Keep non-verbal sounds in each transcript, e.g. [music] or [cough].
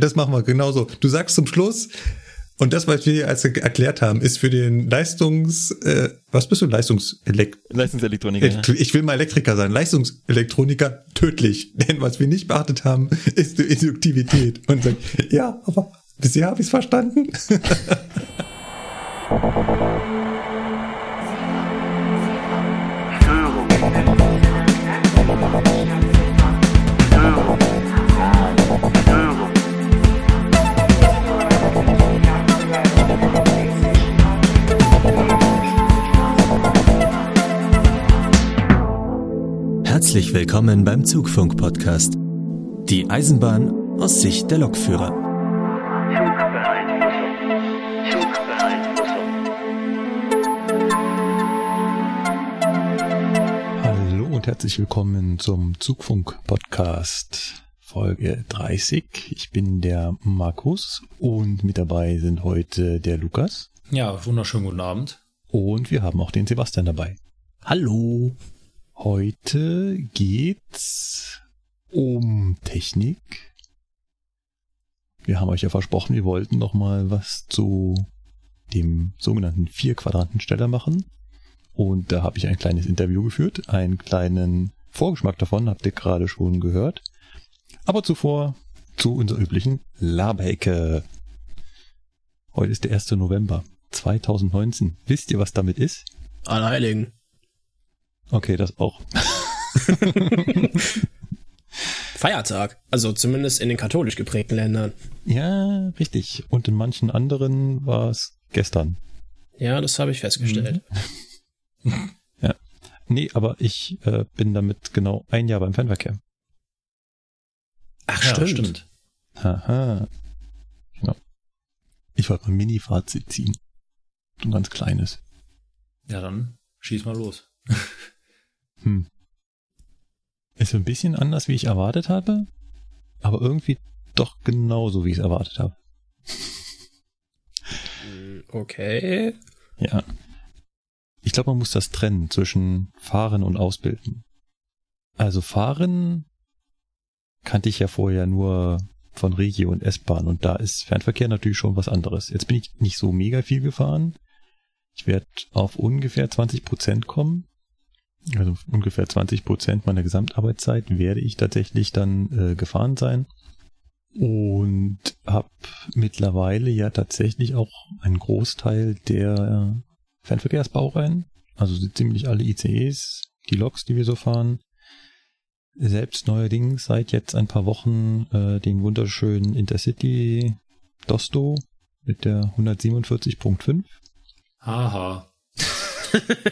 Das machen wir genauso. Du sagst zum Schluss, und das, was wir hier als erklärt haben, ist für den Leistungs, äh, was bist du? Leistungselekt Leistungselektroniker. ja. Ich will mal Elektriker sein. Leistungselektroniker tödlich. [laughs] Denn was wir nicht beachtet haben, ist die Induktivität. Und sagt, ja, aber bisher habe ich es verstanden. [laughs] Herzlich willkommen beim Zugfunk-Podcast. Die Eisenbahn aus Sicht der Lokführer. Hallo und herzlich willkommen zum Zugfunk-Podcast. Folge 30. Ich bin der Markus und mit dabei sind heute der Lukas. Ja, wunderschönen guten Abend. Und wir haben auch den Sebastian dabei. Hallo. Heute geht's um Technik. Wir haben euch ja versprochen, wir wollten noch mal was zu dem sogenannten Vier-Quadranten-Steller machen. Und da habe ich ein kleines Interview geführt. Einen kleinen Vorgeschmack davon habt ihr gerade schon gehört. Aber zuvor zu unserer üblichen Laberecke. Heute ist der 1. November 2019. Wisst ihr, was damit ist? Allerheiligen. Okay, das auch. [laughs] Feiertag. Also zumindest in den katholisch geprägten Ländern. Ja, richtig. Und in manchen anderen war es gestern. Ja, das habe ich festgestellt. [laughs] Ja. Nee, aber ich äh, bin damit genau ein Jahr beim Fernverkehr. Ach, Ja, stimmt. stimmt. Haha. Genau. Ich wollte mal ein Mini-Fazit ziehen. So ein ganz kleines. Ja, dann schieß mal los. [laughs] Hm. Ist so ein bisschen anders, wie ich erwartet habe, aber irgendwie doch genauso, wie ich es erwartet habe. Hm, Okay. Ja. Ich glaube, man muss das trennen zwischen Fahren und Ausbilden. Also Fahren kannte ich ja vorher nur von Regio und S-Bahn und da ist Fernverkehr natürlich schon was anderes. Jetzt bin ich nicht so mega viel gefahren. Ich werde auf ungefähr 20 Prozent kommen. Also ungefähr 20 Prozent meiner Gesamtarbeitszeit werde ich tatsächlich dann äh, gefahren sein. Und habe mittlerweile ja tatsächlich auch einen Großteil der Fernverkehrsbaureihen, also so ziemlich alle ICEs, die Loks, die wir so fahren. Selbst neuerdings seit jetzt ein paar Wochen äh, den wunderschönen Intercity Dosto mit der 147.5. Haha.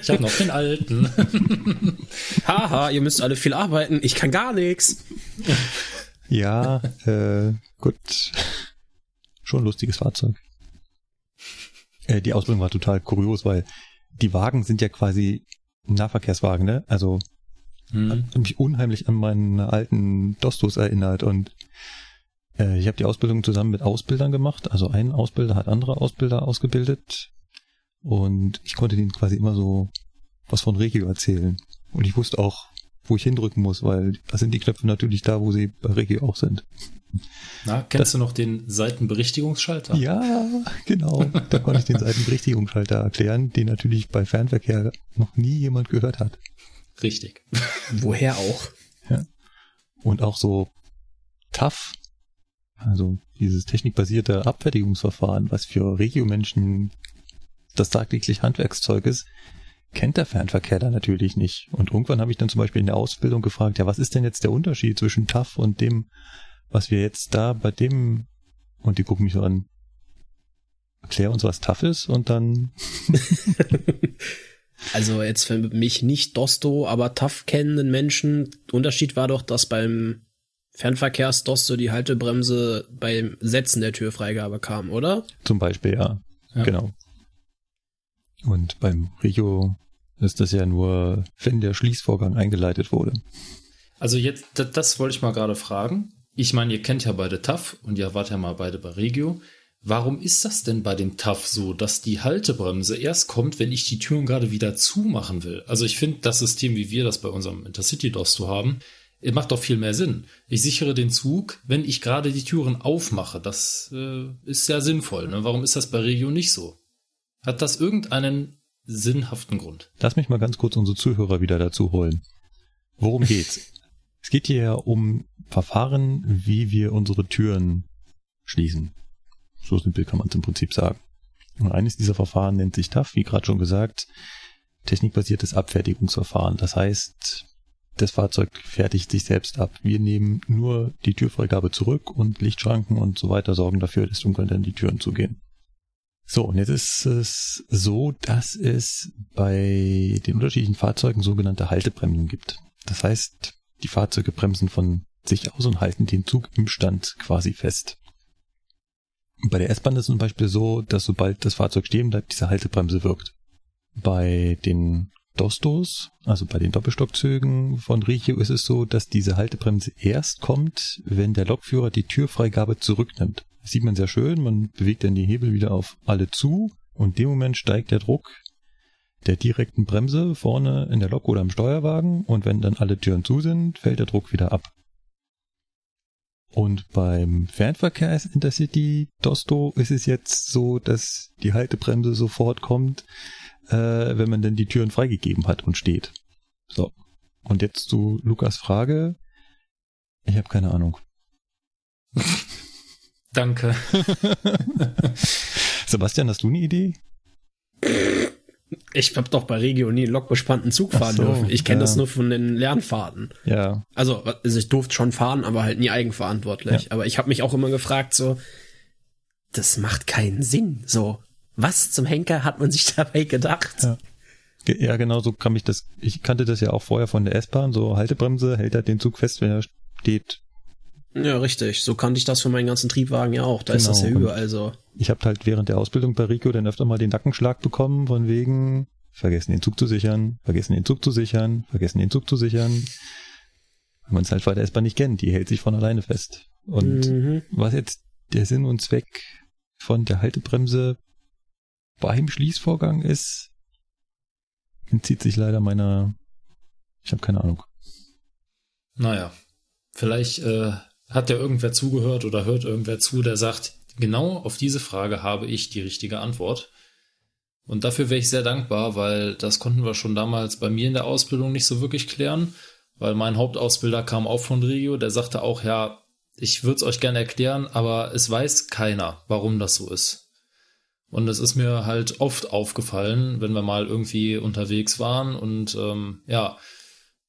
Ich habe noch den alten. [laughs] Haha, ihr müsst alle viel arbeiten. Ich kann gar nichts. Ja, äh, gut. Schon ein lustiges Fahrzeug. Äh, die Ausbildung war total kurios, weil die Wagen sind ja quasi Nahverkehrswagen, ne? Also Hm. hat mich unheimlich an meinen alten Dostos erinnert und äh, ich habe die Ausbildung zusammen mit Ausbildern gemacht. Also ein Ausbilder hat andere Ausbilder ausgebildet und ich konnte denen quasi immer so was von Regio erzählen. Und ich wusste auch, wo ich hindrücken muss, weil da sind die Knöpfe natürlich da, wo sie bei Regio auch sind. Na, kennst du noch den Seitenberichtigungsschalter? Ja, genau. Da konnte ich den Seitenberichtigungsschalter erklären, den natürlich bei Fernverkehr noch nie jemand gehört hat. Richtig. [laughs] Woher auch? Und auch so TAF, also dieses technikbasierte Abfertigungsverfahren, was für Regiomenschen das tagtäglich Handwerkszeug ist, kennt der Fernverkehr da natürlich nicht. Und irgendwann habe ich dann zum Beispiel in der Ausbildung gefragt, ja, was ist denn jetzt der Unterschied zwischen TAF und dem, was wir jetzt da bei dem, und die gucken mich so an, erklär uns, was TAF ist, und dann, [laughs] Also jetzt für mich nicht Dosto, aber TAF kennenden Menschen. Unterschied war doch, dass beim Fernverkehrs-Dosto die Haltebremse beim Setzen der Türfreigabe kam, oder? zum Beispiel, ja, Ja. genau. Und beim Regio ist das ja nur, wenn der Schließvorgang eingeleitet wurde. Also jetzt, das, das wollte ich mal gerade fragen. Ich meine, ihr kennt ja beide TAF und ihr wart ja mal beide bei Regio. Warum ist das denn bei dem TAF so, dass die Haltebremse erst kommt, wenn ich die Türen gerade wieder zumachen will? Also ich finde, das System, wie wir das bei unserem Intercity Dosto haben, Es macht doch viel mehr Sinn. Ich sichere den Zug, wenn ich gerade die Türen aufmache. Das äh, ist ja sinnvoll. Ne? Warum ist das bei Regio nicht so? Hat das irgendeinen sinnhaften Grund? Lass mich mal ganz kurz unsere Zuhörer wieder dazu holen. Worum geht's? [laughs] es geht hier ja um Verfahren, wie wir unsere Türen schließen. So simpel kann man es im Prinzip sagen. Und eines dieser Verfahren nennt sich TAF, wie gerade schon gesagt, technikbasiertes Abfertigungsverfahren. Das heißt, das Fahrzeug fertigt sich selbst ab. Wir nehmen nur die Türfreigabe zurück und Lichtschranken und so weiter sorgen dafür, dass dunkel dann die Türen zugehen. So, und jetzt ist es so, dass es bei den unterschiedlichen Fahrzeugen sogenannte Haltebremsen gibt. Das heißt, die Fahrzeuge bremsen von sich aus und halten den Zug im Stand quasi fest. Bei der S-Bahn ist es zum Beispiel so, dass sobald das Fahrzeug stehen bleibt, diese Haltebremse wirkt. Bei den Dostos, also bei den Doppelstockzügen von Regio ist es so, dass diese Haltebremse erst kommt, wenn der Lokführer die Türfreigabe zurücknimmt. Das sieht man sehr schön, man bewegt dann die Hebel wieder auf alle zu und in dem Moment steigt der Druck der direkten Bremse vorne in der Lok oder im Steuerwagen und wenn dann alle Türen zu sind, fällt der Druck wieder ab. Und beim Fernverkehr Intercity Dosto ist es jetzt so, dass die Haltebremse sofort kommt, äh, wenn man denn die Türen freigegeben hat und steht. So. Und jetzt zu Lukas Frage. Ich habe keine Ahnung. [laughs] Danke. [laughs] Sebastian, hast du eine Idee? Ich habe doch bei Regio nie einen lokbespannten Zug fahren so, dürfen. Ich kenne ja. das nur von den Lernfahrten. Ja. Also, also ich durfte schon fahren, aber halt nie eigenverantwortlich. Ja. Aber ich habe mich auch immer gefragt, so, das macht keinen Sinn. So, was zum Henker hat man sich [laughs] dabei gedacht? Ja. Ja, genau so kann mich das. Ich kannte das ja auch vorher von der S-Bahn, so Haltebremse hält halt den Zug fest, wenn er steht. Ja, richtig. So kannte ich das von meinen ganzen Triebwagen ja auch. Da genau. ist das ja genau. überall so. Ich habe halt während der Ausbildung bei Rico dann öfter mal den Nackenschlag bekommen, von wegen, vergessen den Zug zu sichern, vergessen den Zug zu sichern, vergessen den Zug zu sichern. Wenn man es halt bei der S-Bahn nicht kennt, die hält sich von alleine fest. Und mhm. was jetzt der Sinn und Zweck von der Haltebremse beim Schließvorgang ist, entzieht sich leider meiner. Ich habe keine Ahnung. Naja, vielleicht äh, hat ja irgendwer zugehört oder hört irgendwer zu, der sagt, genau auf diese Frage habe ich die richtige Antwort. Und dafür wäre ich sehr dankbar, weil das konnten wir schon damals bei mir in der Ausbildung nicht so wirklich klären, weil mein Hauptausbilder kam auch von Regio, der sagte auch, ja, ich würde es euch gerne erklären, aber es weiß keiner, warum das so ist. Und es ist mir halt oft aufgefallen, wenn wir mal irgendwie unterwegs waren und ähm, ja,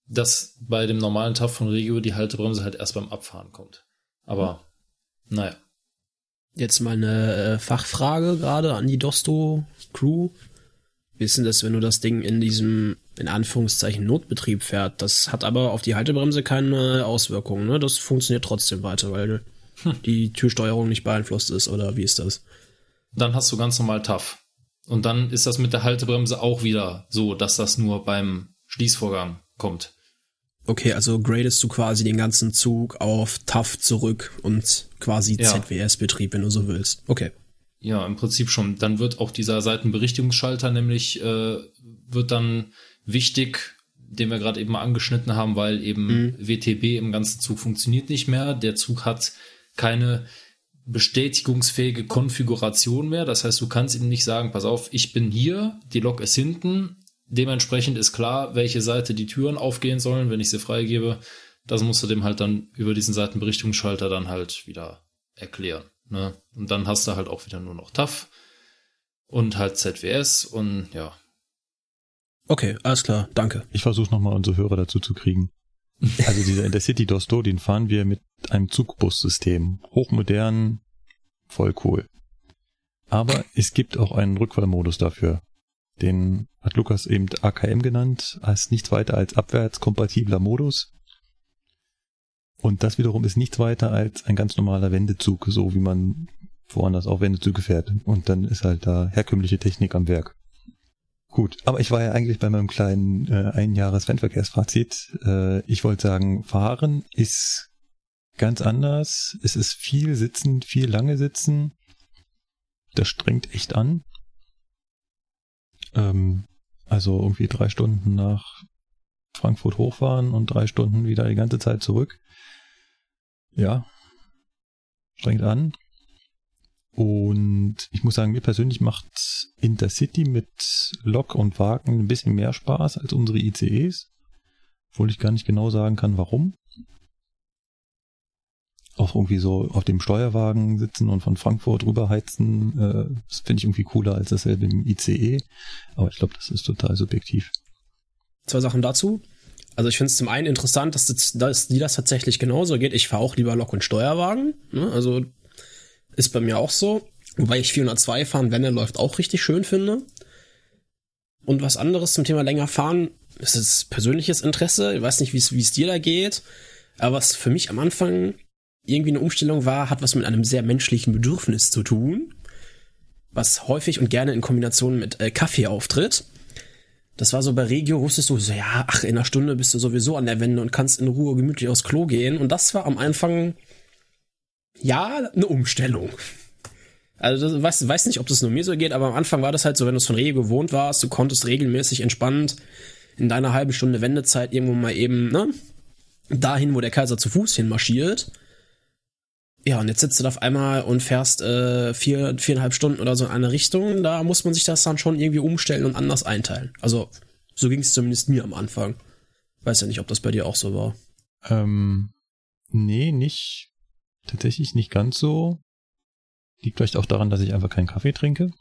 dass bei dem normalen TAF von Regio die Haltebremse halt erst beim Abfahren kommt. Aber mhm. naja. Jetzt mal eine äh, Fachfrage gerade an die Dosto-Crew. Wissen das, wenn du das Ding in diesem, in Anführungszeichen, Notbetrieb fährt? Das hat aber auf die Haltebremse keine Auswirkungen, ne? Das funktioniert trotzdem weiter, weil hm. die Türsteuerung nicht beeinflusst ist, oder wie ist das? Dann hast du ganz normal TAF. Und dann ist das mit der Haltebremse auch wieder so, dass das nur beim Schließvorgang kommt. Okay, also gradest du quasi den ganzen Zug auf TAF zurück und quasi ja. ZWS-Betrieb, wenn du so willst. Okay. Ja, im Prinzip schon. Dann wird auch dieser Seitenberichtigungsschalter nämlich, äh, wird dann wichtig, den wir gerade eben mal angeschnitten haben, weil eben mhm. WTB im ganzen Zug funktioniert nicht mehr. Der Zug hat keine bestätigungsfähige Konfiguration mehr. Das heißt, du kannst ihm nicht sagen, pass auf, ich bin hier, die Lok ist hinten, Dementsprechend ist klar, welche Seite die Türen aufgehen sollen, wenn ich sie freigebe. Das musst du dem halt dann über diesen Seitenberichtungsschalter dann halt wieder erklären. Ne? Und dann hast du halt auch wieder nur noch TAF und halt ZWS und ja. Okay, alles klar, danke. Ich versuche nochmal unsere Hörer dazu zu kriegen. [laughs] Also dieser Intercity Dosto, den fahren wir mit einem Zugbussystem. Hochmodern, voll cool. Aber es gibt auch einen Rückfallmodus dafür. Den hat Lukas eben AKM genannt, als nichts weiter als abwärtskompatibler Modus. Und das wiederum ist nichts weiter als ein ganz normaler Wendezug, so wie man woanders auch Wendezüge fährt. Und dann ist halt da herkömmliche Technik am Werk. Gut, aber ich war ja eigentlich bei meinem kleinen äh, Einjahres-Fernverkehrsfazit. Äh, ich wollte sagen, fahren ist ganz anders. Es ist viel sitzen, viel lange sitzen. Das strengt echt an. Ähm, also irgendwie drei Stunden nach Frankfurt hochfahren und drei Stunden wieder die ganze Zeit zurück. Ja, strengt an. Und ich muss sagen, mir persönlich macht Intercity mit Lok und Wagen ein bisschen mehr Spaß als unsere ICEs. Obwohl ich gar nicht genau sagen kann, warum. Auch irgendwie so auf dem Steuerwagen sitzen und von Frankfurt rüberheizen, äh, das finde ich irgendwie cooler als dasselbe im ICE. Aber ich glaube, das ist total subjektiv. Zwei Sachen dazu. Also ich finde es zum einen interessant, dass, das, dass die das tatsächlich genauso geht. Ich fahre auch lieber Lok- und Steuerwagen. Ne? Also ist bei mir auch so. Wobei ich 402 fahren, wenn er läuft, auch richtig schön finde. Und was anderes zum Thema länger fahren, ist persönliches Interesse. Ich weiß nicht, wie es dir da geht. Aber was für mich am Anfang irgendwie eine Umstellung war, hat was mit einem sehr menschlichen Bedürfnis zu tun. Was häufig und gerne in Kombination mit äh, Kaffee auftritt. Das war so bei Regio, wusstest du so, ja, ach, in einer Stunde bist du sowieso an der Wende und kannst in Ruhe gemütlich aufs Klo gehen. Und das war am Anfang, ja, eine Umstellung. Also, du weißt, weiß nicht, ob das nur mir so geht, aber am Anfang war das halt so, wenn du es von Regio gewohnt warst, du konntest regelmäßig entspannt in deiner halben Stunde Wendezeit irgendwo mal eben, ne, dahin, wo der Kaiser zu Fuß hinmarschiert. Ja, und jetzt sitzt du da auf einmal und fährst äh, vier, viereinhalb Stunden oder so in eine Richtung. Da muss man sich das dann schon irgendwie umstellen und anders einteilen. Also, so ging es zumindest mir am Anfang. Weiß ja nicht, ob das bei dir auch so war. Ähm, nee, nicht. Tatsächlich nicht ganz so. Liegt vielleicht auch daran, dass ich einfach keinen Kaffee trinke.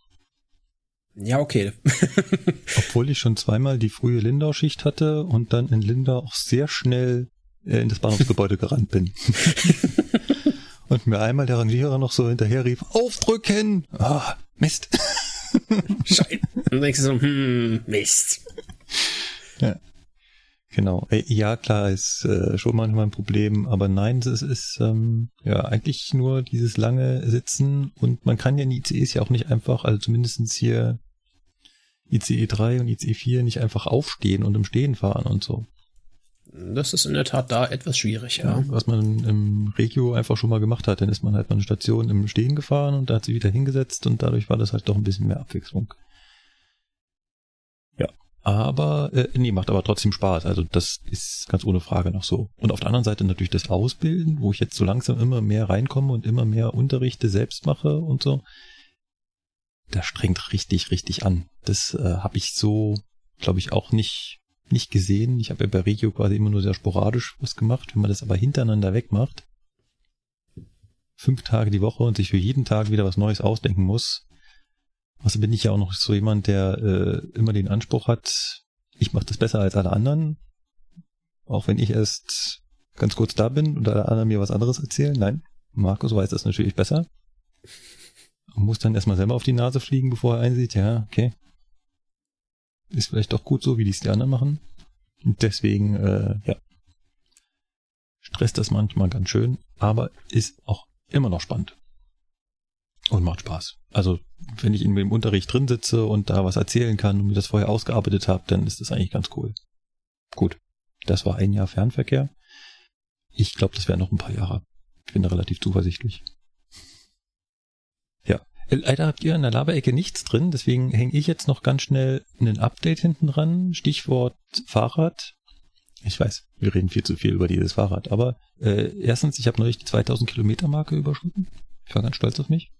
Ja, okay. [laughs] Obwohl ich schon zweimal die frühe Lindau-Schicht hatte und dann in Lindau auch sehr schnell äh, in das Bahnhofsgebäude [laughs] gerannt bin. [laughs] und mir einmal der Rangierer noch so hinterher rief, aufdrücken! Ah, Mist. [laughs] Scheiße. Und denkst du so, hm, Mist. Ja. Genau. Äh, Ja, klar, ist äh, schon manchmal ein Problem, aber nein, es ist ähm, ja eigentlich nur dieses lange Sitzen und man kann ja in ICEs ja auch nicht einfach, also zumindestens hier ICE 3 und ICE 4 nicht einfach aufstehen und im Stehen fahren und so. Das ist in der Tat da etwas schwierig, ja. Ja, was man im Regio einfach schon mal gemacht hat, dann ist man halt mal eine Station im Stehen gefahren und da hat sie wieder hingesetzt und dadurch war das halt doch ein bisschen mehr Abwechslung. Ja, aber, äh, nee, macht aber trotzdem Spaß. Also das ist ganz ohne Frage noch so. Und auf der anderen Seite natürlich das Ausbilden, wo ich jetzt so langsam immer mehr reinkomme und immer mehr Unterrichte selbst mache und so. Das strengt richtig, richtig an. Das äh, habe ich so, glaube ich, auch nicht nicht gesehen. Ich habe ja bei Regio quasi immer nur sehr sporadisch was gemacht. Wenn man das aber hintereinander wegmacht, fünf Tage die Woche und sich für jeden Tag wieder was Neues ausdenken muss. Also bin ich ja auch noch so jemand, der äh, immer den Anspruch hat, ich mache das besser als alle anderen. Auch wenn ich erst ganz kurz da bin und alle anderen mir was anderes erzählen. Nein, Markus weiß das natürlich besser. Man muss dann erstmal selber auf die Nase fliegen, bevor er einsieht, ja, okay, ist vielleicht doch gut so, wie die es die anderen machen. Und deswegen, äh, ja, stresst das manchmal ganz schön, aber ist auch immer noch spannend. Und macht Spaß. Also, wenn ich in dem Unterricht drin sitze und da was erzählen kann und mir das vorher ausgearbeitet habe, dann ist das eigentlich ganz cool. Gut, das war ein Jahr Fernverkehr. Ich glaube, das wären noch ein paar Jahre. Ich bin da relativ zuversichtlich. Leider habt ihr in der Laberecke nichts drin, deswegen hänge ich jetzt noch ganz schnell ein Update hinten dran. Stichwort Fahrrad. Ich weiß, wir reden viel zu viel über dieses Fahrrad, aber äh, erstens, ich habe neulich die 2000 Kilometer Marke überschritten. Ich war ganz stolz auf mich.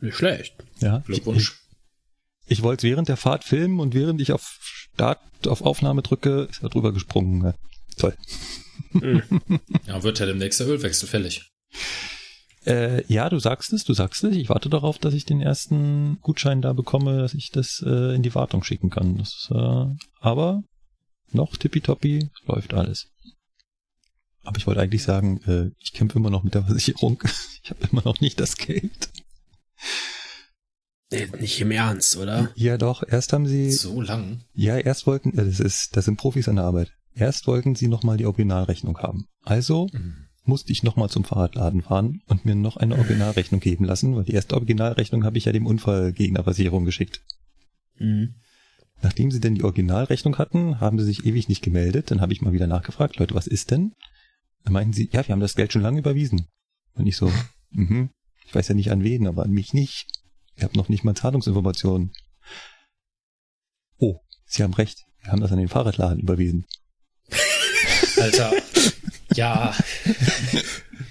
Nicht schlecht. Ja, Glückwunsch. Ich, ich wollte es während der Fahrt filmen und während ich auf Start, auf Aufnahme drücke, ist er drüber gesprungen. Ja, toll. [laughs] Ja, wird ja demnächst der Ölwechsel fällig. Äh, ja, du sagst es, du sagst es. Ich warte darauf, dass ich den ersten Gutschein da bekomme, dass ich das äh, in die Wartung schicken kann. Das, äh, aber noch tippitoppi, läuft alles. Aber ich wollte eigentlich sagen, äh, ich kämpfe immer noch mit der Versicherung. [laughs] Ich habe immer noch nicht das Geld. Nee, nicht im Ernst, oder? Ja, doch. Erst haben sie, So lang. ja, erst wollten, äh, das ist, das sind Profis an der Arbeit. Erst wollten sie nochmal die Originalrechnung haben. Also Mhm. Musste ich nochmal zum Fahrradladen fahren und mir noch eine Originalrechnung geben lassen, weil die erste Originalrechnung habe ich ja dem Unfallgegnerversicherung geschickt. Mhm. Nachdem sie denn die Originalrechnung hatten, haben sie sich ewig nicht gemeldet. Dann habe ich mal wieder nachgefragt, Leute, was ist denn? Dann meinten sie, ja, wir haben das Geld schon lange überwiesen. Und ich so, mhm, ich weiß ja nicht an wen, aber an mich nicht. Ihr habt noch nicht mal Zahlungsinformationen. Oh, Sie haben recht, wir haben das an den Fahrradladen überwiesen. Alter. Ja.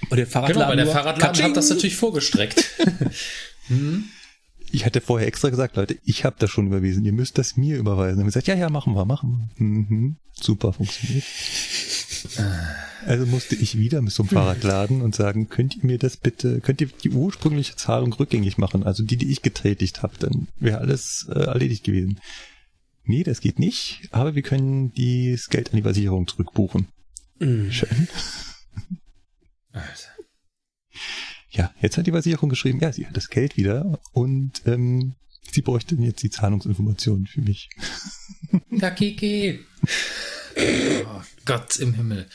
Und der Fahrradladen Genau, weil der Fahrradladen Katsching. hat das natürlich vorgestreckt. Ich hatte vorher extra gesagt, Leute, ich habe das schon überwiesen, ihr müsst das mir überweisen. Dann haben wir gesagt, ja, ja, machen wir, machen wir. Mhm. Super funktioniert. Also musste ich wieder mit so einem Fahrradladen und sagen, könnt ihr mir das bitte, könnt ihr die ursprüngliche Zahlung rückgängig machen, also die, die ich getätigt habe, dann wäre alles äh, erledigt gewesen. Nee, das geht nicht, aber wir können das Geld an die Versicherung zurückbuchen. Mhm. Schön. Alter. Ja, jetzt hat die Versicherung geschrieben, ja, sie hat das Geld wieder und ähm, sie bräuchten jetzt die Zahlungsinformationen für mich. [laughs] Ja, Kiki. Oh Gott im Himmel.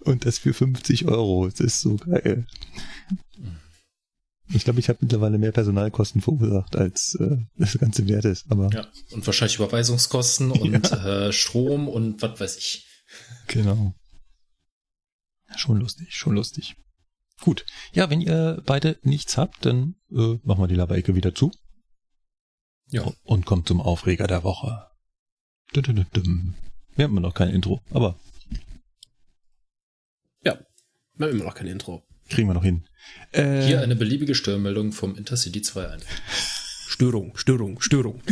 Und das für 50 Euro. Das ist so geil. Ich glaube, ich habe mittlerweile mehr Personalkosten verursacht, als äh, das Ganze wert ist. Aber Ja. Und wahrscheinlich Überweisungskosten und [laughs] äh, Strom und was weiß ich. Genau. Schon lustig, schon lustig. Gut. Ja, wenn ihr beide nichts habt, dann äh, machen wir die Laberecke wieder zu Ja. und kommt zum Aufreger der Woche. Wir haben immer noch kein Intro, aber Ja, wir haben immer noch kein Intro. kriegen wir noch hin. Äh, Hier eine beliebige Störmeldung vom Intercity 2 ein. Störung, Störung, Störung.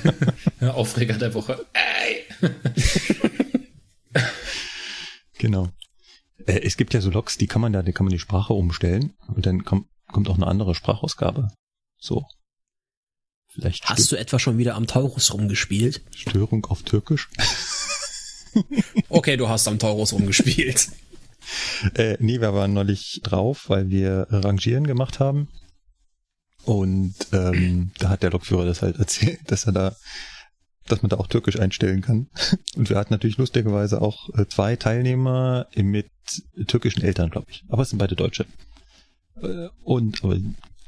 [laughs] Aufreger der Woche. Ey! [laughs] Genau. Äh, es gibt ja so Logs, die kann man da, die kann man die Sprache umstellen und dann kommt, kommt auch eine andere Sprachausgabe. So. Vielleicht Hast du etwa schon wieder am Taurus rumgespielt? Störung auf Türkisch? [laughs] Okay, du hast am Taurus rumgespielt. [laughs] Äh, nee, wir waren neulich drauf, weil wir Rangieren gemacht haben. Und ähm, da hat der Lokführer das halt erzählt, dass er da, dass man da auch Türkisch einstellen kann. [laughs] Und wir hatten natürlich lustigerweise auch äh, zwei Teilnehmer mit türkischen Eltern, glaube ich. Aber es sind beide Deutsche. Äh, und aber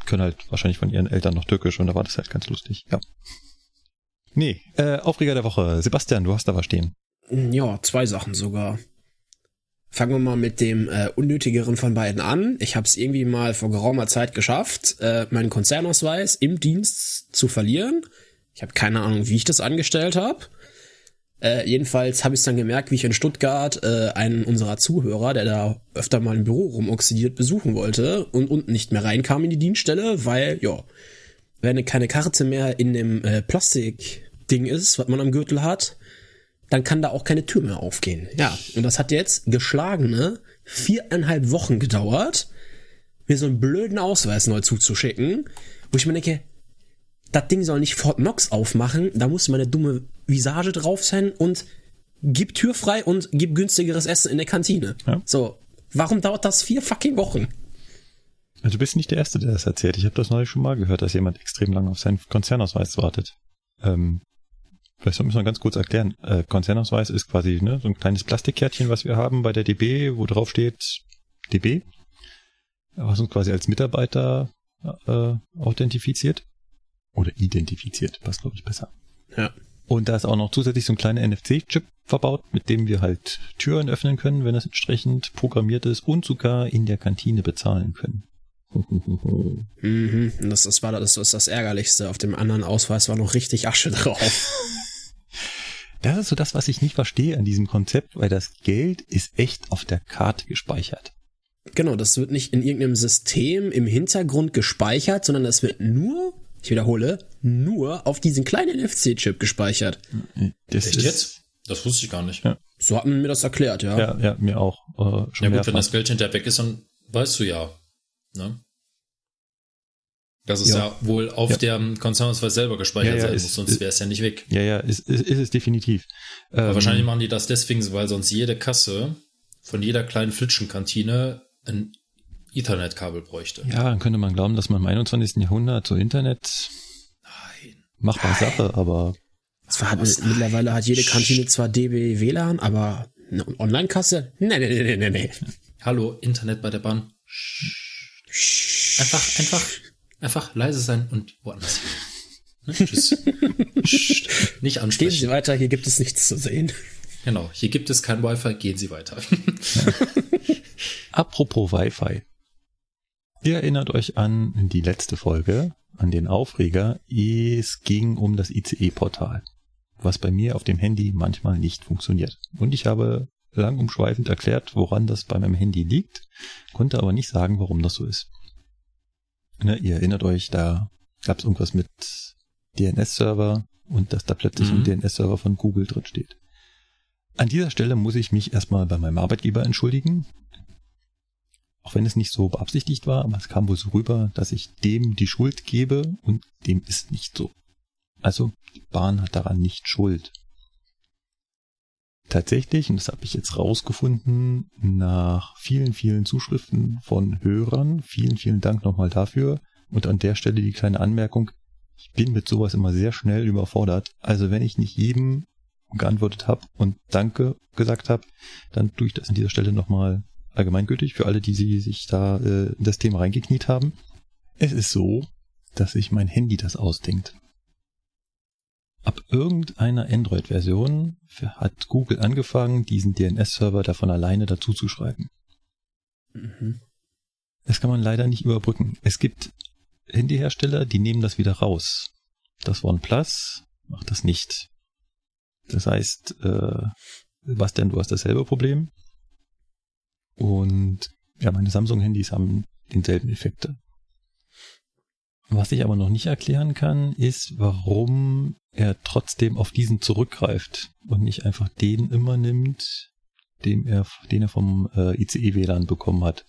können halt wahrscheinlich von ihren Eltern noch Türkisch und da war das halt ganz lustig. Ja. Nee, äh, Aufreger der Woche. Sebastian, du hast da was stehen. Ja, zwei Sachen sogar. Fangen wir mal mit dem äh, unnötigeren von beiden an. Ich habe es irgendwie mal vor geraumer Zeit geschafft, äh, meinen Konzernausweis im Dienst zu verlieren. Ich habe keine Ahnung, wie ich das angestellt habe. Äh, jedenfalls habe ich dann gemerkt, wie ich in Stuttgart äh, einen unserer Zuhörer, der da öfter mal im Büro rumoxidiert, besuchen wollte und unten nicht mehr reinkam in die Dienststelle, weil, ja, wenn keine Karte mehr in dem äh, Plastikding ist, was man am Gürtel hat, dann kann da auch keine Tür mehr aufgehen. Ja, und das hat jetzt geschlagene viereinhalb Wochen gedauert, mir so einen blöden Ausweis neu zuzuschicken, wo ich mir denke, das Ding soll nicht Fort Knox aufmachen, da muss meine dumme Visage drauf sein und gib Tür frei und gib günstigeres Essen in der Kantine. Ja. So, warum dauert das vier fucking Wochen? Also du bist nicht der Erste, der das erzählt. Ich habe das neulich schon mal gehört, dass jemand extrem lange auf seinen Konzernausweis wartet. Ähm, vielleicht müssen wir ganz kurz erklären. Äh, Konzernausweis ist quasi ne, so ein kleines Plastikkärtchen, was wir haben bei der DB, wo drauf steht DB, was uns quasi als Mitarbeiter äh, authentifiziert. Oder identifiziert, passt glaube ich besser. Ja. Und da ist auch noch zusätzlich so ein kleiner NFC-Chip verbaut, mit dem wir halt Türen öffnen können, wenn das entsprechend programmiert ist und sogar in der Kantine bezahlen können. Mhm. Das, das war das, das, ist das Ärgerlichste. Auf dem anderen Ausweis war noch richtig Asche drauf. [laughs] Das ist so das, was ich nicht verstehe an diesem Konzept, weil das Geld ist echt auf der Karte gespeichert. Genau, das wird nicht in irgendeinem System im Hintergrund gespeichert, sondern das wird nur, ich wiederhole, nur auf diesen kleinen NFC-Chip gespeichert. Das Echt ist, jetzt? Das wusste ich gar nicht. Ja. So hat man mir das erklärt, ja. Ja, ja, mir auch. Äh, schon Ja gut, wenn das Geld hinterher weg ist, dann weißt du ja. Ne? Dass es Ja. ja, wohl auf Ja. dem Konzernausweis selber gespeichert Ja, ja, sein ist- muss, sonst wäre es ja nicht weg. ja, ja, ist, ist, ist es definitiv. Aber Ähm, wahrscheinlich machen die das deswegen, so, weil sonst jede Kasse von jeder kleinen Flitschenkantine ein Ethernet-Kabel bräuchte. Ja, dann könnte man glauben, dass man im 21. Jahrhundert so Internet Nein. machbar Sache, aber Zwar hat, Was? mittlerweile hat jede. Kantine zwar DB WLAN, aber eine Online-Kasse? Nee, nee, nee, nee, nee. Hallo, Internet bei der Bahn. Einfach, einfach, einfach leise sein und woanders hin. Ne? Tschüss. [laughs] Nicht Gehen ansprechen. Sie weiter, hier gibt es nichts zu sehen. Genau, hier gibt es kein Wi-Fi, gehen Sie weiter. [laughs] Apropos Wi-Fi. Ihr erinnert euch an die letzte Folge, an den Aufreger. Es ging um das ICE-Portal. was bei mir auf dem Handy manchmal nicht funktioniert. Und ich habe lang umschweifend erklärt, woran das bei meinem Handy liegt, konnte aber nicht sagen, warum das so ist. Ne, ihr erinnert euch, da gab es irgendwas mit DNS-Server und dass da plötzlich mhm. ein DNS-Server von Google drin steht. An dieser Stelle muss ich mich erstmal bei meinem Arbeitgeber entschuldigen. Auch wenn es nicht so beabsichtigt war, aber es kam wohl so rüber, dass ich dem die Schuld gebe und dem ist nicht so. Also die Bahn hat daran nicht Schuld. Tatsächlich, und das habe ich jetzt rausgefunden, nach vielen, vielen Zuschriften von Hörern, vielen, vielen Dank nochmal dafür. Und an der Stelle die kleine Anmerkung, ich bin mit sowas immer sehr schnell überfordert. Also wenn ich nicht jedem geantwortet habe und Danke gesagt habe, dann tue ich das an dieser Stelle nochmal allgemeingültig für alle, die sich da äh, in das Thema reingekniet haben. Es ist so, dass sich mein Handy das ausdenkt. Ab irgendeiner Android-Version hat Google angefangen, diesen DNS-Server davon alleine dazu zu schreiben. Mhm. Das kann man leider nicht überbrücken. Es gibt Handyhersteller, die nehmen das wieder raus. Das OnePlus macht das nicht. Das heißt, äh, Sebastian, du hast dasselbe Problem. Und ja, meine Samsung-Handys haben denselben Effekte. Was ich aber noch nicht erklären kann, ist, warum er trotzdem auf diesen zurückgreift und nicht einfach den immer nimmt, den er, den er vom äh, ICE-WLAN bekommen hat.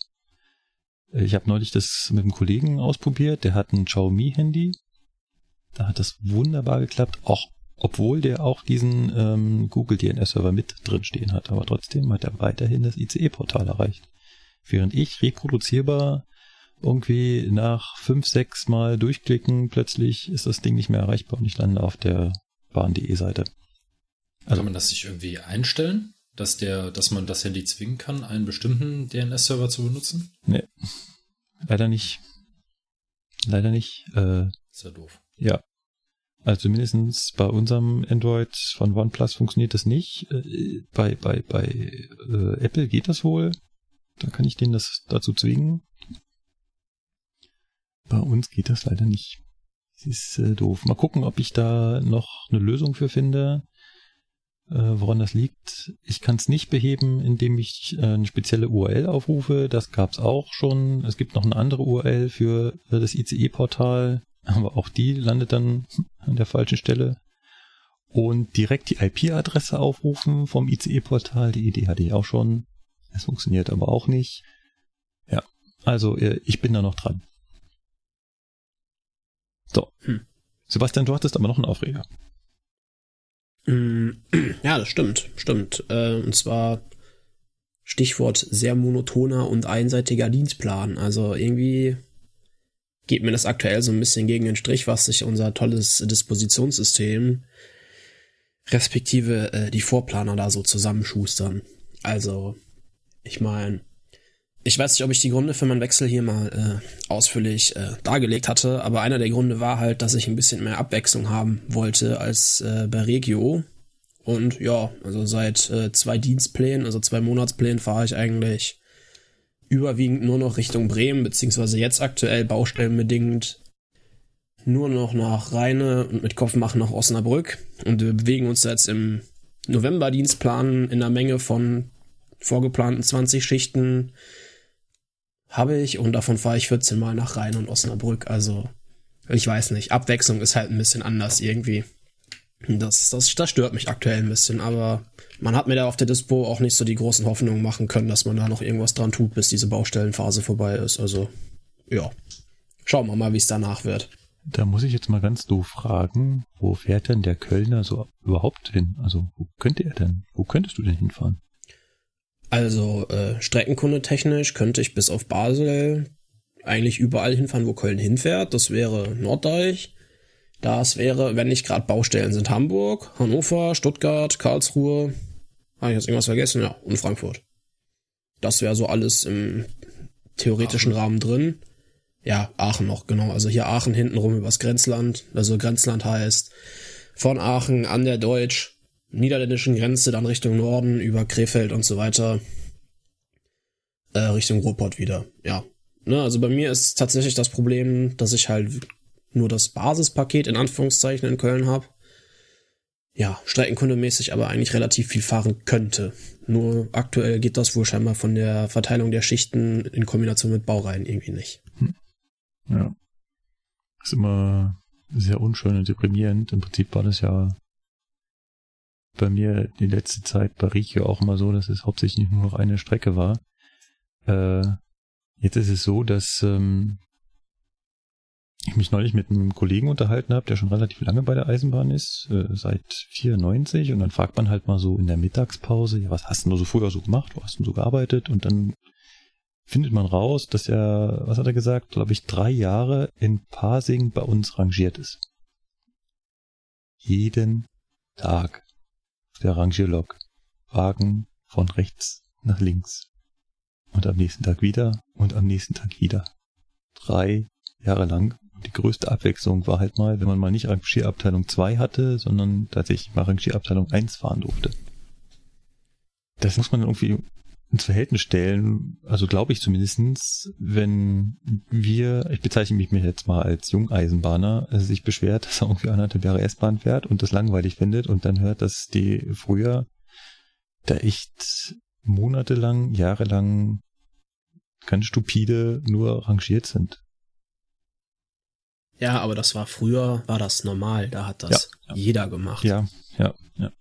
Äh, ich habe neulich das mit einem Kollegen ausprobiert, der hat ein Xiaomi-Handy. Da hat das wunderbar geklappt, auch obwohl der auch diesen ähm, Google DNS-Server mit drin stehen hat. Aber trotzdem hat er weiterhin das ICE-Portal erreicht. Während ich reproduzierbar irgendwie nach fünf, sechs Mal durchklicken, plötzlich ist das Ding nicht mehr erreichbar und ich lande auf der bahn.de Seite. Also, kann man das sich irgendwie einstellen, dass der, dass man das Handy zwingen kann, einen bestimmten DNS-Server zu benutzen? Nee. Leider nicht. Leider nicht. Äh, ist ja doof. Ja. Also mindestens bei unserem Android von OnePlus funktioniert das nicht. Äh, bei bei bei äh, Apple geht das wohl. Da kann ich den das dazu zwingen. Bei uns geht das leider nicht. Das ist äh, doof. Mal gucken, ob ich da noch eine Lösung für finde, äh, woran das liegt. Ich kann es nicht beheben, indem ich äh, eine spezielle URL aufrufe. Das gab es auch schon. Es gibt noch eine andere URL für äh, das ICE-Portal, aber auch die landet dann an der falschen Stelle. Und direkt die IP-Adresse aufrufen vom ICE-Portal. Die Idee hatte ich auch schon. Es funktioniert aber auch nicht. Ja, also äh, ich bin da noch dran. So. Hm. Sebastian, du hattest aber noch einen Aufreger. Mm, [clears throat] ja, das stimmt, stimmt. Äh, und zwar Stichwort sehr monotoner und einseitiger Dienstplan. Also irgendwie geht mir das aktuell so ein bisschen gegen den Strich, was sich unser tolles Dispositionssystem respektive äh, die Vorplaner da so zusammenschustern. Also, ich meine, ich weiß nicht, ob ich die Gründe für meinen Wechsel hier mal äh, ausführlich äh, dargelegt hatte, aber einer der Gründe war halt, dass ich ein bisschen mehr Abwechslung haben wollte als äh, bei Regio. Und ja, also seit äh, zwei Dienstplänen, also zwei Monatsplänen fahre ich eigentlich überwiegend nur noch Richtung Bremen, beziehungsweise jetzt aktuell baustellenbedingt nur noch nach Rheine und mit Kopfmachen nach Osnabrück. Und wir bewegen uns jetzt im November-Dienstplan in einer Menge von vorgeplanten 20 Schichten habe ich und davon fahre ich 14 Mal nach Rhein und Osnabrück. Also, ich weiß nicht. Abwechslung ist halt ein bisschen anders irgendwie. Das, das, das stört mich aktuell ein bisschen, aber man hat mir da auf der Dispo auch nicht so die großen Hoffnungen machen können, dass man da noch irgendwas dran tut, bis diese Baustellenphase vorbei ist. Also, ja. Schauen wir mal, wie es danach wird. Da muss ich jetzt mal ganz doof fragen, wo fährt denn der Kölner so überhaupt hin? Also, wo könnte er denn? Wo könntest du denn hinfahren? Also äh, streckenkundetechnisch könnte ich bis auf Basel eigentlich überall hinfahren, wo Köln hinfährt. Das wäre Norddeich. Das wäre, wenn nicht gerade Baustellen sind, Hamburg, Hannover, Stuttgart, Karlsruhe. Habe ich jetzt irgendwas vergessen? Ja, und Frankfurt. Das wäre so alles im theoretischen Aachen. Rahmen drin. Ja, Aachen noch, genau. Also hier Aachen hintenrum übers Grenzland. Also Grenzland heißt von Aachen an der Deutsch niederländischen Grenze, dann Richtung Norden, über Krefeld und so weiter, äh, Richtung Ruhrpott wieder, ja. Ne, also bei mir ist tatsächlich das Problem, dass ich halt nur das Basispaket in Anführungszeichen in Köln habe. Ja, streckenkundemäßig aber eigentlich relativ viel fahren könnte. Nur aktuell geht das wohl scheinbar von der Verteilung der Schichten in Kombination mit Baureihen irgendwie nicht. Ja. Ist immer sehr unschön und deprimierend. Im Prinzip war das ja bei mir die letzte Zeit bei Rieche auch immer so, dass es hauptsächlich nur noch eine Strecke war. Äh, jetzt ist es so, dass ähm, ich mich neulich mit einem Kollegen unterhalten habe, der schon relativ lange bei der Eisenbahn ist, äh, seit 94 und dann fragt man halt mal so in der Mittagspause, ja, was hast du so früher so gemacht, wo hast du so gearbeitet und dann findet man raus, dass er, was hat er gesagt, glaube ich, drei Jahre in Pasing bei uns rangiert ist. Jeden Tag der Rangierlok. Wagen von rechts nach links. Und am nächsten Tag wieder und am nächsten Tag wieder. Drei Jahre lang. Die größte Abwechslung war halt mal, wenn man mal nicht Rangierabteilung 2 hatte, sondern tatsächlich mal Rangierabteilung 1 fahren durfte. Das muss man irgendwie ins Verhältnis stellen, also glaube ich zumindestens, wenn wir, ich bezeichne mich jetzt mal als Jungeisenbahner, sich beschwert, [laughs] dass er irgendwie anderthalb Jahre S-Bahn fährt und das langweilig findet und dann hört, dass die früher da echt monatelang, jahrelang ganz stupide nur rangiert sind. Ja, aber das war früher, war das normal, da hat das ja, jeder gemacht. Ja, ja, ja.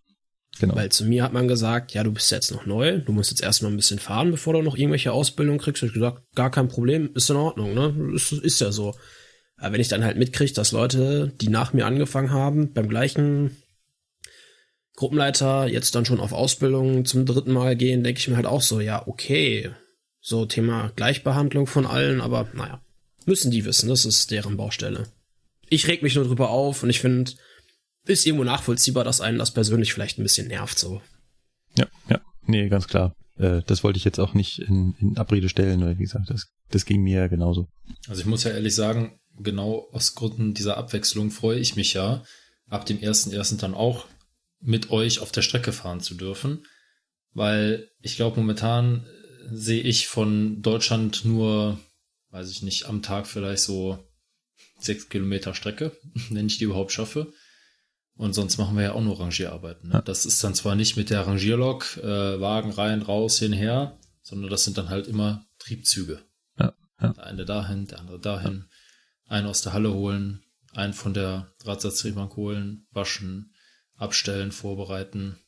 Genau. Weil zu mir hat man gesagt, ja, du bist jetzt noch neu, du musst jetzt erstmal ein bisschen fahren, bevor du noch irgendwelche Ausbildung kriegst. Ich gesagt, gar kein Problem, ist in Ordnung, ne? Ist, ist ja so. Aber wenn ich dann halt mitkriege, dass Leute, die nach mir angefangen haben, beim gleichen Gruppenleiter jetzt dann schon auf Ausbildung zum dritten Mal gehen, denke ich mir halt auch so, ja, okay. So Thema Gleichbehandlung von allen, aber naja, müssen die wissen, das ist deren Baustelle. Ich reg mich nur drüber auf und ich finde, ist irgendwo nachvollziehbar, dass einen das persönlich vielleicht ein bisschen nervt so. Ja, ja, nee, ganz klar. Äh, das wollte ich jetzt auch nicht in, in Abrede stellen, oder wie gesagt, das, das ging mir genauso. Also ich muss ja ehrlich sagen, genau aus Gründen dieser Abwechslung freue ich mich ja, ab dem ersten ersten dann auch mit euch auf der Strecke fahren zu dürfen, weil ich glaube momentan sehe ich von Deutschland nur, weiß ich nicht, am Tag vielleicht so sechs Kilometer Strecke, [laughs] wenn ich die überhaupt schaffe. Und sonst machen wir ja auch nur Rangierarbeiten. Ne? Ja. Das ist dann zwar nicht mit der Rangierlok, äh, Wagen rein, raus, hinher, sondern das sind dann halt immer Triebzüge. Ja, ja. Der eine dahin, der andere dahin. Einen aus der Halle holen, einen von der Drahtsatztriebbank holen, waschen, abstellen, vorbereiten.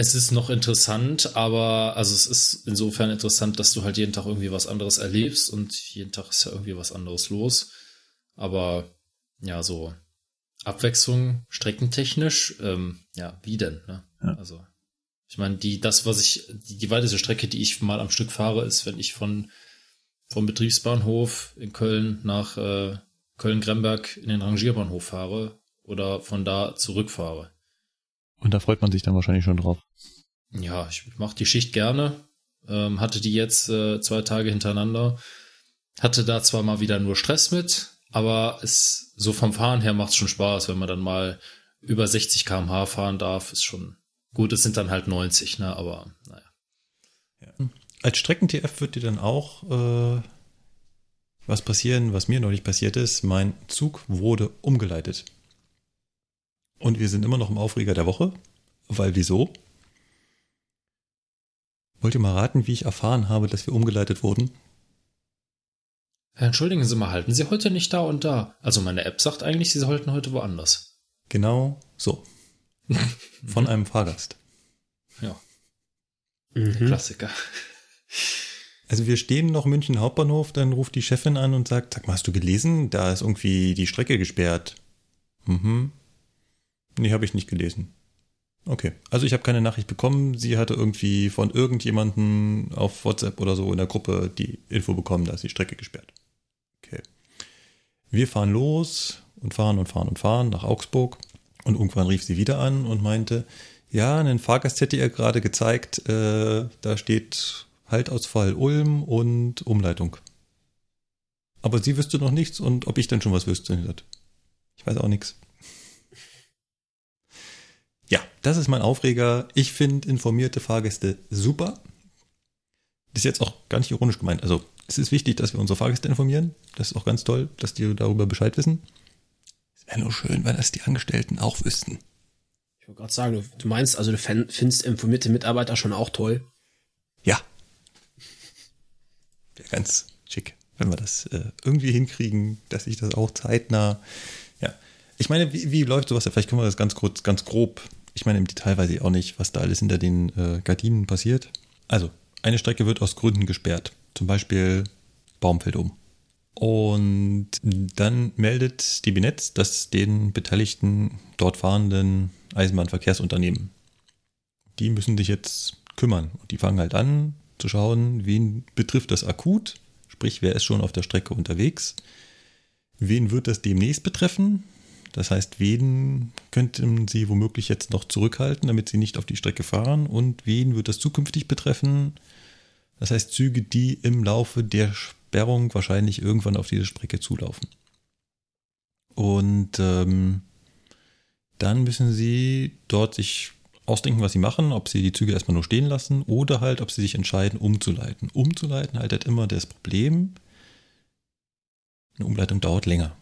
Es ist noch interessant, aber also es ist insofern interessant, dass du halt jeden Tag irgendwie was anderes erlebst und jeden Tag ist ja irgendwie was anderes los. Aber ja, so Abwechslung streckentechnisch, ähm, ja, wie denn? Ne? Ja. Also, ich meine, die, das, was ich, die, die weiteste Strecke, die ich mal am Stück fahre, ist, wenn ich von vom Betriebsbahnhof in Köln nach äh, Köln-Gremberg in den Rangierbahnhof fahre oder von da zurückfahre. Und da freut man sich dann wahrscheinlich schon drauf. Ja, ich mache die Schicht gerne. Ähm, hatte die jetzt äh, zwei Tage hintereinander. Hatte da zwar mal wieder nur Stress mit, aber es, so vom Fahren her macht es schon Spaß, wenn man dann mal über 60 km/h fahren darf, ist schon gut. Es sind dann halt 90, ne, aber naja. Ja. Als Strecken-TF wird dir dann auch äh, was passieren, was mir neulich passiert ist. Mein Zug wurde umgeleitet. Und wir sind immer noch im Aufreger der Woche. Weil wieso? Wollt ihr mal raten, wie ich erfahren habe, dass wir umgeleitet wurden? Entschuldigen Sie mal, halten Sie heute nicht da und da? Also meine App sagt eigentlich, Sie sollten heute woanders. Genau so. [laughs] Von einem Fahrgast. Ja. Mhm. Klassiker. Also wir stehen noch München Hauptbahnhof, dann ruft die Chefin an und sagt, sag mal, hast du gelesen? Da ist irgendwie die Strecke gesperrt. Mhm. Nee, habe ich nicht gelesen. Okay. Also ich habe keine Nachricht bekommen. Sie hatte irgendwie von irgendjemanden auf WhatsApp oder so in der Gruppe die Info bekommen, da ist die Strecke gesperrt. Okay. Wir fahren los und fahren und fahren und fahren nach Augsburg. Und irgendwann rief sie wieder an und meinte, ja, einen Fahrgast hätte ihr gerade gezeigt, äh, da steht Haltausfall Ulm und Umleitung. Aber sie wüsste noch nichts und ob ich denn schon was wüsste. Ich weiß auch nichts. Ja, das ist mein Aufreger. Ich finde informierte Fahrgäste super. Das ist jetzt auch gar nicht ironisch gemeint. Also es ist wichtig, dass wir unsere Fahrgäste informieren. Das ist auch ganz toll, dass die darüber Bescheid wissen. Es wäre nur schön, wenn das die Angestellten auch wüssten. Ich wollte gerade sagen, du, du meinst, also du findest informierte Mitarbeiter schon auch toll. Ja. Wäre ganz schick, wenn wir das äh, irgendwie hinkriegen, dass ich das auch zeitnah. Ja. Ich meine, wie, wie läuft sowas? Vielleicht können wir das ganz kurz, ganz grob. Ich meine, im Detail weiß ich auch nicht, was da alles hinter den äh, Gardinen passiert. Also, eine Strecke wird aus Gründen gesperrt. Zum Beispiel Baum fällt um. Und dann meldet die Binetz das den beteiligten dort fahrenden Eisenbahnverkehrsunternehmen. Die müssen sich jetzt kümmern. Und die fangen halt an zu schauen, wen betrifft das akut, sprich, wer ist schon auf der Strecke unterwegs, wen wird das demnächst betreffen, das heißt, wen könnten Sie womöglich jetzt noch zurückhalten, damit Sie nicht auf die Strecke fahren und wen wird das zukünftig betreffen, das heißt Züge, die im Laufe der Sperrung wahrscheinlich irgendwann auf diese Strecke zulaufen. Und ähm, dann müssen Sie dort sich ausdenken, was Sie machen, ob Sie die Züge erstmal nur stehen lassen oder halt, ob Sie sich entscheiden, umzuleiten. Umzuleiten halt, halt immer das Problem, eine Umleitung dauert länger.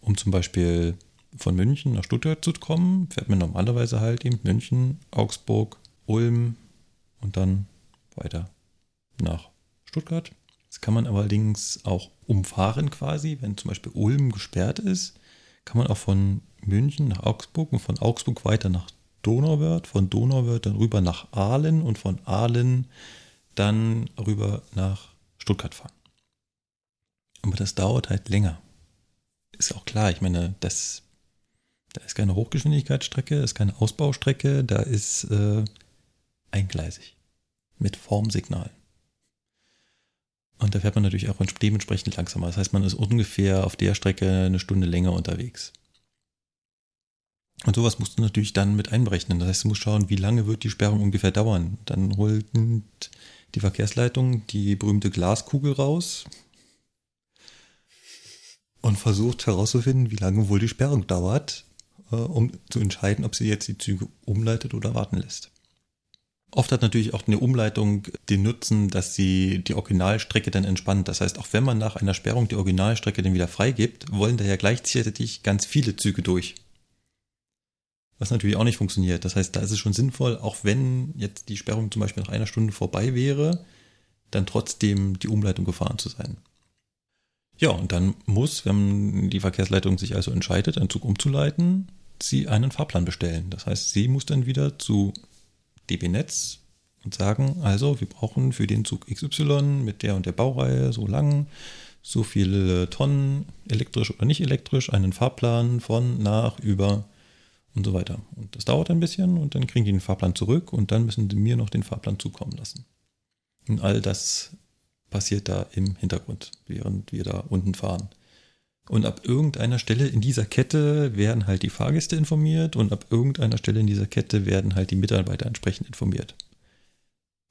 Um zum Beispiel von München nach Stuttgart zu kommen, fährt man normalerweise halt eben München, Augsburg, Ulm und dann weiter nach Stuttgart. Das kann man allerdings auch umfahren quasi, wenn zum Beispiel Ulm gesperrt ist, kann man auch von München nach Augsburg und von Augsburg weiter nach Donauwörth, von Donauwörth dann rüber nach Aalen und von Aalen dann rüber nach Stuttgart fahren. Aber das dauert halt länger. Ist auch klar, ich meine, das, da ist keine Hochgeschwindigkeitsstrecke, ist keine Ausbaustrecke, da ist äh, eingleisig mit Formsignalen. Und da fährt man natürlich auch dementsprechend langsamer. Das heißt, man ist ungefähr auf der Strecke eine Stunde länger unterwegs. Und sowas musst du natürlich dann mit einberechnen. Das heißt, du musst schauen, wie lange wird die Sperrung ungefähr dauern. Dann holt die Verkehrsleitung die berühmte Glaskugel raus und versucht herauszufinden, wie lange wohl die Sperrung dauert, um zu entscheiden, ob sie jetzt die Züge umleitet oder warten lässt. Oft hat natürlich auch eine Umleitung den Nutzen, dass sie die Originalstrecke dann entspannt. Das heißt, auch wenn man nach einer Sperrung die Originalstrecke dann wieder freigibt, wollen da ja gleichzeitig ganz viele Züge durch. Was natürlich auch nicht funktioniert. Das heißt, da ist es schon sinnvoll, auch wenn jetzt die Sperrung zum Beispiel nach einer Stunde vorbei wäre, dann trotzdem die Umleitung gefahren zu sein. Ja, und dann muss, wenn die Verkehrsleitung sich also entscheidet, einen Zug umzuleiten, sie einen Fahrplan bestellen. Das heißt, sie muss dann wieder zu DB Netz und sagen, also wir brauchen für den Zug XY mit der und der Baureihe so lang, so viele Tonnen elektrisch oder nicht elektrisch, einen Fahrplan von nach über und so weiter. Und das dauert ein bisschen und dann kriegen die den Fahrplan zurück und dann müssen sie mir noch den Fahrplan zukommen lassen. Und all das passiert da im Hintergrund, während wir da unten fahren. Und ab irgendeiner Stelle in dieser Kette werden halt die Fahrgäste informiert und ab irgendeiner Stelle in dieser Kette werden halt die Mitarbeiter entsprechend informiert.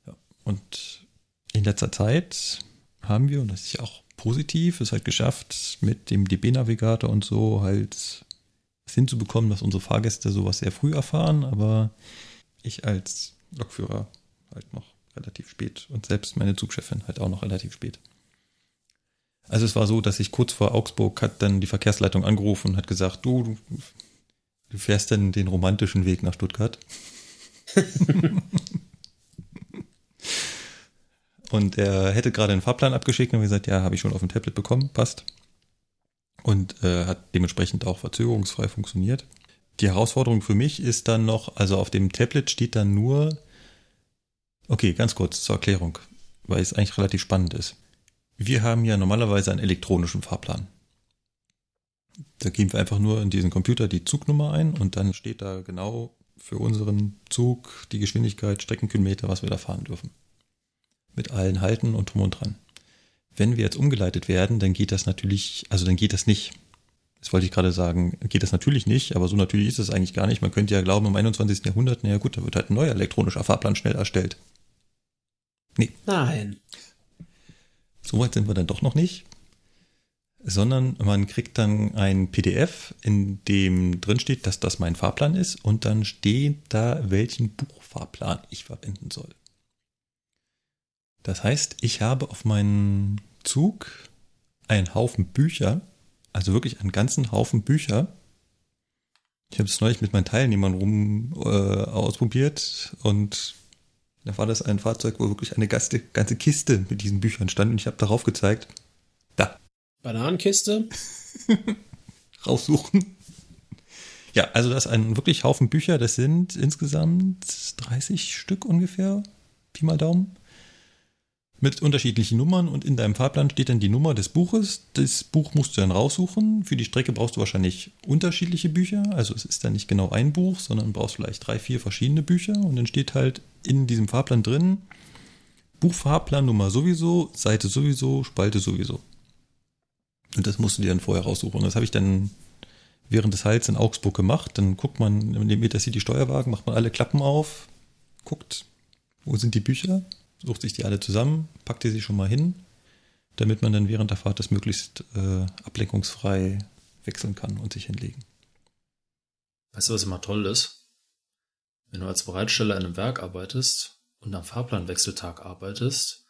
Ja. Und in letzter Zeit haben wir, und das ist ja auch positiv, es halt geschafft, mit dem DB-Navigator und so halt hinzubekommen, dass unsere Fahrgäste sowas sehr früh erfahren, aber ich als Lokführer halt noch relativ spät und selbst meine Zugchefin halt auch noch relativ spät. Also es war so, dass ich kurz vor Augsburg hat dann die Verkehrsleitung angerufen und hat gesagt, du, du, fährst dann den romantischen Weg nach Stuttgart. [laughs] und er hätte gerade einen Fahrplan abgeschickt und gesagt, ja, habe ich schon auf dem Tablet bekommen, passt und äh, hat dementsprechend auch verzögerungsfrei funktioniert. Die Herausforderung für mich ist dann noch, also auf dem Tablet steht dann nur, okay, ganz kurz zur Erklärung, weil es eigentlich relativ spannend ist. Wir haben ja normalerweise einen elektronischen Fahrplan. Da geben wir einfach nur in diesen Computer die Zugnummer ein und dann steht da genau für unseren Zug die Geschwindigkeit, Streckenkilometer, was wir da fahren dürfen. Mit allen Halten und drum und dran. Wenn wir jetzt umgeleitet werden, dann geht das natürlich, also dann geht das nicht. Das wollte ich gerade sagen, geht das natürlich nicht, aber so natürlich ist es eigentlich gar nicht. Man könnte ja glauben, im 21. Jahrhundert, naja gut, da wird halt ein neuer elektronischer Fahrplan schnell erstellt. Nee. Nein. So weit sind wir dann doch noch nicht. Sondern man kriegt dann ein PDF, in dem drin steht, dass das mein Fahrplan ist und dann steht da, welchen Buchfahrplan ich verwenden soll. Das heißt, ich habe auf meinen Zug einen Haufen Bücher, also wirklich einen ganzen Haufen Bücher, Ich habe es neulich mit meinen Teilnehmern rum äh, ausprobiert und da war das ein Fahrzeug, wo wirklich eine ganze, ganze Kiste mit diesen Büchern stand und ich habe darauf gezeigt. Da. Bananenkiste? [laughs] Raussuchen. Ja, also das ist ein wirklich Haufen Bücher. Das sind insgesamt 30 Stück ungefähr. Pi mal Daumen mit unterschiedlichen Nummern und in deinem Fahrplan steht dann die Nummer des Buches. Das Buch musst du dann raussuchen. Für die Strecke brauchst du wahrscheinlich unterschiedliche Bücher. Also es ist dann nicht genau ein Buch, sondern brauchst vielleicht drei, vier verschiedene Bücher und dann steht halt in diesem Fahrplan drin Buchfahrplan Nummer sowieso, Seite sowieso, Spalte sowieso. Und das musst du dir dann vorher raussuchen. Und das habe ich dann während des Heils in Augsburg gemacht. Dann guckt man in dem die Steuerwagen, macht man alle Klappen auf, guckt, wo sind die Bücher sucht sich die alle zusammen, packt die sich schon mal hin, damit man dann während der Fahrt das möglichst äh, ablenkungsfrei wechseln kann und sich hinlegen. Weißt du, was immer toll ist? Wenn du als Bereitsteller in einem Werk arbeitest und am Fahrplanwechseltag arbeitest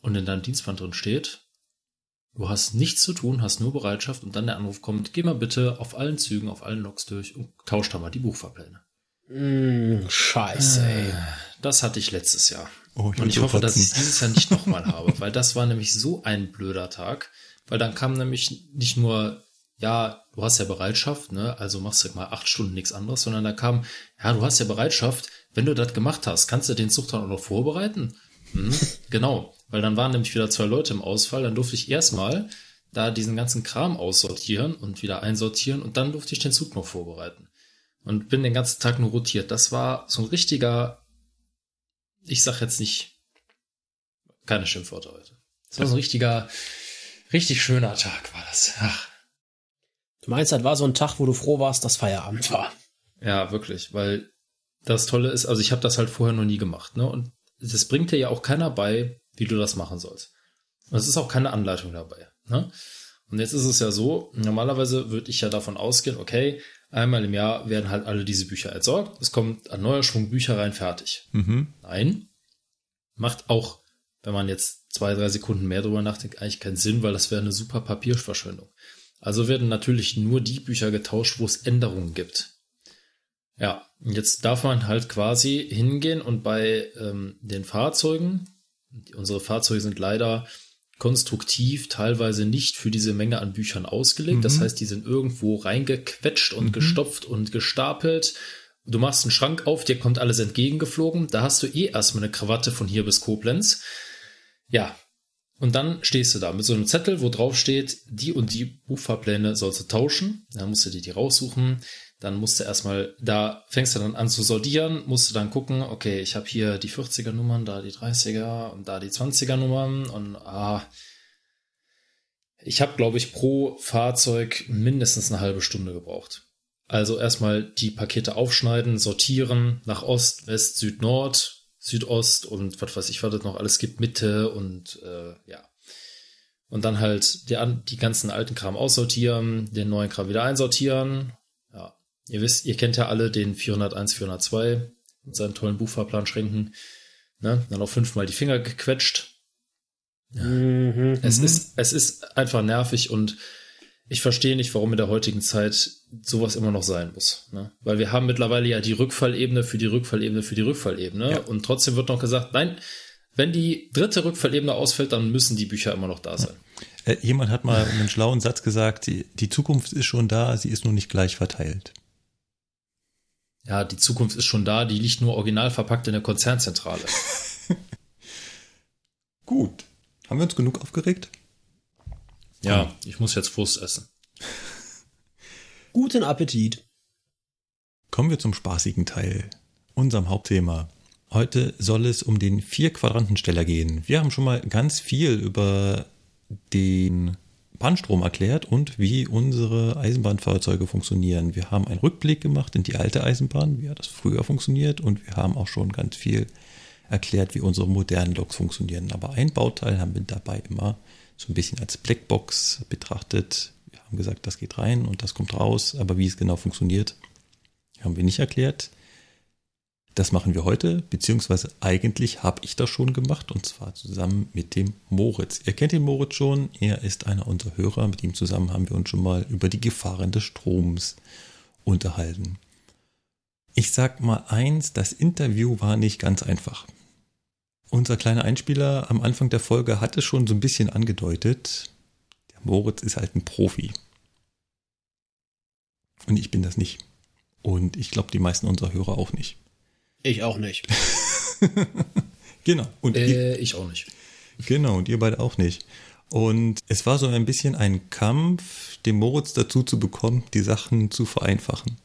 und in deinem Dienstplan drin steht, du hast nichts zu tun, hast nur Bereitschaft und dann der Anruf kommt, geh mal bitte auf allen Zügen, auf allen Loks durch und tauscht da mal die Buchfahrpläne. Mm, scheiße, ey. Das hatte ich letztes Jahr. Oh, ich und ich hoffe, dass ich es dieses Jahr nicht nochmal [laughs] habe, weil das war nämlich so ein blöder Tag, weil dann kam nämlich nicht nur, ja, du hast ja Bereitschaft, ne, also machst du mal acht Stunden nichts anderes, sondern da kam, ja, du hast ja Bereitschaft, wenn du das gemacht hast, kannst du den Zug dann auch noch vorbereiten? Mhm, [laughs] genau, weil dann waren nämlich wieder zwei Leute im Ausfall, dann durfte ich erstmal da diesen ganzen Kram aussortieren und wieder einsortieren und dann durfte ich den Zug noch vorbereiten. Und bin den ganzen Tag nur rotiert. Das war so ein richtiger ich sag jetzt nicht keine Schimpfworte heute. Das war so ein richtiger, richtig schöner Tag war das. Ach. Du meinst, das war so ein Tag, wo du froh warst, dass Feierabend war. Ja, wirklich, weil das Tolle ist, also ich habe das halt vorher noch nie gemacht, ne? Und das bringt dir ja auch keiner bei, wie du das machen sollst. Und es ist auch keine Anleitung dabei, ne? Und jetzt ist es ja so, normalerweise würde ich ja davon ausgehen, okay, Einmal im Jahr werden halt alle diese Bücher entsorgt. Es kommt ein neuer Schwung Bücher rein, fertig. Mhm. Nein. Macht auch, wenn man jetzt zwei, drei Sekunden mehr drüber nachdenkt, eigentlich keinen Sinn, weil das wäre eine super Papierverschwendung. Also werden natürlich nur die Bücher getauscht, wo es Änderungen gibt. Ja, jetzt darf man halt quasi hingehen und bei ähm, den Fahrzeugen, unsere Fahrzeuge sind leider konstruktiv teilweise nicht für diese Menge an Büchern ausgelegt. Mhm. Das heißt, die sind irgendwo reingequetscht und mhm. gestopft und gestapelt. Du machst einen Schrank auf, dir kommt alles entgegengeflogen. Da hast du eh erstmal eine Krawatte von hier bis Koblenz. Ja. Und dann stehst du da mit so einem Zettel, wo drauf steht, die und die Buchfahrpläne sollst du tauschen. Dann musst du dir die raussuchen. Dann musst du erstmal, da fängst du dann an zu sortieren, musst du dann gucken, okay, ich habe hier die 40er Nummern, da die 30er und da die 20er Nummern und ah, ich habe, glaube ich, pro Fahrzeug mindestens eine halbe Stunde gebraucht. Also erstmal die Pakete aufschneiden, sortieren nach Ost, West, Süd, Nord, Südost und was weiß ich, was das noch alles gibt, Mitte und äh, ja. Und dann halt die, die ganzen alten Kram aussortieren, den neuen Kram wieder einsortieren Ihr wisst, ihr kennt ja alle den 401, 402 mit seinen tollen Buchfahrplanschränken. Ne? Dann auch fünfmal die Finger gequetscht. Ja. Mhm, es, ist, es ist einfach nervig und ich verstehe nicht, warum in der heutigen Zeit sowas immer noch sein muss. Ne? Weil wir haben mittlerweile ja die Rückfallebene für die Rückfallebene für die Rückfallebene. Ja. Und trotzdem wird noch gesagt, nein, wenn die dritte Rückfallebene ausfällt, dann müssen die Bücher immer noch da sein. Ja. Äh, jemand hat mal einen schlauen Satz gesagt, die, die Zukunft ist schon da, sie ist nur nicht gleich verteilt ja, die Zukunft ist schon da, die liegt nur original verpackt in der Konzernzentrale. [laughs] Gut. Haben wir uns genug aufgeregt? Ja, ich muss jetzt Frust essen. [laughs] Guten Appetit. Kommen wir zum spaßigen Teil, unserem Hauptthema. Heute soll es um den Vier-Quadrantensteller gehen. Wir haben schon mal ganz viel über den Bahnstrom erklärt und wie unsere Eisenbahnfahrzeuge funktionieren. Wir haben einen Rückblick gemacht in die alte Eisenbahn, wie das früher funktioniert und wir haben auch schon ganz viel erklärt, wie unsere modernen Loks funktionieren. Aber ein Bauteil haben wir dabei immer so ein bisschen als Blackbox betrachtet. Wir haben gesagt, das geht rein und das kommt raus, aber wie es genau funktioniert, haben wir nicht erklärt. Das machen wir heute, beziehungsweise eigentlich habe ich das schon gemacht und zwar zusammen mit dem Moritz. Ihr kennt den Moritz schon, er ist einer unserer Hörer. Mit ihm zusammen haben wir uns schon mal über die Gefahren des Stroms unterhalten. Ich sag mal eins, das Interview war nicht ganz einfach. Unser kleiner Einspieler am Anfang der Folge hatte schon so ein bisschen angedeutet, der Moritz ist halt ein Profi. Und ich bin das nicht. Und ich glaube, die meisten unserer Hörer auch nicht. Ich auch nicht. [laughs] genau. Und äh, ich auch nicht. Genau, und ihr beide auch nicht. Und es war so ein bisschen ein Kampf, den Moritz dazu zu bekommen, die Sachen zu vereinfachen.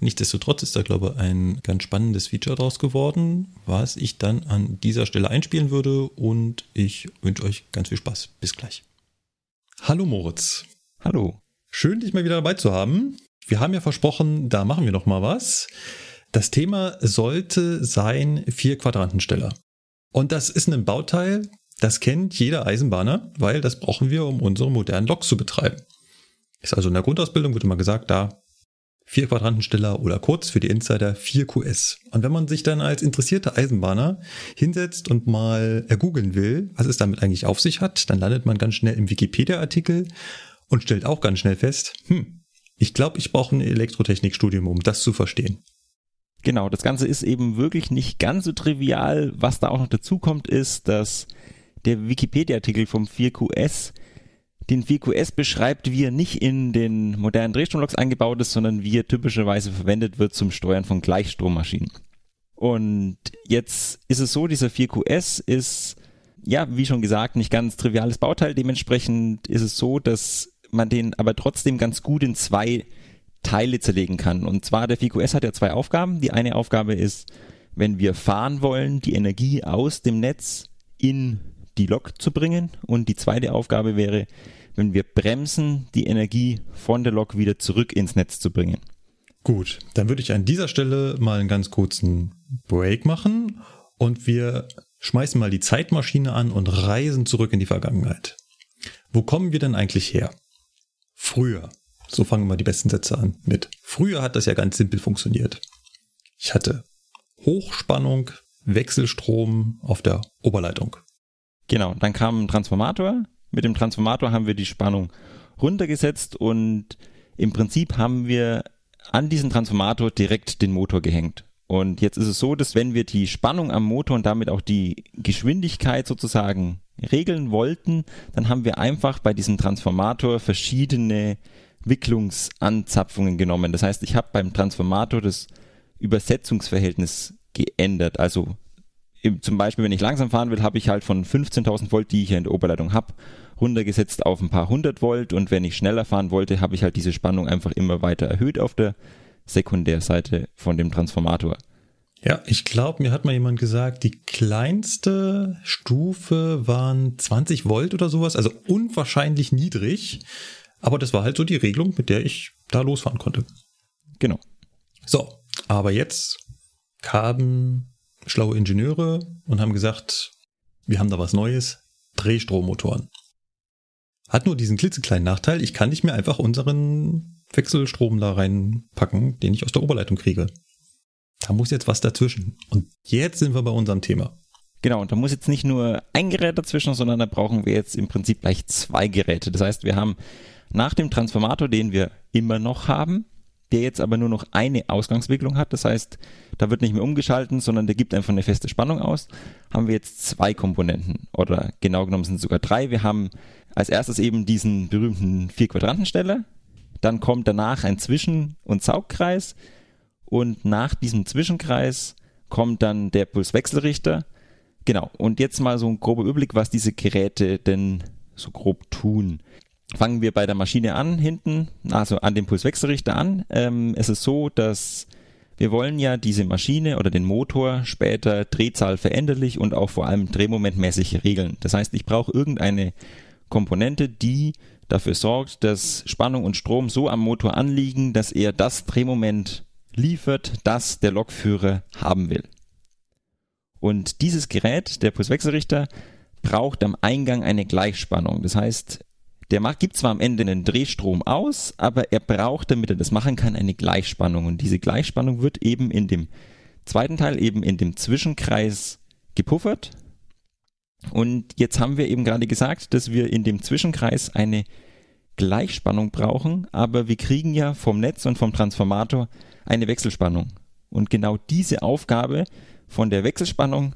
Nichtsdestotrotz ist da, glaube ich, ein ganz spannendes Feature draus geworden, was ich dann an dieser Stelle einspielen würde und ich wünsche euch ganz viel Spaß. Bis gleich. Hallo Moritz. Hallo. Schön, dich mal wieder dabei zu haben. Wir haben ja versprochen, da machen wir noch mal was. Das Thema sollte sein vier Quadrantensteller. Und das ist ein Bauteil, das kennt jeder Eisenbahner, weil das brauchen wir, um unsere modernen Loks zu betreiben. Ist also in der Grundausbildung, wird immer gesagt, da vier Quadrantensteller oder kurz für die Insider 4QS. Und wenn man sich dann als interessierter Eisenbahner hinsetzt und mal ergoogeln will, was es damit eigentlich auf sich hat, dann landet man ganz schnell im Wikipedia-Artikel und stellt auch ganz schnell fest, hm, ich glaube, ich brauche ein Elektrotechnikstudium, um das zu verstehen. Genau, das Ganze ist eben wirklich nicht ganz so trivial. Was da auch noch dazu kommt, ist, dass der Wikipedia-Artikel vom 4QS den 4QS beschreibt, wie er nicht in den modernen Drehstromloks eingebaut ist, sondern wie er typischerweise verwendet wird zum Steuern von Gleichstrommaschinen. Und jetzt ist es so, dieser 4QS ist, ja, wie schon gesagt, nicht ganz triviales Bauteil. Dementsprechend ist es so, dass man den aber trotzdem ganz gut in zwei Teile zerlegen kann. Und zwar der 4QS hat ja zwei Aufgaben. Die eine Aufgabe ist, wenn wir fahren wollen, die Energie aus dem Netz in die Lok zu bringen. Und die zweite Aufgabe wäre, wenn wir bremsen, die Energie von der Lok wieder zurück ins Netz zu bringen. Gut, dann würde ich an dieser Stelle mal einen ganz kurzen Break machen und wir schmeißen mal die Zeitmaschine an und reisen zurück in die Vergangenheit. Wo kommen wir denn eigentlich her? Früher. So fangen wir die besten Sätze an mit. Früher hat das ja ganz simpel funktioniert. Ich hatte Hochspannung, Wechselstrom auf der Oberleitung. Genau, dann kam ein Transformator. Mit dem Transformator haben wir die Spannung runtergesetzt und im Prinzip haben wir an diesen Transformator direkt den Motor gehängt. Und jetzt ist es so, dass wenn wir die Spannung am Motor und damit auch die Geschwindigkeit sozusagen regeln wollten, dann haben wir einfach bei diesem Transformator verschiedene Wicklungsanzapfungen genommen. Das heißt, ich habe beim Transformator das Übersetzungsverhältnis geändert. Also zum Beispiel, wenn ich langsam fahren will, habe ich halt von 15.000 Volt, die ich hier in der Oberleitung habe, runtergesetzt auf ein paar hundert Volt und wenn ich schneller fahren wollte, habe ich halt diese Spannung einfach immer weiter erhöht auf der Sekundärseite von dem Transformator. Ja, ich glaube, mir hat mal jemand gesagt, die kleinste Stufe waren 20 Volt oder sowas, also unwahrscheinlich niedrig. Aber das war halt so die Regelung, mit der ich da losfahren konnte. Genau. So, aber jetzt kamen schlaue Ingenieure und haben gesagt, wir haben da was Neues, Drehstrommotoren. Hat nur diesen klitzekleinen Nachteil, ich kann nicht mehr einfach unseren Wechselstrom da reinpacken, den ich aus der Oberleitung kriege. Da muss jetzt was dazwischen. Und jetzt sind wir bei unserem Thema. Genau, und da muss jetzt nicht nur ein Gerät dazwischen, sondern da brauchen wir jetzt im Prinzip gleich zwei Geräte. Das heißt, wir haben nach dem Transformator, den wir immer noch haben, der jetzt aber nur noch eine Ausgangswicklung hat. Das heißt, da wird nicht mehr umgeschalten, sondern der gibt einfach eine feste Spannung aus. Haben wir jetzt zwei Komponenten oder genau genommen sind es sogar drei. Wir haben als erstes eben diesen berühmten Vier-Quadrantensteller. Dann kommt danach ein Zwischen- und Saugkreis. Und nach diesem Zwischenkreis kommt dann der Pulswechselrichter. Genau. Und jetzt mal so ein grober Überblick, was diese Geräte denn so grob tun fangen wir bei der Maschine an, hinten, also an dem Pulswechselrichter an. Ähm, es ist so, dass wir wollen ja diese Maschine oder den Motor später Drehzahl veränderlich und auch vor allem drehmomentmäßig regeln. Das heißt, ich brauche irgendeine Komponente, die dafür sorgt, dass Spannung und Strom so am Motor anliegen, dass er das Drehmoment liefert, das der Lokführer haben will. Und dieses Gerät, der Pulswechselrichter, braucht am Eingang eine Gleichspannung. Das heißt, der macht, gibt zwar am Ende einen Drehstrom aus, aber er braucht, damit er das machen kann, eine Gleichspannung. Und diese Gleichspannung wird eben in dem zweiten Teil, eben in dem Zwischenkreis gepuffert. Und jetzt haben wir eben gerade gesagt, dass wir in dem Zwischenkreis eine Gleichspannung brauchen, aber wir kriegen ja vom Netz und vom Transformator eine Wechselspannung. Und genau diese Aufgabe von der Wechselspannung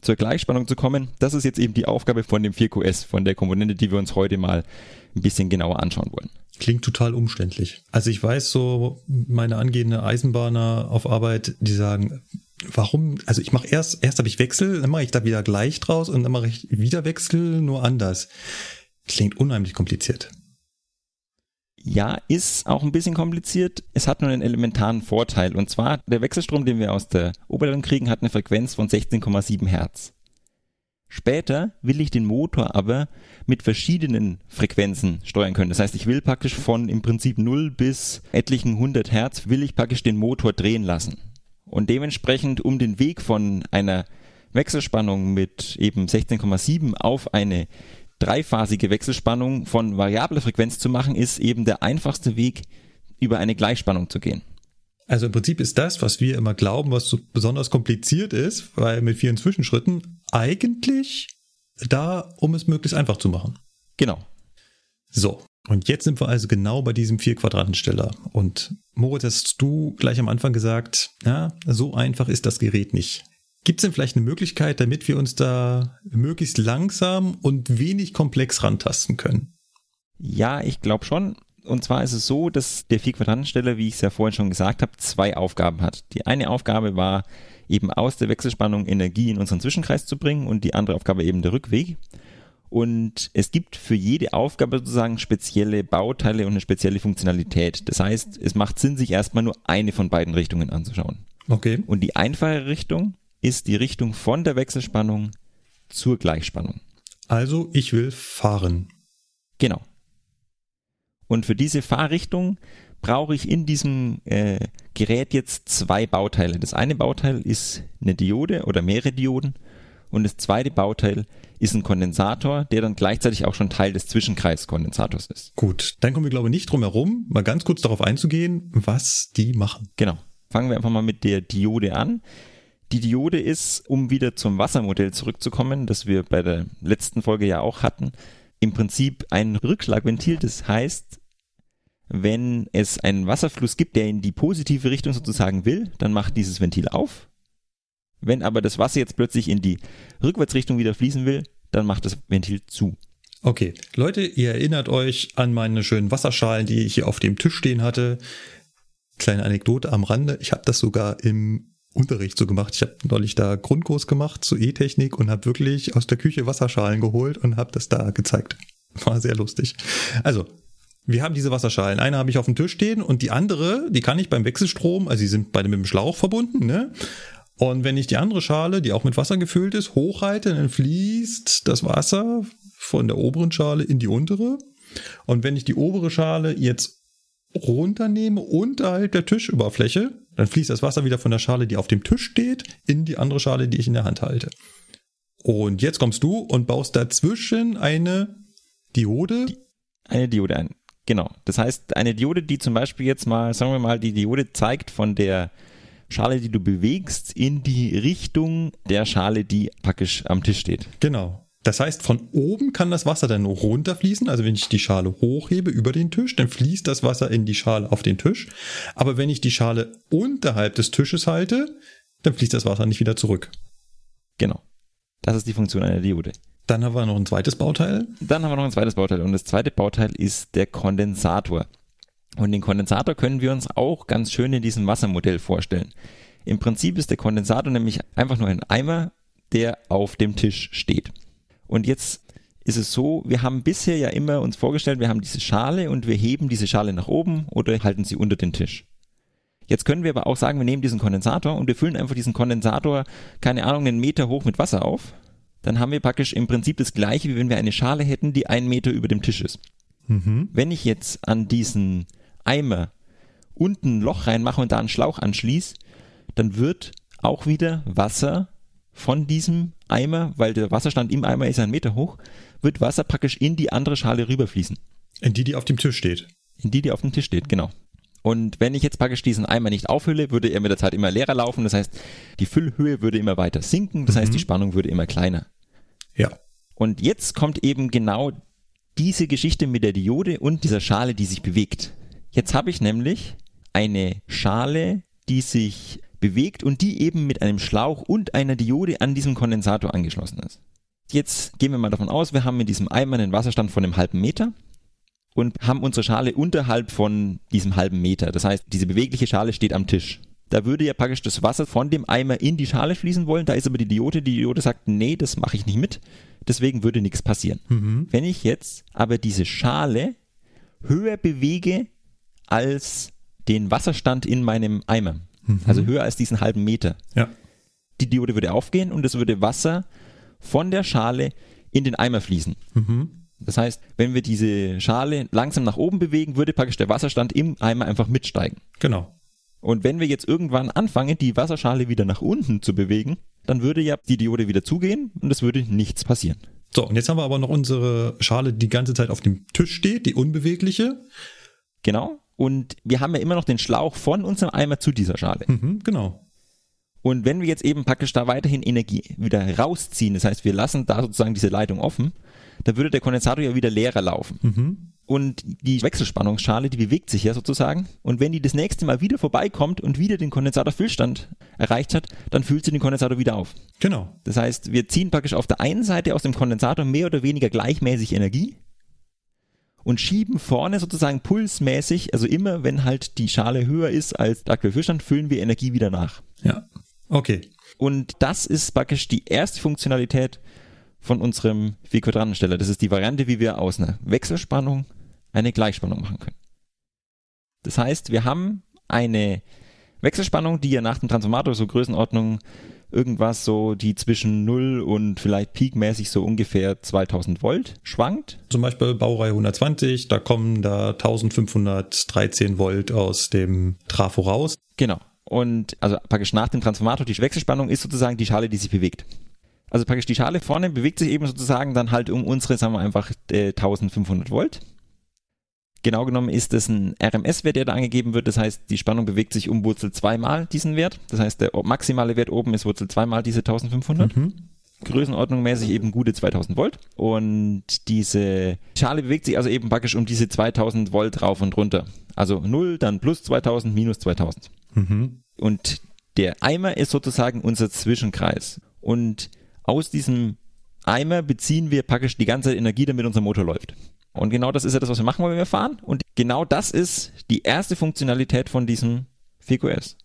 zur Gleichspannung zu kommen, das ist jetzt eben die Aufgabe von dem 4QS, von der Komponente, die wir uns heute mal ein bisschen genauer anschauen wollen. Klingt total umständlich. Also ich weiß so, meine angehende Eisenbahner auf Arbeit, die sagen, warum, also ich mache erst, erst habe ich Wechsel, dann mache ich da wieder gleich draus und dann mache ich wieder Wechsel, nur anders. Klingt unheimlich kompliziert. Ja, ist auch ein bisschen kompliziert. Es hat nur einen elementaren Vorteil. Und zwar, der Wechselstrom, den wir aus der Oberleitung kriegen, hat eine Frequenz von 16,7 Hertz. Später will ich den Motor aber mit verschiedenen Frequenzen steuern können. Das heißt, ich will praktisch von im Prinzip 0 bis etlichen 100 Hertz will ich praktisch den Motor drehen lassen. Und dementsprechend, um den Weg von einer Wechselspannung mit eben 16,7 auf eine dreiphasige Wechselspannung von variabler Frequenz zu machen, ist eben der einfachste Weg, über eine Gleichspannung zu gehen. Also im Prinzip ist das, was wir immer glauben, was so besonders kompliziert ist, weil mit vielen Zwischenschritten, eigentlich da, um es möglichst einfach zu machen. Genau. So, und jetzt sind wir also genau bei diesem Vier-Quadrantensteller. Und Moritz, hast du gleich am Anfang gesagt, ja, so einfach ist das Gerät nicht. Gibt es denn vielleicht eine Möglichkeit, damit wir uns da möglichst langsam und wenig komplex rantasten können? Ja, ich glaube schon. Und zwar ist es so, dass der Vier-Quadrantensteller, wie ich es ja vorhin schon gesagt habe, zwei Aufgaben hat. Die eine Aufgabe war, eben aus der Wechselspannung Energie in unseren Zwischenkreis zu bringen und die andere Aufgabe eben der Rückweg. Und es gibt für jede Aufgabe sozusagen spezielle Bauteile und eine spezielle Funktionalität. Das heißt, es macht Sinn, sich erstmal nur eine von beiden Richtungen anzuschauen. Okay. Und die einfache Richtung ist die Richtung von der Wechselspannung zur Gleichspannung. Also ich will fahren. Genau. Und für diese Fahrrichtung brauche ich in diesem äh, Gerät jetzt zwei Bauteile. Das eine Bauteil ist eine Diode oder mehrere Dioden und das zweite Bauteil ist ein Kondensator, der dann gleichzeitig auch schon Teil des Zwischenkreiskondensators ist. Gut, dann kommen wir glaube ich nicht drum herum, mal ganz kurz darauf einzugehen, was die machen. Genau. Fangen wir einfach mal mit der Diode an. Die Diode ist, um wieder zum Wassermodell zurückzukommen, das wir bei der letzten Folge ja auch hatten, im Prinzip ein Rückschlagventil. Das heißt, wenn es einen Wasserfluss gibt, der in die positive Richtung sozusagen will, dann macht dieses Ventil auf. Wenn aber das Wasser jetzt plötzlich in die Rückwärtsrichtung wieder fließen will, dann macht das Ventil zu. Okay, Leute, ihr erinnert euch an meine schönen Wasserschalen, die ich hier auf dem Tisch stehen hatte. Kleine Anekdote am Rande. Ich habe das sogar im Unterricht so gemacht. Ich habe neulich da Grundkurs gemacht zu E-Technik und habe wirklich aus der Küche Wasserschalen geholt und habe das da gezeigt. War sehr lustig. Also, wir haben diese Wasserschalen. Eine habe ich auf dem Tisch stehen und die andere, die kann ich beim Wechselstrom, also die sind beide mit dem Schlauch verbunden, ne? Und wenn ich die andere Schale, die auch mit Wasser gefüllt ist, hochreite, dann fließt das Wasser von der oberen Schale in die untere. Und wenn ich die obere Schale jetzt runternehme unterhalb der Tischoberfläche, dann fließt das Wasser wieder von der Schale, die auf dem Tisch steht, in die andere Schale, die ich in der Hand halte. Und jetzt kommst du und baust dazwischen eine Diode. Eine Diode ein. Genau. Das heißt, eine Diode, die zum Beispiel jetzt mal, sagen wir mal, die Diode zeigt von der Schale, die du bewegst, in die Richtung der Schale, die praktisch am Tisch steht. Genau. Das heißt, von oben kann das Wasser dann runterfließen. Also wenn ich die Schale hochhebe über den Tisch, dann fließt das Wasser in die Schale auf den Tisch. Aber wenn ich die Schale unterhalb des Tisches halte, dann fließt das Wasser nicht wieder zurück. Genau. Das ist die Funktion einer Diode. Dann haben wir noch ein zweites Bauteil. Dann haben wir noch ein zweites Bauteil. Und das zweite Bauteil ist der Kondensator. Und den Kondensator können wir uns auch ganz schön in diesem Wassermodell vorstellen. Im Prinzip ist der Kondensator nämlich einfach nur ein Eimer, der auf dem Tisch steht. Und jetzt ist es so, wir haben bisher ja immer uns vorgestellt, wir haben diese Schale und wir heben diese Schale nach oben oder halten sie unter den Tisch. Jetzt können wir aber auch sagen, wir nehmen diesen Kondensator und wir füllen einfach diesen Kondensator, keine Ahnung, einen Meter hoch mit Wasser auf. Dann haben wir praktisch im Prinzip das gleiche, wie wenn wir eine Schale hätten, die einen Meter über dem Tisch ist. Mhm. Wenn ich jetzt an diesen Eimer unten ein Loch reinmache und da einen Schlauch anschließe, dann wird auch wieder Wasser von diesem Eimer, weil der Wasserstand im Eimer ist ein Meter hoch, wird Wasser praktisch in die andere Schale rüberfließen. In die, die auf dem Tisch steht. In die, die auf dem Tisch steht, genau. Und wenn ich jetzt praktisch diesen Eimer nicht aufhülle, würde er mit der Zeit immer leerer laufen. Das heißt, die Füllhöhe würde immer weiter sinken. Das heißt, Mhm. die Spannung würde immer kleiner. Ja. Und jetzt kommt eben genau diese Geschichte mit der Diode und dieser Schale, die sich bewegt. Jetzt habe ich nämlich eine Schale, die sich bewegt und die eben mit einem Schlauch und einer Diode an diesem Kondensator angeschlossen ist. Jetzt gehen wir mal davon aus, wir haben in diesem Eimer einen Wasserstand von einem halben Meter und haben unsere Schale unterhalb von diesem halben Meter. Das heißt, diese bewegliche Schale steht am Tisch. Da würde ja praktisch das Wasser von dem Eimer in die Schale fließen wollen. Da ist aber die Diode. Die Diode sagt, nee, das mache ich nicht mit. Deswegen würde nichts passieren. Mhm. Wenn ich jetzt aber diese Schale höher bewege als den Wasserstand in meinem Eimer, also höher als diesen halben Meter, Ja. die Diode würde aufgehen und es würde Wasser von der Schale in den Eimer fließen. Mhm. Das heißt, wenn wir diese Schale langsam nach oben bewegen, würde praktisch der Wasserstand im Eimer einfach mitsteigen. Genau. Und wenn wir jetzt irgendwann anfangen, die Wasserschale wieder nach unten zu bewegen, dann würde ja die Diode wieder zugehen und es würde nichts passieren. So, und jetzt haben wir aber noch unsere Schale, die die ganze Zeit auf dem Tisch steht, die unbewegliche. Genau. Und wir haben ja immer noch den Schlauch von unserem Eimer zu dieser Schale. Mhm, genau. Und wenn wir jetzt eben praktisch da weiterhin Energie wieder rausziehen, das heißt, wir lassen da sozusagen diese Leitung offen, dann würde der Kondensator ja wieder leerer laufen. Mhm. Und die Wechselspannungsschale, die bewegt sich ja sozusagen. Und wenn die das nächste Mal wieder vorbeikommt und wieder den Kondensatorfüllstand erreicht hat, dann füllt sie den Kondensator wieder auf. Genau. Das heißt, wir ziehen praktisch auf der einen Seite aus dem Kondensator mehr oder weniger gleichmäßig Energie und schieben vorne sozusagen pulsmäßig, also immer wenn halt die Schale höher ist als der aktuelle Füllstand, füllen wir Energie wieder nach. Ja. Okay. Und das ist praktisch die erste Funktionalität von unserem Vier-Quadrantensteller. Das ist die Variante, wie wir aus einer Wechselspannung eine Gleichspannung machen können. Das heißt, wir haben eine Wechselspannung, die ja nach dem Transformator so Größenordnung irgendwas so, die zwischen 0 und vielleicht peakmäßig so ungefähr 2000 Volt schwankt. Zum Beispiel Baureihe 120, da kommen da 1513 Volt aus dem Trafo raus. Genau. Und also praktisch nach dem Transformator, die Wechselspannung ist sozusagen die Schale, die sich bewegt. Also praktisch die Schale vorne bewegt sich eben sozusagen dann halt um unsere, sagen wir einfach, äh, 1500 Volt. Genau genommen ist das ein RMS-Wert, der da angegeben wird. Das heißt, die Spannung bewegt sich um Wurzel 2 mal diesen Wert. Das heißt, der maximale Wert oben ist Wurzel 2 mal diese 1500. Mhm. Größenordnung mäßig eben gute 2000 Volt. Und diese Schale bewegt sich also eben praktisch um diese 2000 Volt rauf und runter. Also 0, dann plus 2000, minus 2000. Mhm. Und der Eimer ist sozusagen unser Zwischenkreis. Und aus diesem Eimer beziehen wir praktisch die ganze Energie, damit unser Motor läuft. Und genau das ist ja das, was wir machen, wenn wir fahren. Und genau das ist die erste Funktionalität von diesem VQS.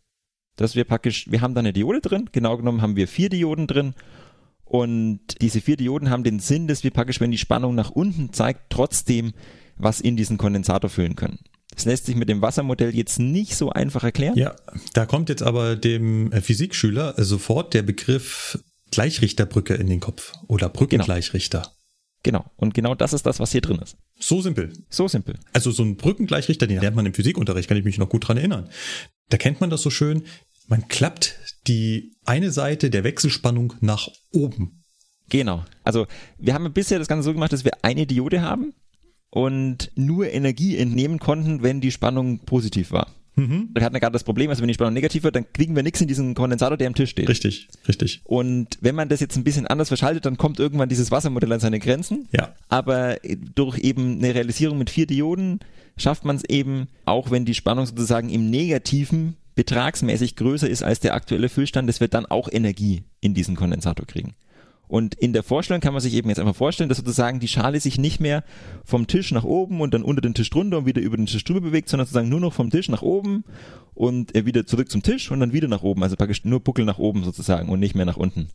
Dass wir praktisch, wir haben da eine Diode drin, genau genommen haben wir vier Dioden drin. Und diese vier Dioden haben den Sinn, dass wir praktisch, wenn die Spannung nach unten zeigt, trotzdem was in diesen Kondensator füllen können. Das lässt sich mit dem Wassermodell jetzt nicht so einfach erklären. Ja, da kommt jetzt aber dem äh, Physikschüler sofort der Begriff Gleichrichterbrücke in den Kopf oder Brückengleichrichter. Genau. Und genau das ist das, was hier drin ist. So simpel. So simpel. Also so ein Brückengleichrichter, den lernt man im Physikunterricht, kann ich mich noch gut dran erinnern. Da kennt man das so schön. Man klappt die eine Seite der Wechselspannung nach oben. Genau. Also wir haben bisher das Ganze so gemacht, dass wir eine Diode haben und nur Energie entnehmen konnten, wenn die Spannung positiv war. Mhm. Hatten ja gerade das Problem, also wenn die Spannung negativ wird, dann kriegen wir nichts in diesen Kondensator, der am Tisch steht. Richtig, richtig. Und wenn man das jetzt ein bisschen anders verschaltet, dann kommt irgendwann dieses Wassermodell an seine Grenzen. Ja. Aber durch eben eine Realisierung mit vier Dioden schafft man es eben, auch wenn die Spannung sozusagen im negativen betragsmäßig größer ist als der aktuelle Füllstand, dass wir dann auch Energie in diesen Kondensator kriegen. Und in der Vorstellung kann man sich eben jetzt einfach vorstellen, dass sozusagen die Schale sich nicht mehr vom Tisch nach oben und dann unter den Tisch drunter und wieder über den Tisch drüber bewegt, sondern sozusagen nur noch vom Tisch nach oben und äh, wieder zurück zum Tisch und dann wieder nach oben. Also praktisch nur Buckel nach oben sozusagen und nicht mehr nach unten.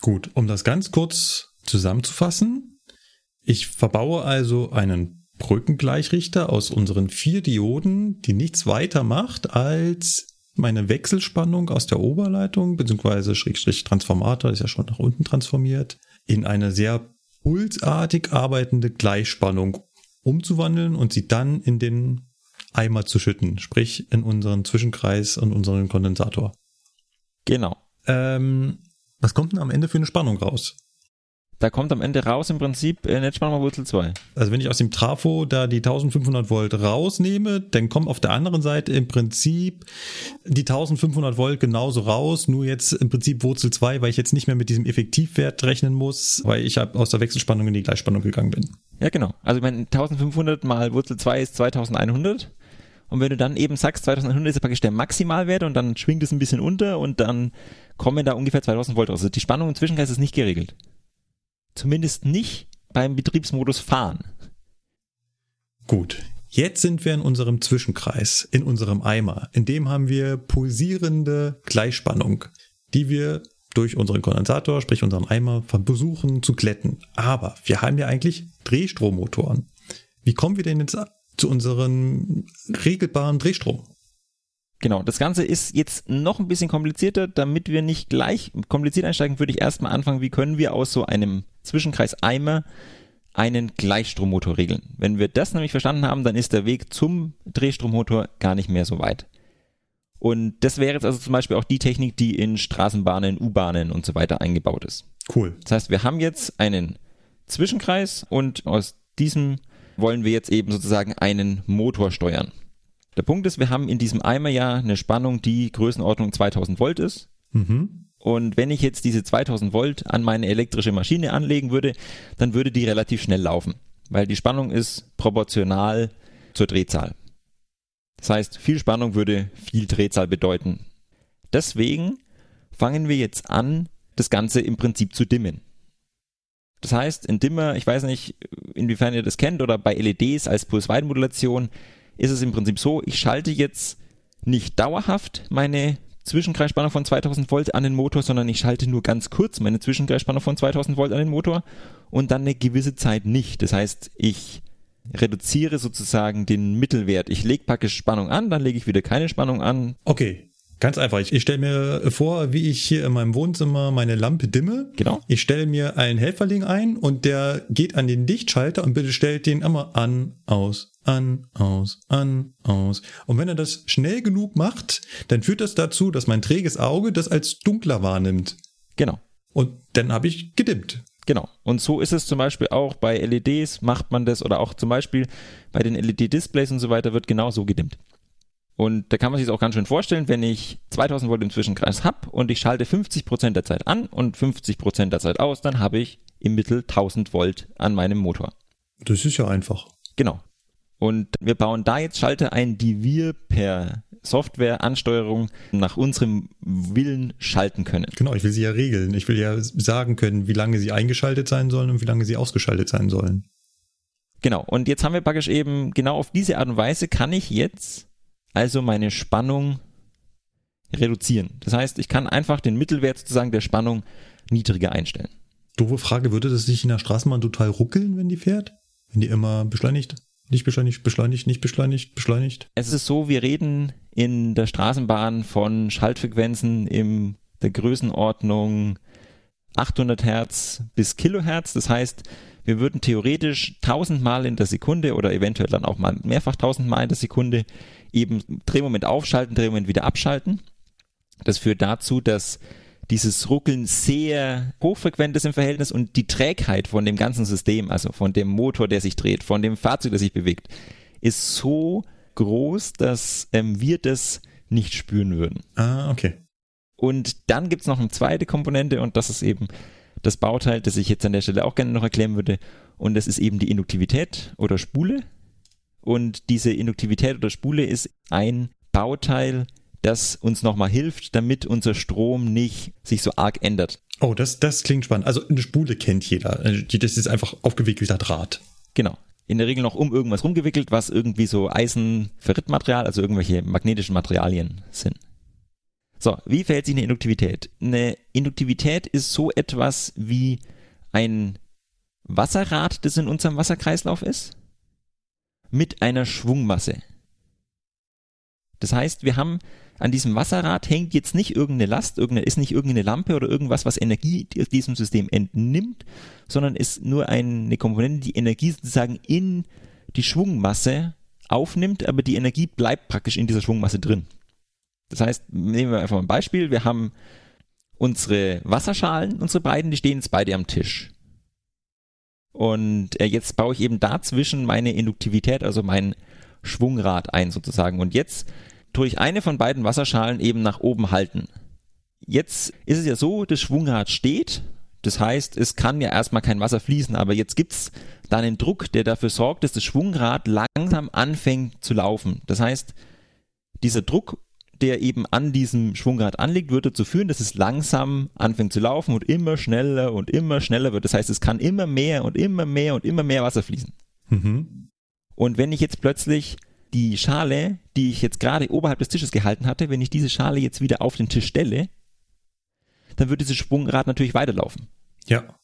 Gut, um das ganz kurz zusammenzufassen. Ich verbaue also einen Brückengleichrichter aus unseren vier Dioden, die nichts weiter macht als meine Wechselspannung aus der Oberleitung, beziehungsweise Schrägstrich Transformator, ist ja schon nach unten transformiert, in eine sehr pulsartig arbeitende Gleichspannung umzuwandeln und sie dann in den Eimer zu schütten, sprich in unseren Zwischenkreis und unseren Kondensator. Genau. Ähm, was kommt denn am Ende für eine Spannung raus? Da kommt am Ende raus im Prinzip äh, Netzspannung mal Wurzel 2. Also wenn ich aus dem Trafo da die 1500 Volt rausnehme, dann kommt auf der anderen Seite im Prinzip die 1500 Volt genauso raus, nur jetzt im Prinzip Wurzel 2, weil ich jetzt nicht mehr mit diesem Effektivwert rechnen muss, weil ich aus der Wechselspannung in die Gleichspannung gegangen bin. Ja, genau. Also ich meine, 1500 mal Wurzel 2 ist 2100. Und wenn du dann eben sagst, 2100 ist praktisch der Maximalwert und dann schwingt es ein bisschen unter und dann kommen da ungefähr 2000 Volt raus. Also die Spannung im Zwischenkreis ist nicht geregelt. Zumindest nicht beim Betriebsmodus fahren. Gut. Jetzt sind wir in unserem Zwischenkreis, in unserem Eimer. In dem haben wir pulsierende Gleichspannung, die wir durch unseren Kondensator, sprich unseren Eimer, versuchen zu glätten. Aber wir haben ja eigentlich Drehstrommotoren. Wie kommen wir denn jetzt zu unserem regelbaren Drehstrom? Genau, das Ganze ist jetzt noch ein bisschen komplizierter. Damit wir nicht gleich kompliziert einsteigen, würde ich erstmal anfangen, wie können wir aus so einem Zwischenkreis Eimer einen Gleichstrommotor regeln. Wenn wir das nämlich verstanden haben, dann ist der Weg zum Drehstrommotor gar nicht mehr so weit. Und das wäre jetzt also zum Beispiel auch die Technik, die in Straßenbahnen, U-Bahnen und so weiter eingebaut ist. Cool. Das heißt, wir haben jetzt einen Zwischenkreis und aus diesem wollen wir jetzt eben sozusagen einen Motor steuern. Der Punkt ist, wir haben in diesem Eimer ja eine Spannung, die Größenordnung 2000 Volt ist. Mhm. Und wenn ich jetzt diese 2000 Volt an meine elektrische Maschine anlegen würde, dann würde die relativ schnell laufen, weil die Spannung ist proportional zur Drehzahl. Das heißt, viel Spannung würde viel Drehzahl bedeuten. Deswegen fangen wir jetzt an, das Ganze im Prinzip zu dimmen. Das heißt, in Dimmer, ich weiß nicht, inwiefern ihr das kennt, oder bei LEDs als Pulsweitenmodulation ist es im Prinzip so, ich schalte jetzt nicht dauerhaft meine Zwischenkreisspannung von 2000 Volt an den Motor, sondern ich schalte nur ganz kurz meine Zwischenkreisspannung von 2000 Volt an den Motor und dann eine gewisse Zeit nicht. Das heißt, ich reduziere sozusagen den Mittelwert. Ich lege praktisch Spannung an, dann lege ich wieder keine Spannung an. Okay, Ganz einfach. Ich, ich stelle mir vor, wie ich hier in meinem Wohnzimmer meine Lampe dimme. Genau. Ich stelle mir einen Helferling ein und der geht an den Lichtschalter und bitte stellt den immer an, aus, an, aus, an, aus. Und wenn er das schnell genug macht, dann führt das dazu, dass mein träges Auge das als dunkler wahrnimmt. Genau. Und dann habe ich gedimmt. Genau. Und so ist es zum Beispiel auch bei LEDs, macht man das oder auch zum Beispiel bei den LED-Displays und so weiter wird genauso gedimmt. Und da kann man sich das auch ganz schön vorstellen, wenn ich 2000 Volt im Zwischenkreis habe und ich schalte 50% der Zeit an und 50% der Zeit aus, dann habe ich im Mittel 1000 Volt an meinem Motor. Das ist ja einfach. Genau. Und wir bauen da jetzt Schalter ein, die wir per Softwareansteuerung nach unserem Willen schalten können. Genau, ich will sie ja regeln. Ich will ja sagen können, wie lange sie eingeschaltet sein sollen und wie lange sie ausgeschaltet sein sollen. Genau. Und jetzt haben wir praktisch eben genau auf diese Art und Weise kann ich jetzt also meine Spannung reduzieren. Das heißt, ich kann einfach den Mittelwert sozusagen der Spannung niedriger einstellen. Doofe Frage, würde das nicht in der Straßenbahn total ruckeln, wenn die fährt? Wenn die immer beschleunigt? Nicht beschleunigt, beschleunigt, nicht beschleunigt, beschleunigt? Es ist so, wir reden in der Straßenbahn von Schaltfrequenzen in der Größenordnung 800 Hertz bis Kilohertz. Das heißt, wir würden theoretisch 1000 Mal in der Sekunde oder eventuell dann auch mal mehrfach 1000 Mal in der Sekunde eben Drehmoment aufschalten, Drehmoment wieder abschalten. Das führt dazu, dass dieses Ruckeln sehr hochfrequent ist im Verhältnis und die Trägheit von dem ganzen System, also von dem Motor, der sich dreht, von dem Fahrzeug, das sich bewegt, ist so groß, dass ähm, wir das nicht spüren würden. Ah, okay. Und dann gibt's noch eine zweite Komponente und das ist eben das Bauteil, das ich jetzt an der Stelle auch gerne noch erklären würde. Und das ist eben die Induktivität oder Spule. Und diese Induktivität oder Spule ist ein Bauteil, das uns nochmal hilft, damit unser Strom nicht sich so arg ändert. Oh, das, das klingt spannend. Also eine Spule kennt jeder. Das ist einfach aufgewickelter Draht. Genau. In der Regel noch um irgendwas rumgewickelt, was irgendwie so Eisenferritmaterial, also irgendwelche magnetischen Materialien sind. So, wie verhält sich eine Induktivität? Eine Induktivität ist so etwas wie ein Wasserrad, das in unserem Wasserkreislauf ist, mit einer Schwungmasse. Das heißt, wir haben an diesem Wasserrad hängt jetzt nicht irgendeine Last, irgendeine, ist nicht irgendeine Lampe oder irgendwas, was Energie diesem System entnimmt, sondern ist nur eine Komponente, die Energie sozusagen in die Schwungmasse aufnimmt, aber die Energie bleibt praktisch in dieser Schwungmasse drin. Das heißt, nehmen wir einfach mal ein Beispiel. Wir haben unsere Wasserschalen, unsere beiden, die stehen jetzt beide am Tisch. Und äh, jetzt baue ich eben dazwischen meine Induktivität, also mein Schwungrad ein sozusagen. Und jetzt tue ich eine von beiden Wasserschalen eben nach oben halten. Jetzt ist es ja so, das Schwungrad steht. Das heißt, es kann ja erstmal kein Wasser fließen, aber jetzt gibt's da einen Druck, der dafür sorgt, dass das Schwungrad langsam anfängt zu laufen. Das heißt, dieser Druck, der eben an diesem Schwungrad anliegt, wird dazu führen, dass es langsam anfängt zu laufen und immer schneller und immer schneller wird. Das heißt, es kann immer mehr und immer mehr und immer mehr Wasser fließen. Mhm. Und wenn ich jetzt plötzlich die Schale, die ich jetzt gerade oberhalb des Tisches gehalten hatte, wenn ich diese Schale jetzt wieder auf den Tisch stelle, dann wird dieses Schwungrad natürlich weiterlaufen. Ja.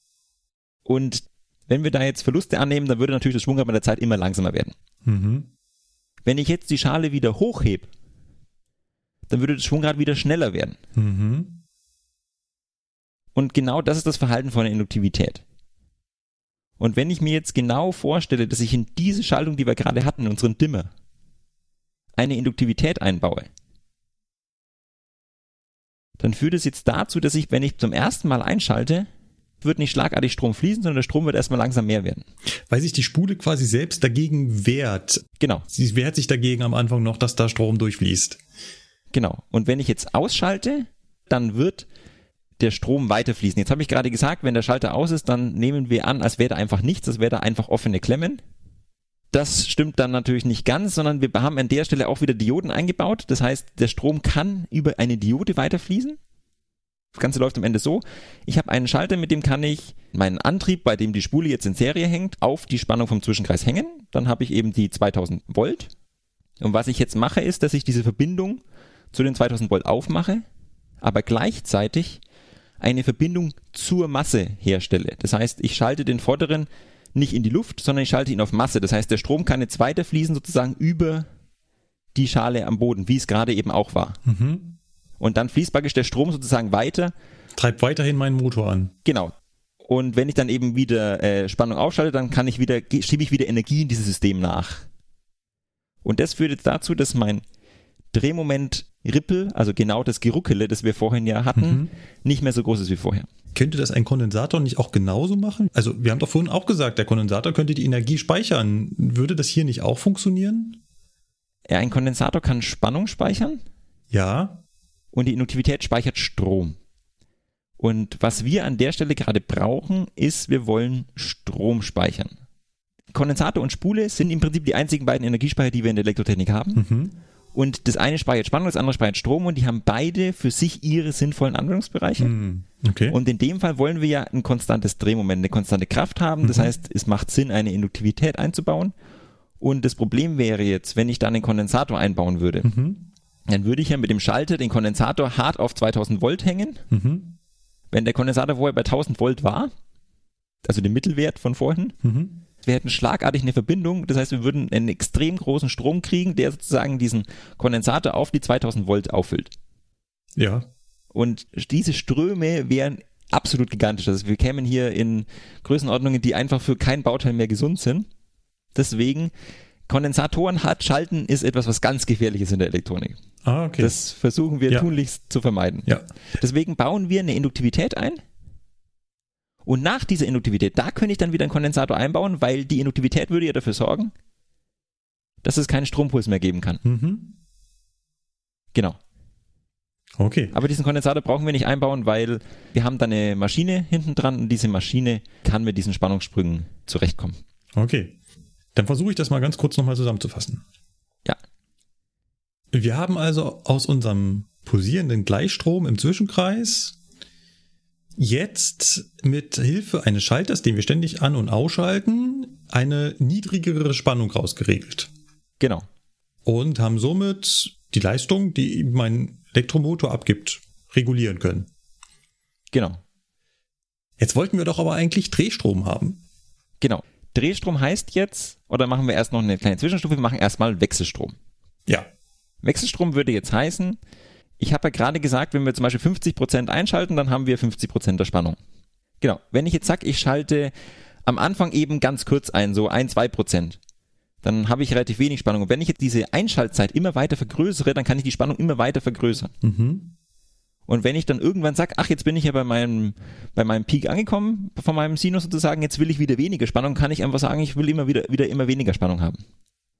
Und wenn wir da jetzt Verluste annehmen, dann würde natürlich das Schwungrad mit der Zeit immer langsamer werden. Mhm. Wenn ich jetzt die Schale wieder hochhebe, dann würde das Schwungrad wieder schneller werden. Mhm. Und genau das ist das Verhalten von der Induktivität. Und wenn ich mir jetzt genau vorstelle, dass ich in diese Schaltung, die wir gerade hatten, in unseren Dimmer, eine Induktivität einbaue, dann führt es jetzt dazu, dass ich, wenn ich zum ersten Mal einschalte, wird nicht schlagartig Strom fließen, sondern der Strom wird erstmal langsam mehr werden. Weil sich die Spule quasi selbst dagegen wehrt. Genau, Sie wehrt sich dagegen am Anfang noch, dass da Strom durchfließt. Genau. Und wenn ich jetzt ausschalte, dann wird der Strom weiterfließen. Jetzt habe ich gerade gesagt, wenn der Schalter aus ist, dann nehmen wir an, als wäre da einfach nichts, als wäre da einfach offene Klemmen. Das stimmt dann natürlich nicht ganz, sondern wir haben an der Stelle auch wieder Dioden eingebaut. Das heißt, der Strom kann über eine Diode weiterfließen. Das Ganze läuft am Ende so. Ich habe einen Schalter, mit dem kann ich meinen Antrieb, bei dem die Spule jetzt in Serie hängt, auf die Spannung vom Zwischenkreis hängen. Dann habe ich eben die 2000 Volt. Und was ich jetzt mache, ist, dass ich diese Verbindung zu den 2000 Volt aufmache, aber gleichzeitig eine Verbindung zur Masse herstelle. Das heißt, ich schalte den vorderen nicht in die Luft, sondern ich schalte ihn auf Masse. Das heißt, der Strom kann jetzt weiterfließen sozusagen über die Schale am Boden, wie es gerade eben auch war. Mhm. Und dann fließt praktisch der Strom sozusagen weiter. Treibt weiterhin meinen Motor an. Genau. Und wenn ich dann eben wieder äh, Spannung aufschalte, dann kann ich wieder, schiebe ich wieder Energie in dieses System nach. Und das führt jetzt dazu, dass mein Drehmoment Ripple, also genau das Geruckele, das wir vorhin ja hatten, Mhm. nicht mehr so groß ist wie vorher. Könnte das ein Kondensator nicht auch genauso machen? Also, wir haben doch vorhin auch gesagt, der Kondensator könnte die Energie speichern. Würde das hier nicht auch funktionieren? Ja, ein Kondensator kann Spannung speichern Ja. und die Induktivität speichert Strom. Und was wir an der Stelle gerade brauchen, ist, wir wollen Strom speichern. Kondensator und Spule sind im Prinzip die einzigen beiden Energiespeicher, die wir in der Elektrotechnik haben. Mhm. Und das eine speichert Spannung, das andere speichert Strom und die haben beide für sich ihre sinnvollen Anwendungsbereiche. Hm. Okay. Und in dem Fall wollen wir ja ein konstantes Drehmoment, eine konstante Kraft haben. Das Mhm. heißt, es macht Sinn, eine Induktivität einzubauen. Und das Problem wäre jetzt, wenn ich da einen Kondensator einbauen würde, mhm. dann würde ich ja mit dem Schalter den Kondensator hart auf 2000 Volt hängen. Mhm. Wenn der Kondensator vorher bei 1000 Volt war, also den Mittelwert von vorhin, Mhm. Wir hätten schlagartig eine Verbindung. Das heißt, wir würden einen extrem großen Strom kriegen, der sozusagen diesen Kondensator auf die 2000 Volt auffüllt. Ja. Und diese Ströme wären absolut gigantisch. Also wir kämen hier in Größenordnungen, die einfach für kein Bauteil mehr gesund sind. Deswegen, Kondensatoren hart schalten ist etwas, was ganz gefährlich ist in der Elektronik. Ah, okay. Das versuchen wir Ja. tunlichst zu vermeiden. ja. Deswegen bauen wir eine Induktivität ein. Und nach dieser Induktivität, da könnte ich dann wieder einen Kondensator einbauen, weil die Induktivität würde ja dafür sorgen, dass es keinen Strompuls mehr geben kann. Mhm. Genau. Okay. Aber diesen Kondensator brauchen wir nicht einbauen, weil wir haben da eine Maschine hinten dran und diese Maschine kann mit diesen Spannungssprüngen zurechtkommen. Okay. Dann versuche ich das mal ganz kurz nochmal zusammenzufassen. Ja. Wir haben also aus unserem pulsierenden Gleichstrom im Zwischenkreis jetzt mit Hilfe eines Schalters, den wir ständig an- und ausschalten, eine niedrigere Spannung rausgeregelt. Genau. Und haben somit die Leistung, die mein Elektromotor abgibt, regulieren können. Genau. Jetzt wollten wir doch aber eigentlich Drehstrom haben. Genau. Drehstrom heißt jetzt, oder machen wir erst noch eine kleine Zwischenstufe, wir machen erstmal Wechselstrom. Ja. Wechselstrom würde jetzt heißen, ich habe ja gerade gesagt, wenn wir zum Beispiel 50% einschalten, dann haben wir 50% der Spannung. Genau. Wenn ich jetzt sage, ich schalte am Anfang eben ganz kurz ein, so ein, zwei Prozent, dann habe ich relativ wenig Spannung. Und wenn ich jetzt diese Einschaltzeit immer weiter vergrößere, dann kann ich die Spannung immer weiter vergrößern. Mhm. Und wenn ich dann irgendwann sage, ach, jetzt bin ich ja bei meinem, bei meinem Peak angekommen, von meinem Sinus sozusagen, jetzt will ich wieder weniger Spannung, kann ich einfach sagen, ich will immer wieder, wieder immer weniger Spannung haben.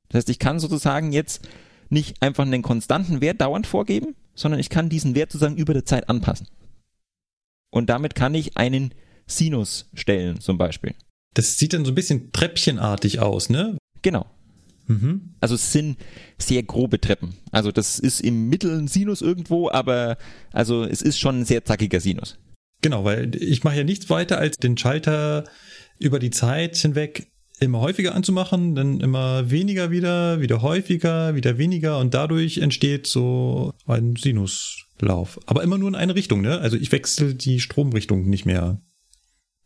Das heißt, ich kann sozusagen jetzt nicht einfach einen konstanten Wert dauernd vorgeben, sondern ich kann diesen Wert sozusagen über der Zeit anpassen. Und damit kann ich einen Sinus stellen, zum Beispiel. Das sieht dann so ein bisschen treppchenartig aus, ne? Genau. Mhm. Also es sind sehr grobe Treppen. Also das ist im Mittel ein Sinus irgendwo, aber also es ist schon ein sehr zackiger Sinus. Genau, weil ich mache ja nichts weiter, als den Schalter über die Zeit hinweg immer häufiger anzumachen, dann immer weniger wieder, wieder häufiger, wieder weniger und dadurch entsteht so ein Sinuslauf. Aber immer nur in eine Richtung, ne? Also ich wechsle die Stromrichtung nicht mehr.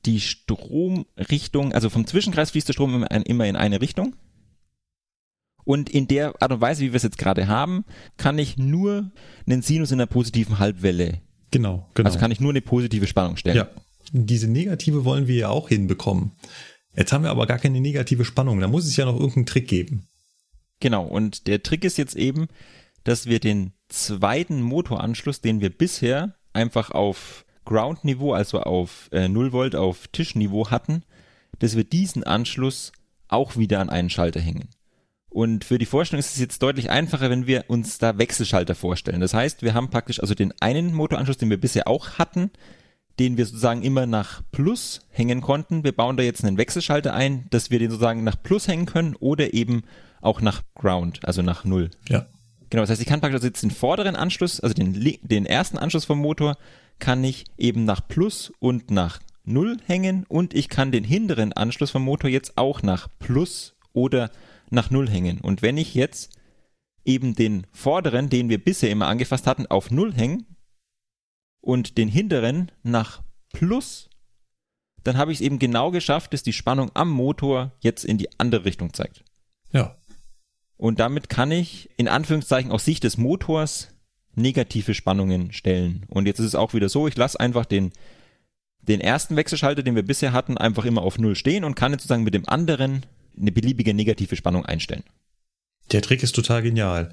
Die Stromrichtung, also vom Zwischenkreis fließt der Strom immer in eine Richtung. Und in der Art und Weise, wie wir es jetzt gerade haben, kann ich nur einen Sinus in einer positiven Halbwelle. Genau, genau. Also kann ich nur eine positive Spannung stellen. Ja. Diese negative wollen wir ja auch hinbekommen. Jetzt haben wir aber gar keine negative Spannung. Da muss es ja noch irgendeinen Trick geben. Genau. Und der Trick ist jetzt eben, dass wir den zweiten Motoranschluss, den wir bisher einfach auf Ground-Niveau, also auf äh, 0 Volt auf Tischniveau hatten, dass wir diesen Anschluss auch wieder an einen Schalter hängen. Und für die Vorstellung ist es jetzt deutlich einfacher, wenn wir uns da Wechselschalter vorstellen. Das heißt, wir haben praktisch also den einen Motoranschluss, den wir bisher auch hatten, den wir sozusagen immer nach Plus hängen konnten. Wir bauen da jetzt einen Wechselschalter ein, dass wir den sozusagen nach Plus hängen können oder eben auch nach Ground, also nach Null. Ja. Genau, das heißt, ich kann praktisch jetzt den vorderen Anschluss, also den, den ersten Anschluss vom Motor, kann ich eben nach Plus und nach Null hängen und ich kann den hinteren Anschluss vom Motor jetzt auch nach Plus oder nach Null hängen. Und wenn ich jetzt eben den vorderen, den wir bisher immer angefasst hatten, auf Null hängen und den hinteren nach Plus, dann habe ich es eben genau geschafft, dass die Spannung am Motor jetzt in die andere Richtung zeigt. Ja. Und damit kann ich in Anführungszeichen aus Sicht des Motors negative Spannungen stellen. Und jetzt ist es auch wieder so, ich lasse einfach den, den ersten Wechselschalter, den wir bisher hatten, einfach immer auf Null stehen und kann jetzt sozusagen mit dem anderen eine beliebige negative Spannung einstellen. Der Trick ist total genial.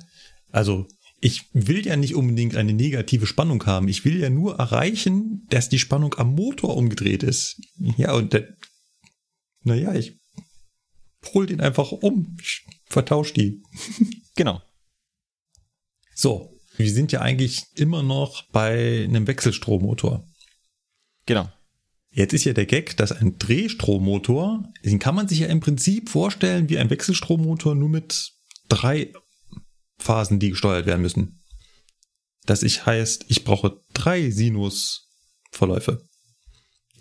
Also ich will ja nicht unbedingt eine negative Spannung haben. Ich will ja nur erreichen, dass die Spannung am Motor umgedreht ist. Ja, und der, naja, ich hol den einfach um. Ich vertausche die. [laughs] Genau. So, wir sind ja eigentlich immer noch bei einem Wechselstrommotor. Genau. Jetzt ist ja der Gag, dass ein Drehstrommotor, den kann man sich ja im Prinzip vorstellen wie ein Wechselstrommotor nur mit drei Phasen, die gesteuert werden müssen. Das ich heißt, ich brauche drei Sinusverläufe,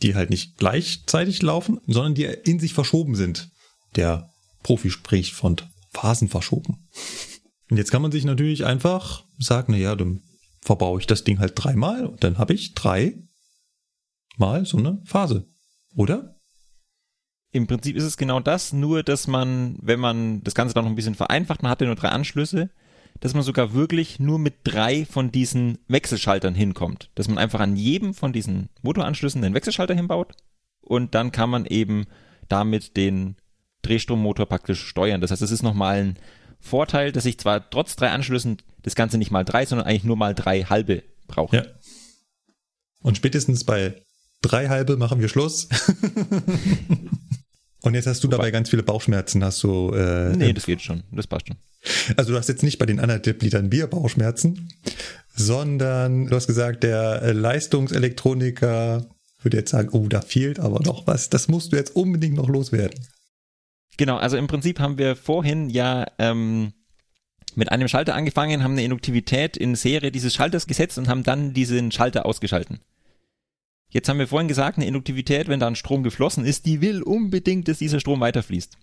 die halt nicht gleichzeitig laufen, sondern die in sich verschoben sind. Der Profi spricht von Phasen verschoben. Und jetzt kann man sich natürlich einfach sagen, naja, dann verbaue ich das Ding halt dreimal und dann habe ich drei mal so eine Phase, oder? Im Prinzip ist es genau das, nur dass man, wenn man das Ganze dann noch ein bisschen vereinfacht, man hat ja nur drei Anschlüsse, dass man sogar wirklich nur mit drei von diesen Wechselschaltern hinkommt. Dass man einfach an jedem von diesen Motoranschlüssen den Wechselschalter hinbaut und dann kann man eben damit den Drehstrommotor praktisch steuern. Das heißt, es ist nochmal ein Vorteil, dass ich zwar trotz drei Anschlüssen das Ganze nicht mal drei, sondern eigentlich nur mal drei halbe brauche. Ja. Und spätestens bei drei halbe machen wir Schluss. [laughs] Und jetzt hast du dabei ganz viele Bauchschmerzen, hast du. Äh, nee, das geht schon, das passt schon. Also du hast jetzt nicht bei den anderthalb Litern Bier Bauchschmerzen, sondern du hast gesagt, der Leistungselektroniker würde jetzt sagen, oh, da fehlt aber noch was. Das musst du jetzt unbedingt noch loswerden. Genau, also im Prinzip haben wir vorhin ja ähm, mit einem Schalter angefangen, haben eine Induktivität in Serie dieses Schalters gesetzt und haben dann diesen Schalter ausgeschalten. Jetzt haben wir vorhin gesagt, eine Induktivität, wenn da ein Strom geflossen ist, die will unbedingt, dass dieser Strom weiterfließt.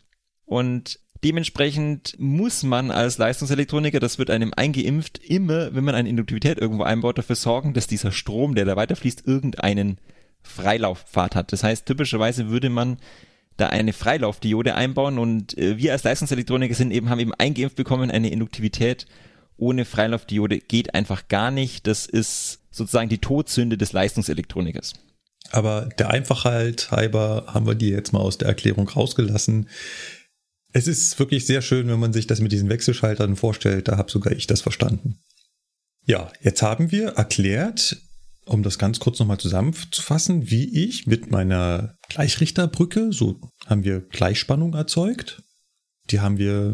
Und dementsprechend muss man als Leistungselektroniker, das wird einem eingeimpft, immer, wenn man eine Induktivität irgendwo einbaut, dafür sorgen, dass dieser Strom, der da weiterfließt, irgendeinen Freilauffahrt hat. Das heißt, typischerweise würde man da eine Freilaufdiode einbauen und äh, wir als Leistungselektroniker sind eben, haben eben eingeimpft bekommen, eine Induktivität ohne Freilaufdiode geht einfach gar nicht. Das ist sozusagen die Todsünde des Leistungselektronikers. Aber der Einfachheit halber haben wir die jetzt mal aus der Erklärung rausgelassen. Es ist wirklich sehr schön, wenn man sich das mit diesen Wechselschaltern vorstellt. Da habe sogar ich das verstanden. Ja, jetzt haben wir erklärt, um das ganz kurz nochmal zusammenzufassen, wie ich mit meiner Gleichrichterbrücke, so haben wir Gleichspannung erzeugt. Die haben wir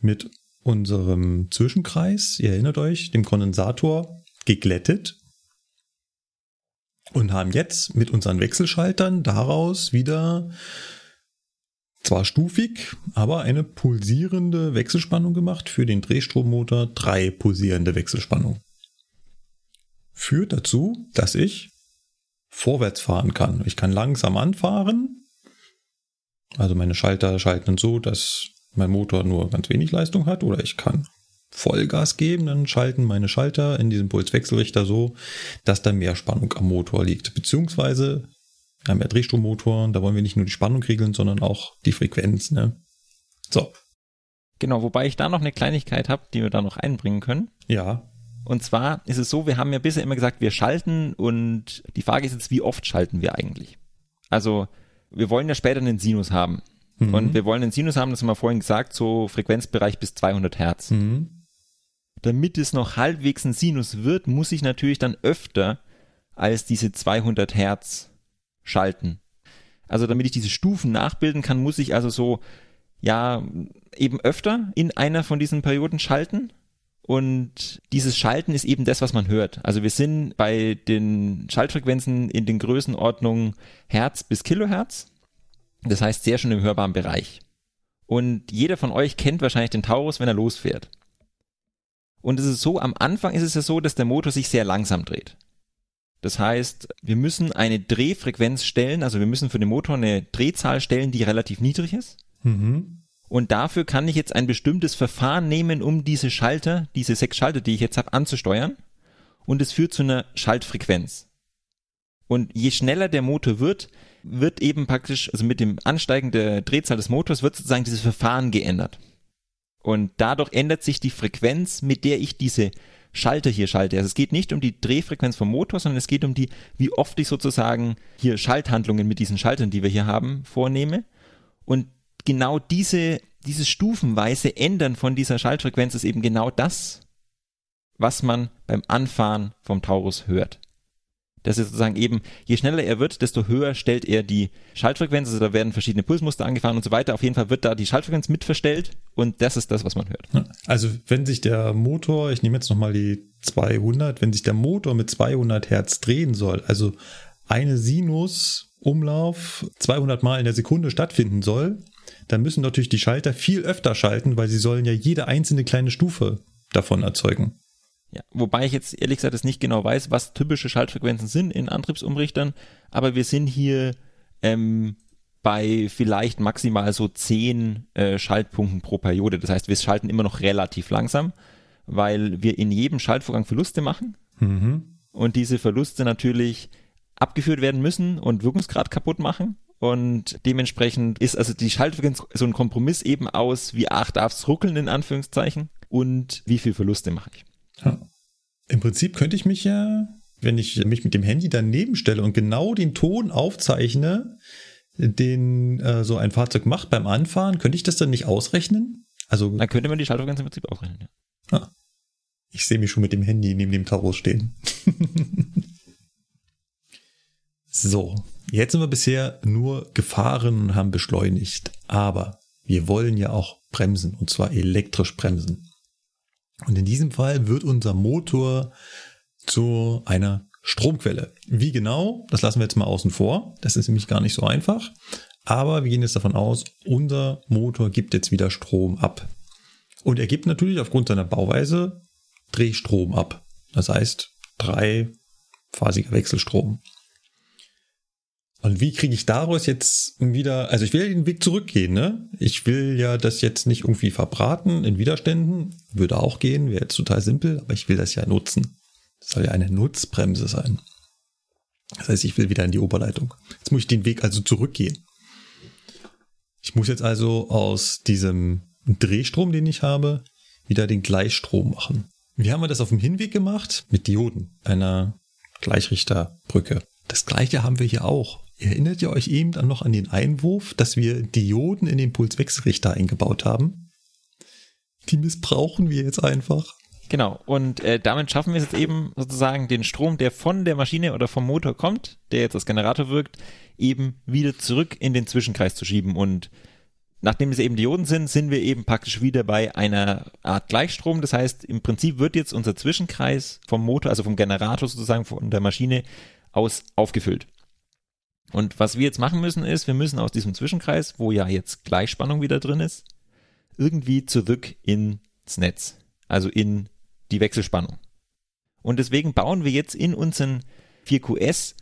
mit unserem Zwischenkreis, ihr erinnert euch, dem Kondensator geglättet und haben jetzt mit unseren Wechselschaltern daraus wieder zwar stufig, aber eine pulsierende Wechselspannung gemacht für den Drehstrommotor, drei pulsierende Wechselspannung. Führt dazu, dass ich vorwärts fahren kann. Ich kann langsam anfahren. Also meine Schalter schalten so, dass mein Motor nur ganz wenig Leistung hat oder ich kann Vollgas geben, dann schalten meine Schalter in diesem Pulswechselrichter so, dass da mehr Spannung am Motor liegt. Beziehungsweise, wir haben ja Drehstrommotoren, da wollen wir nicht nur die Spannung regeln, sondern auch die Frequenz. Ne? So. Genau, wobei ich da noch eine Kleinigkeit habe, die wir da noch einbringen können. Ja. Und zwar ist es so, wir haben ja bisher immer gesagt, wir schalten und die Frage ist jetzt, wie oft schalten wir eigentlich? Also, wir wollen ja später einen Sinus haben. Mhm. Und wir wollen einen Sinus haben, das haben wir vorhin gesagt, so Frequenzbereich bis 200 Hertz. Mhm. Damit es noch halbwegs ein Sinus wird, muss ich natürlich dann öfter als diese 200 Hertz schalten. Also damit ich diese Stufen nachbilden kann, muss ich also so, ja, eben öfter in einer von diesen Perioden schalten. Und dieses Schalten ist eben das, was man hört. Also wir sind bei den Schaltfrequenzen in den Größenordnungen Hertz bis Kilohertz. Das heißt sehr schon im hörbaren Bereich. Und jeder von euch kennt wahrscheinlich den Taurus, wenn er losfährt. Und es ist so, am Anfang ist es ja so, dass der Motor sich sehr langsam dreht. Das heißt, wir müssen eine Drehfrequenz stellen, also wir müssen für den Motor eine Drehzahl stellen, die relativ niedrig ist. Mhm. Und dafür kann ich jetzt ein bestimmtes Verfahren nehmen, um diese Schalter, diese sechs Schalter, die ich jetzt habe, anzusteuern. Und es führt zu einer Schaltfrequenz. Und je schneller der Motor wird, wird eben praktisch, also mit dem Ansteigen der Drehzahl des Motors, wird sozusagen dieses Verfahren geändert. Und dadurch ändert sich die Frequenz, mit der ich diese Schalter hier schalte. Also es geht nicht um die Drehfrequenz vom Motor, sondern es geht um die, wie oft ich sozusagen hier Schalthandlungen mit diesen Schaltern, die wir hier haben, vornehme. Und genau diese, dieses stufenweise Ändern von dieser Schaltfrequenz ist eben genau das, was man beim Anfahren vom Taurus hört dass er sozusagen eben, je schneller er wird, desto höher stellt er die Schaltfrequenz, also da werden verschiedene Pulsmuster angefahren und so weiter. Auf jeden Fall wird da die Schaltfrequenz mit verstellt und das ist das, was man hört. Also wenn sich der Motor, ich nehme jetzt nochmal die 200, wenn sich der Motor mit 200 Hertz drehen soll, also eine Sinus-Umlauf 200 Mal in der Sekunde stattfinden soll, dann müssen natürlich die Schalter viel öfter schalten, weil sie sollen ja jede einzelne kleine Stufe davon erzeugen. Ja, wobei ich jetzt ehrlich gesagt nicht genau weiß, was typische Schaltfrequenzen sind in Antriebsumrichtern, aber wir sind hier ähm, bei vielleicht maximal so zehn äh, Schaltpunkten pro Periode. Das heißt, wir schalten immer noch relativ langsam, weil wir in jedem Schaltvorgang Verluste machen mhm. und diese Verluste natürlich abgeführt werden müssen und Wirkungsgrad kaputt machen. Und dementsprechend ist also die Schaltfrequenz so ein Kompromiss eben aus, wie arg darf es ruckeln in Anführungszeichen und wie viel Verluste mache ich. Ja. Im Prinzip könnte ich mich ja, wenn ich mich mit dem Handy daneben stelle und genau den Ton aufzeichne, den äh, so ein Fahrzeug macht beim Anfahren, könnte ich das dann nicht ausrechnen? Also dann könnte man die Schaltfrequenz im Prinzip ausrechnen. Ja. Ah, ich sehe mich schon mit dem Handy neben dem Taurus stehen. [laughs] so, jetzt sind wir bisher nur gefahren und haben beschleunigt, aber wir wollen ja auch bremsen und zwar elektrisch bremsen. Und in diesem Fall wird unser Motor zu einer Stromquelle. Wie genau, das lassen wir jetzt mal außen vor. Das ist nämlich gar nicht so einfach. Aber wir gehen jetzt davon aus, unser Motor gibt jetzt wieder Strom ab. Und er gibt natürlich aufgrund seiner Bauweise Drehstrom ab. Das heißt, dreiphasiger Wechselstrom. Und wie kriege ich daraus jetzt wieder, also ich will den Weg zurückgehen, ne? Ich will ja das jetzt nicht irgendwie verbraten in Widerständen, würde auch gehen, wäre jetzt total simpel, aber ich will das ja nutzen. Das soll ja eine Nutzbremse sein. Das heißt, ich will wieder in die Oberleitung. Jetzt muss ich den Weg also zurückgehen. Ich muss jetzt also aus diesem Drehstrom, den ich habe, wieder den Gleichstrom machen. Wie haben wir das auf dem Hinweg gemacht? Mit Dioden, einer Gleichrichterbrücke. Das gleiche haben wir hier auch. Erinnert ihr euch eben dann noch an den Einwurf, dass wir Dioden in den Pulswechselrichter eingebaut haben? Die missbrauchen wir jetzt einfach. Genau, und äh, damit schaffen wir es jetzt eben sozusagen den Strom, der von der Maschine oder vom Motor kommt, der jetzt als Generator wirkt, eben wieder zurück in den Zwischenkreis zu schieben. Und nachdem es eben Dioden sind, sind wir eben praktisch wieder bei einer Art Gleichstrom. Das heißt, im Prinzip wird jetzt unser Zwischenkreis vom Motor, also vom Generator sozusagen von der Maschine aus aufgefüllt. Und was wir jetzt machen müssen ist, wir müssen aus diesem Zwischenkreis, wo ja jetzt Gleichspannung wieder drin ist, irgendwie zurück ins Netz, also in die Wechselspannung. Und deswegen bauen wir jetzt in unseren 4QS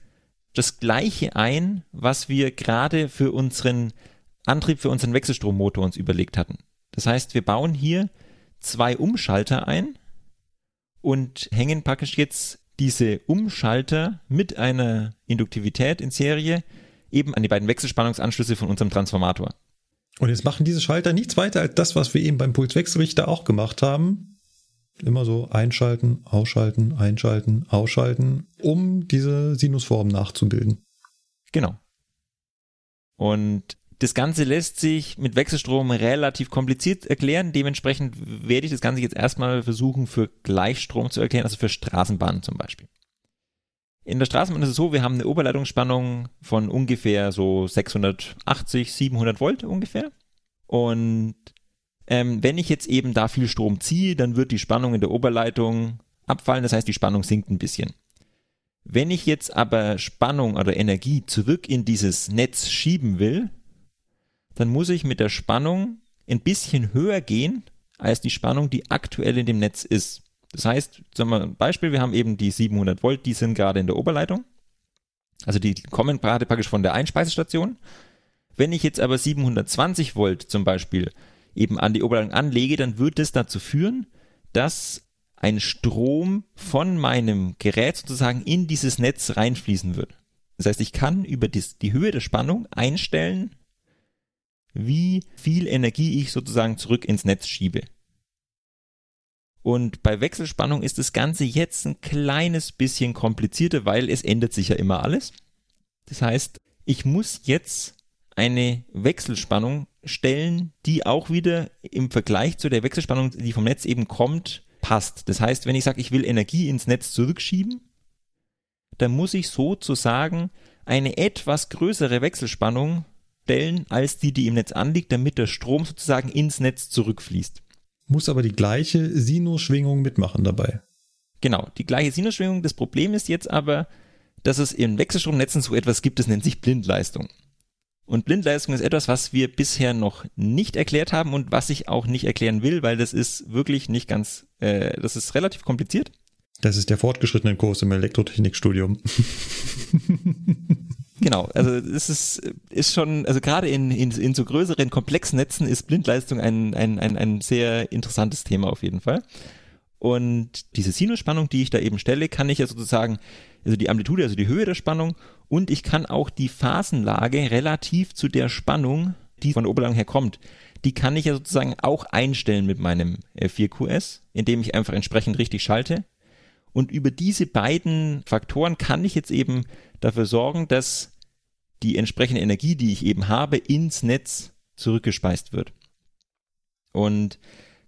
das gleiche ein, was wir gerade für unseren Antrieb für unseren Wechselstrommotor uns überlegt hatten. Das heißt, wir bauen hier zwei Umschalter ein und hängen praktisch jetzt diese Umschalter mit einer Induktivität in Serie eben an die beiden Wechselspannungsanschlüsse von unserem Transformator. Und jetzt machen diese Schalter nichts weiter als das, was wir eben beim Pulswechselrichter auch gemacht haben. Immer so einschalten, ausschalten, einschalten, ausschalten, um diese Sinusform nachzubilden. Genau. Und das Ganze lässt sich mit Wechselstrom relativ kompliziert erklären. Dementsprechend werde ich das Ganze jetzt erstmal versuchen für Gleichstrom zu erklären, also für Straßenbahnen zum Beispiel. In der Straßenbahn ist es so, wir haben eine Oberleitungsspannung von ungefähr so 680, 700 Volt ungefähr. Und ähm, wenn ich jetzt eben da viel Strom ziehe, dann wird die Spannung in der Oberleitung abfallen. Das heißt, die Spannung sinkt ein bisschen. Wenn ich jetzt aber Spannung oder Energie zurück in dieses Netz schieben will, dann muss ich mit der Spannung ein bisschen höher gehen als die Spannung, die aktuell in dem Netz ist. Das heißt, sagen wir ein Beispiel, wir haben eben die 700 Volt, die sind gerade in der Oberleitung. Also die kommen gerade praktisch von der Einspeisestation. Wenn ich jetzt aber 720 Volt zum Beispiel eben an die Oberleitung anlege, dann wird das dazu führen, dass ein Strom von meinem Gerät sozusagen in dieses Netz reinfließen wird. Das heißt, ich kann über die Höhe der Spannung einstellen, wie viel Energie ich sozusagen zurück ins Netz schiebe. Und bei Wechselspannung ist das Ganze jetzt ein kleines bisschen komplizierter, weil es ändert sich ja immer alles. Das heißt, ich muss jetzt eine Wechselspannung stellen, die auch wieder im Vergleich zu der Wechselspannung, die vom Netz eben kommt, passt. Das heißt, wenn ich sage, ich will Energie ins Netz zurückschieben, dann muss ich sozusagen eine etwas größere Wechselspannung stellen als die, die im Netz anliegt, damit der Strom sozusagen ins Netz zurückfließt. Muss aber die gleiche Sinusschwingung mitmachen dabei. Genau, die gleiche Sinusschwingung. Das Problem ist jetzt aber, dass es in Wechselstromnetzen so etwas gibt, das nennt sich Blindleistung. Und Blindleistung ist etwas, was wir bisher noch nicht erklärt haben und was ich auch nicht erklären will, weil das ist wirklich nicht ganz, äh, das ist relativ kompliziert. Das ist der fortgeschrittene Kurs im Elektrotechnikstudium. [laughs] Genau, also es ist, ist schon, also gerade in, in, in so größeren Komplexnetzen ist Blindleistung ein, ein, ein, ein sehr interessantes Thema auf jeden Fall. Und diese Sinusspannung, die ich da eben stelle, kann ich ja sozusagen, also die Amplitude, also die Höhe der Spannung und ich kann auch die Phasenlage relativ zu der Spannung, die von der Oberleitung her kommt, die kann ich ja sozusagen auch einstellen mit meinem 4QS, indem ich einfach entsprechend richtig schalte. Und über diese beiden Faktoren kann ich jetzt eben dafür sorgen, dass die entsprechende Energie, die ich eben habe, ins Netz zurückgespeist wird. Und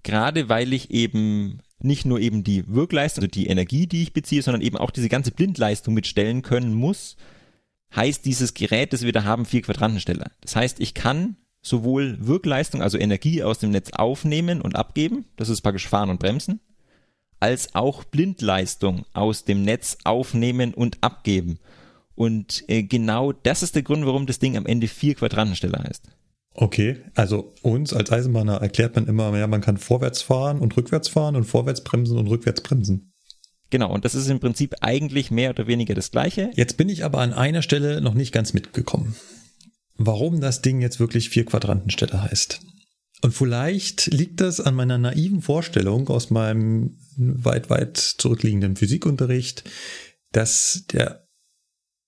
gerade weil ich eben nicht nur eben die Wirkleistung, also die Energie, die ich beziehe, sondern eben auch diese ganze Blindleistung mitstellen können muss, heißt dieses Gerät, das wir da haben, vier Quadrantensteller. Das heißt, ich kann sowohl Wirkleistung, also Energie aus dem Netz aufnehmen und abgeben, das ist praktisch Fahren und Bremsen, als auch Blindleistung aus dem Netz aufnehmen und abgeben. Und äh, genau das ist der Grund, warum das Ding am Ende vier Quadrantensteller heißt. Okay, also uns als Eisenbahner erklärt man immer, ja, man kann vorwärts fahren und rückwärts fahren und vorwärts bremsen und rückwärts bremsen. Genau, und das ist im Prinzip eigentlich mehr oder weniger das Gleiche. Jetzt bin ich aber an einer Stelle noch nicht ganz mitgekommen. Warum das Ding jetzt wirklich vier Quadrantensteller heißt. Und vielleicht liegt das an meiner naiven Vorstellung aus meinem weit, weit zurückliegenden Physikunterricht, dass der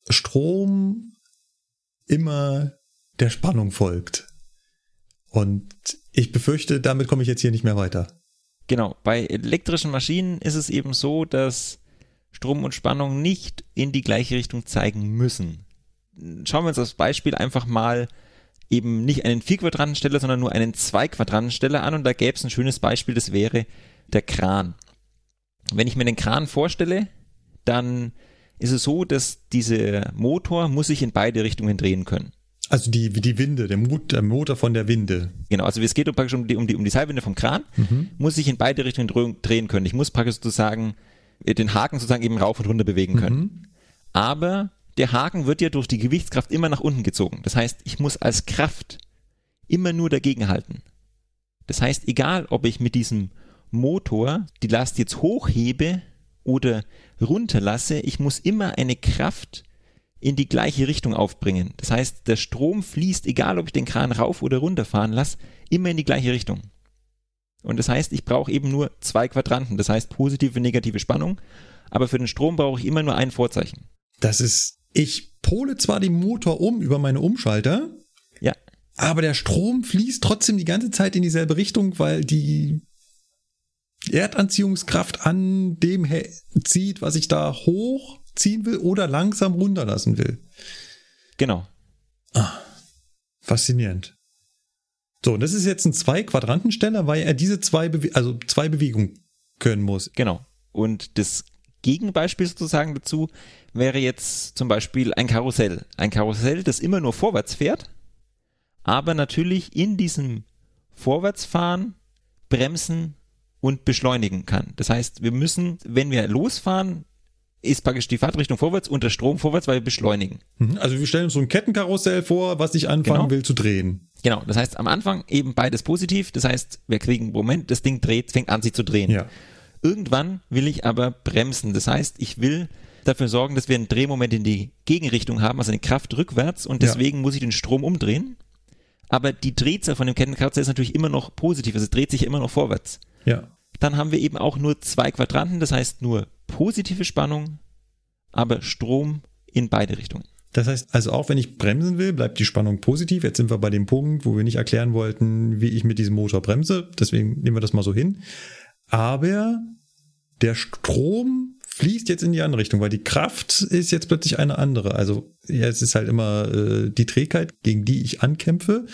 Strom immer der Spannung folgt. Und ich befürchte, damit komme ich jetzt hier nicht mehr weiter. Genau, bei elektrischen Maschinen ist es eben so, dass Strom und Spannung nicht in die gleiche Richtung zeigen müssen. Schauen wir uns das Beispiel einfach mal eben nicht einen Vier-Quadrantensteller, sondern nur einen Zwei-Quadrantensteller an und da gäbe es ein schönes Beispiel, das wäre der Kran. Wenn ich mir den Kran vorstelle, dann ist es so, dass dieser Motor muss sich in beide Richtungen drehen können. Also die, die Winde, der, Mut, der Motor von der Winde. Genau, also es geht praktisch um die, um die, um die Seilwinde vom Kran, muss sich in beide Richtungen drehen können. Ich muss praktisch sozusagen äh, den Haken sozusagen eben rauf und runter bewegen können. Aber der Haken wird ja durch die Gewichtskraft immer nach unten gezogen. Das heißt, ich muss als Kraft immer nur dagegen halten. Das heißt, egal ob ich mit diesem Motor die Last jetzt hochhebe oder runterlasse, ich muss immer eine Kraft in die gleiche Richtung aufbringen. Das heißt, der Strom fließt, egal ob ich den Kran rauf oder runter fahren lasse, immer in die gleiche Richtung. Und das heißt, ich brauche eben nur zwei Quadranten, das heißt positive und negative Spannung, aber für den Strom brauche ich immer nur ein Vorzeichen. Das ist, ich pole zwar den Motor um über meine Umschalter, Ja, aber der Strom fließt trotzdem die ganze Zeit in dieselbe Richtung, weil die Erdanziehungskraft an dem zieht, was ich da hochziehen will oder langsam runterlassen will. genau. Faszinierend. So, und das ist jetzt ein Zwei-Quadrantensteller, weil er diese zwei, Bewe also zwei Bewegungen können muss. Genau. Und das Gegenbeispiel sozusagen dazu wäre jetzt zum Beispiel ein Karussell. Ein Karussell, das immer nur vorwärts fährt, aber natürlich in diesem Vorwärtsfahren bremsen und beschleunigen kann. Das heißt, wir müssen, wenn wir losfahren, ist praktisch die Fahrtrichtung vorwärts und der Strom vorwärts, weil wir beschleunigen. Mhm. Also wir stellen uns so ein Kettenkarussell vor, was ich anfangen Genau. will zu drehen. Genau, das heißt am Anfang eben beides positiv, das heißt, wir kriegen einen Moment, das Ding dreht, fängt an sich zu drehen. Ja. Irgendwann will ich aber bremsen. Das heißt, ich will dafür sorgen, dass wir einen Drehmoment in die Gegenrichtung haben, also eine Kraft rückwärts und Ja. deswegen muss ich den Strom umdrehen. Aber die Drehzahl von dem Kettenkarussell ist natürlich immer noch positiv, also es dreht sich immer noch vorwärts. Ja. Dann haben wir eben auch nur zwei Quadranten, das heißt nur positive Spannung, aber Strom in beide Richtungen. Das heißt, also auch wenn ich bremsen will, bleibt die Spannung positiv. Jetzt sind wir bei dem Punkt, wo wir nicht erklären wollten, wie ich mit diesem Motor bremse. Deswegen nehmen wir das mal so hin. Aber der Strom fließt jetzt in die andere Richtung, weil die Kraft ist jetzt plötzlich eine andere. Also ja, es ist halt immer äh, die Trägheit, gegen die ich ankämpfe.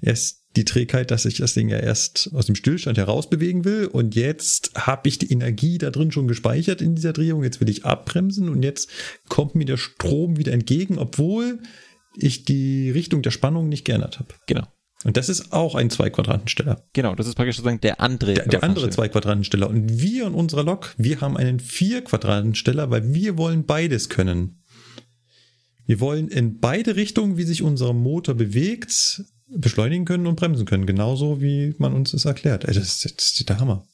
Erst die Trägheit, dass ich das Ding ja erst aus dem Stillstand heraus bewegen will. Und jetzt habe ich die Energie da drin schon gespeichert in dieser Drehung. Jetzt will ich abbremsen und jetzt kommt mir der Strom wieder entgegen, obwohl ich die Richtung der Spannung nicht geändert habe. Genau. Und das ist auch ein Zwei-Quadrantensteller. Genau, das ist praktisch sozusagen der andere. Der, der andere Zwei-Quadrantensteller. Und wir in unserer Lok, wir haben einen Vier-Quadrantensteller, weil wir wollen beides können. Wir wollen in beide Richtungen, wie sich unser Motor bewegt, beschleunigen können und bremsen können. Genauso wie man uns das erklärt. Ey, das, ist- das ist der Hammer.